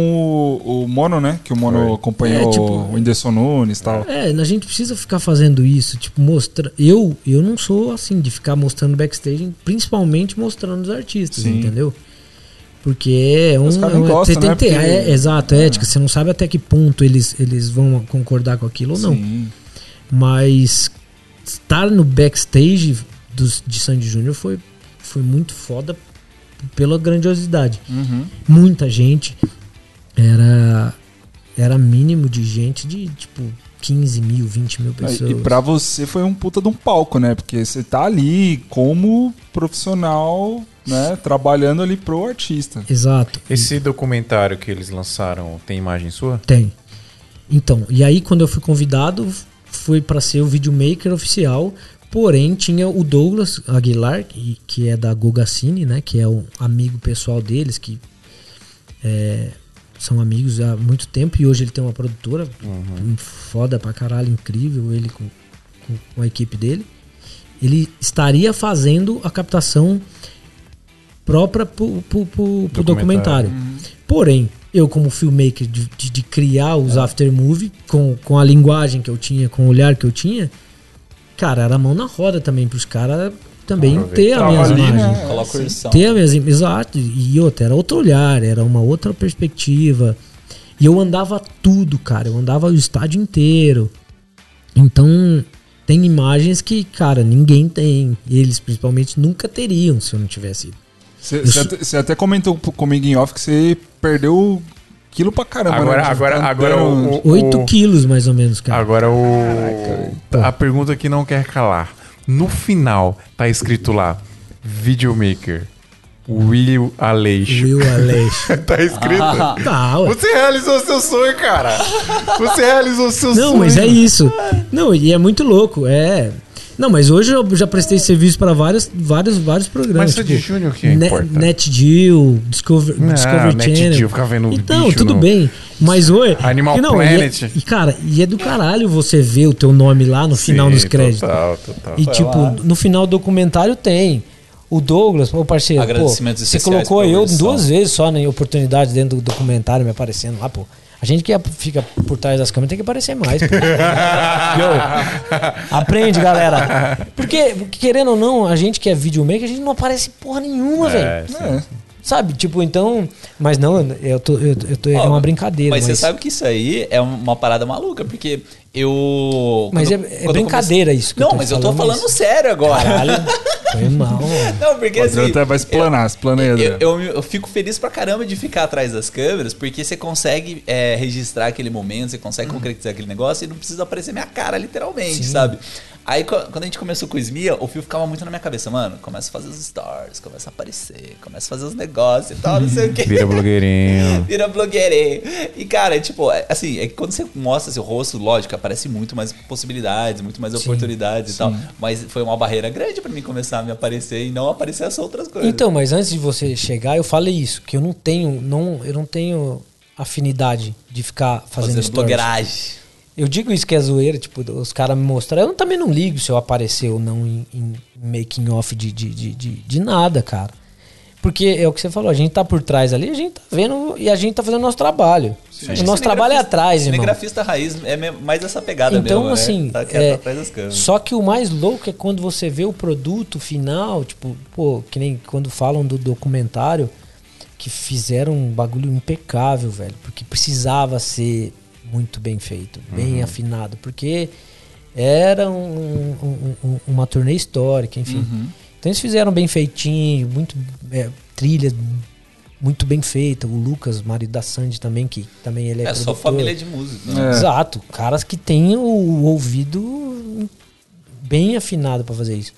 o, o Mono, né? Que o Mono Foi. acompanhou É, tipo, o Whindersson Nunes e tal. É, a gente precisa ficar fazendo isso, tipo, mostra. Eu, eu não sou assim de ficar mostrando backstage, principalmente mostrando os artistas, Sim. entendeu? Porque é um. Os caras é um- gostam, tem- tem né? que ter- Porque- é, exato, é ética. Você não sabe até que ponto eles, eles vão concordar com aquilo ou não. Sim. Mas estar no backstage dos, de Sandy Júnior foi, foi muito foda pela grandiosidade. Uhum. Muita gente. Era. Era mínimo de gente de tipo 15 mil, 20 mil pessoas. E pra você foi um puta de um palco, né? Porque você tá ali como profissional, né? Trabalhando ali pro artista. Exato. Esse documentário que eles lançaram tem imagem sua? Tem. Então, e aí quando eu fui convidado, foi pra ser o videomaker oficial. Porém, tinha o Douglas Aguilar, que, que é da Gogacine, né? Que é um amigo pessoal deles, que é, são amigos há muito tempo. E hoje ele tem uma produtora um foda pra caralho, incrível, ele com, com, com a equipe dele. Ele estaria fazendo a captação própria pro, pro, pro- pro Documentário. documentário. Porém, eu como filmmaker de, de, de criar os aftermovie com, com a linguagem que eu tinha, com o olhar que eu tinha, cara, era mão na roda também pros caras também ter a ali, imagem. né? Coloca urção. Ter a minha exato, e outra, era outro olhar, era uma outra perspectiva. E eu andava tudo, cara, eu andava o estádio inteiro. Então, tem imagens que, cara, ninguém tem. Eles, principalmente, nunca teriam se eu não tivesse ido. Você até, você até comentou comigo em off que você perdeu Aquilo pra caramba. Agora, né? agora, Andando- agora o, o- 8 o- quilos, mais ou menos, cara. Agora o. a pergunta que não quer calar. No final, tá escrito lá: Videomaker. Will Aleixo. Will Aleixo. tá escrito. Tá, ué. Você realizou seu sonho, cara. Você realizou seu sonho. Não, mas é isso. Não, e é muito louco. É. Não, mas hoje eu já prestei serviço para vários, vários, vários programas. Mas você é de Júnior, o que Ne- importa? NetGeo, Discover, Não, Discovery NetGeo, Channel. ficar vendo Então, bicho tudo no- bem. Mas oi. Animal e não, e é- Planet. E, cara, e é do caralho você ver o teu nome lá no final Sim, nos créditos. Total, total. E tipo, no final do documentário tem. O Douglas, ô parceiro, pô, você colocou eu duas vezes só em oportunidades dentro do documentário me aparecendo lá, pô. A gente que é- fica por trás das câmeras tem que aparecer mais. aprende, galera. Porque, querendo ou não, a gente que é videomaker, a gente não aparece porra nenhuma, velho. É, sim. É. Sabe? Tipo, então. Mas não, eu tô. Eu, eu tô é uma brincadeira. Mas, você sabe que isso aí é uma parada maluca, porque eu. Mas quando- é- é quando brincadeira isso que eu Não, mas eu tô falando, sério agora. Caralho. Foi mal. Não, porque O assim. até vai explanar, explana aí, Eu, eu, eu fico feliz pra caramba de ficar atrás das câmeras, porque você consegue é, registrar aquele momento, você consegue concretizar aquele negócio e não precisa aparecer minha cara, literalmente, Sim. sabe? Aí quando a gente começou com o Smia, o fio ficava muito na minha cabeça, mano, começa a fazer os stories, começa a aparecer, começa a fazer os negócios e tal, não sei o quê. Vira blogueirinho. Vira blogueirinho. E, cara, é tipo, é, assim, é que quando você mostra seu rosto, lógico, aparece muito mais possibilidades, muito mais oportunidades e tal. Mas foi uma barreira grande pra mim começar a me aparecer e não aparecer as outras coisas. Então, mas antes de você chegar, eu falei isso, que eu não tenho, não, eu não tenho afinidade de ficar fazendo fazendo stories. blogueiragem. Eu digo isso que é zoeira, tipo, os caras me mostraram. Eu também não ligo se eu aparecer ou não em, em making off de, de, de, de, de nada, cara. Porque é o que você falou, a gente tá por trás ali, a gente tá vendo e a gente tá fazendo o nosso trabalho. Acho O nosso trabalho é atrás, irmão. Cinegrafista raiz é mais essa pegada Então, mesmo, assim, né? Tá quieto é, câmeras. só que o mais louco é quando você vê o produto final, tipo, pô, que nem quando falam do documentário, que fizeram um bagulho impecável, velho, porque precisava ser muito bem feito, bem afinado, porque era um- um- um- uma turnê histórica, enfim. Então eles fizeram bem feitinho, muito é, trilha muito bem feita. O Lucas, marido da Sandy também, que também ele é, É só produtor. família de música. É. Né? Exato. Caras que têm o, o ouvido bem afinado pra fazer isso.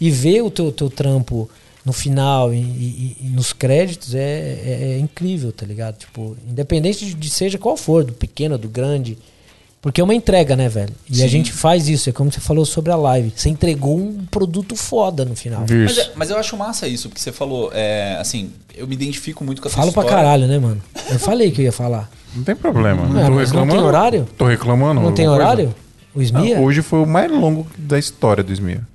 E ver o teu, teu trampo no final e, e- e nos créditos é, é- é incrível, tá ligado? Tipo, independente de, de seja qual for, do pequeno, do grande. Porque é uma entrega, né, velho? E a Sim. gente faz isso, é como você falou sobre a live. Você entregou um produto foda no final. Mas, é- mas eu acho massa isso, porque você falou, é, assim, eu me identifico muito com a sua Falo pra história. caralho, né, mano? Eu falei que eu ia falar. Não tem problema. Ah, tô mas não reclamando. tem horário? Tô reclamando. Não tem horário? O Ah, Smia? hoje foi o mais longo da história do Smia.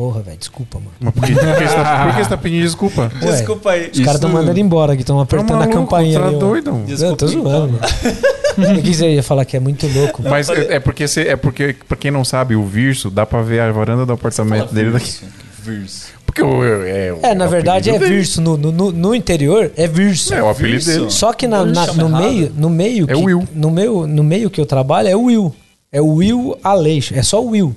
Porra, velho, desculpa, mano. Mas por que, por que você tá, por que você tá pedindo desculpa? Ué, Desculpa aí. Os caras estão mandando embora aqui, estão apertando Tá a maluco, campainha tá ali. ó. doido? Eu tô Desculpa, zoando, mano. O que você ia falar que é muito louco? Mas é, é porque você, é porque, pra quem não sabe, o Virso dá pra ver a varanda do apartamento dele daqui. Verso, verso. Porque o, é, É, na verdade é. Virso. No, no, no- interior é Virso. É o apelido Virso. dele. Só que na, Eu na- no, errado. meio, no meio. É que, Will. No, meu, no meio que eu trabalho é o Will. É o Will Aleixo. É só o Will.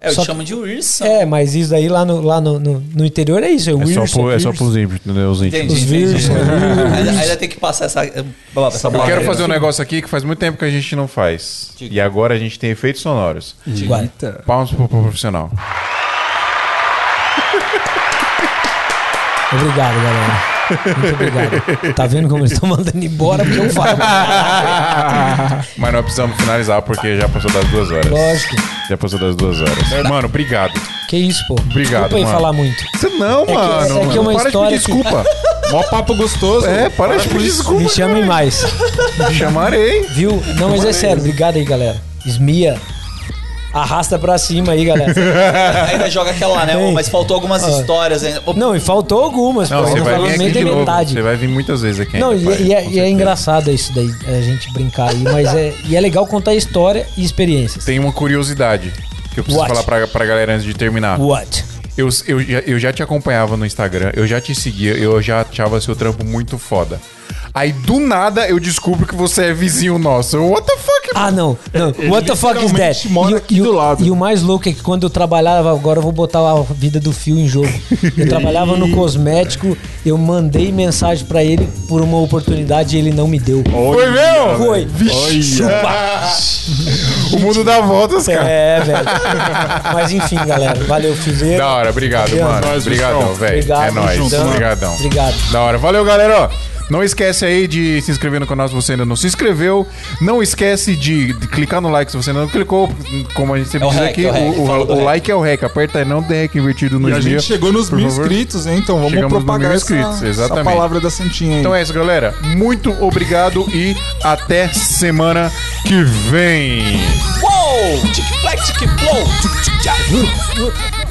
É, eu Só te chamo de Wilson. É, mas isso daí lá no, lá no, no, no interior é isso. É, É Wilson, só, pro, é só pros íntimos, entendeu? Os. Entendi, Os. Virso, ainda, tem que passar essa, essa Eu barreira. quero fazer um negócio aqui que faz muito tempo que a gente não faz. Diga. E agora a gente tem efeitos sonoros. Eita. Palmas pro pro profissional. Obrigado, galera. Muito obrigado. Tá vendo como eles estão mandando embora porque eu falo. Mas nós precisamos finalizar porque já passou das duas horas. Lógico. Já passou das duas horas. Mano, obrigado. Que isso, pô. Obrigado, Desculpa mano. falar muito. Você não, que- mano. é que é uma para história de pedir desculpa. Mó papo gostoso. É, para de pedir desculpa. Me chamem mais. Me chamarei. Viu? Não, mas é sério. Obrigado aí, galera. Esmia. Arrasta pra cima aí, galera. Ainda joga aquela lá, né? Ô, mas faltou algumas Ah. histórias ainda. Ô, Não, e faltou algumas, Não, pô. você Não vai falou vir nem aqui novo. metade. Você vai vir muitas vezes aqui Não, ainda, e, pai, e é, e é certeza. engraçado isso daí, a gente brincar aí, mas é, e é legal contar história e experiências. Tem uma curiosidade que eu preciso What? falar pra, pra galera antes de terminar. What? Eu, eu, já- eu já te acompanhava no Instagram, eu já te seguia, eu já achava seu trampo muito foda. Aí do nada eu descubro que você é vizinho nosso. What the fuck? Ah, não. não. What the fuck is that? mora E o- aqui e do lado. E o mais louco é que quando eu trabalhava, agora eu vou botar a vida do fio em jogo. Eu trabalhava no cosmético, eu mandei mensagem pra ele por uma oportunidade e ele não me deu. Foi mesmo? Foi. Olha. Chupa. O mundo dá voltas, cara. É, velho. Mas enfim, galera. Valeu, Fizeiro. Da hora, obrigado, mano. Obrigadão, velho. É nóis. Obrigadão. Obrigado. Da hora. Valeu, galera. Não esquece aí de se inscrever no canal se você ainda não se inscreveu. Não esquece de, de clicar no like se você ainda não clicou. Como a gente sempre É o diz hack, aqui, é o hack, o, o- o hack. like é o hack. Aperta aí, não tem hack invertido no E a mil. gente chegou nos mil favor. inscritos, hein? Então vamos Chegamos nos propagar mil essa, inscritos, exatamente. essa palavra da Santinha aí. Então é isso, galera. Muito obrigado e até semana que vem. Uou! Tic-flac, tic-flow! Tchuc-tchuc-tchac.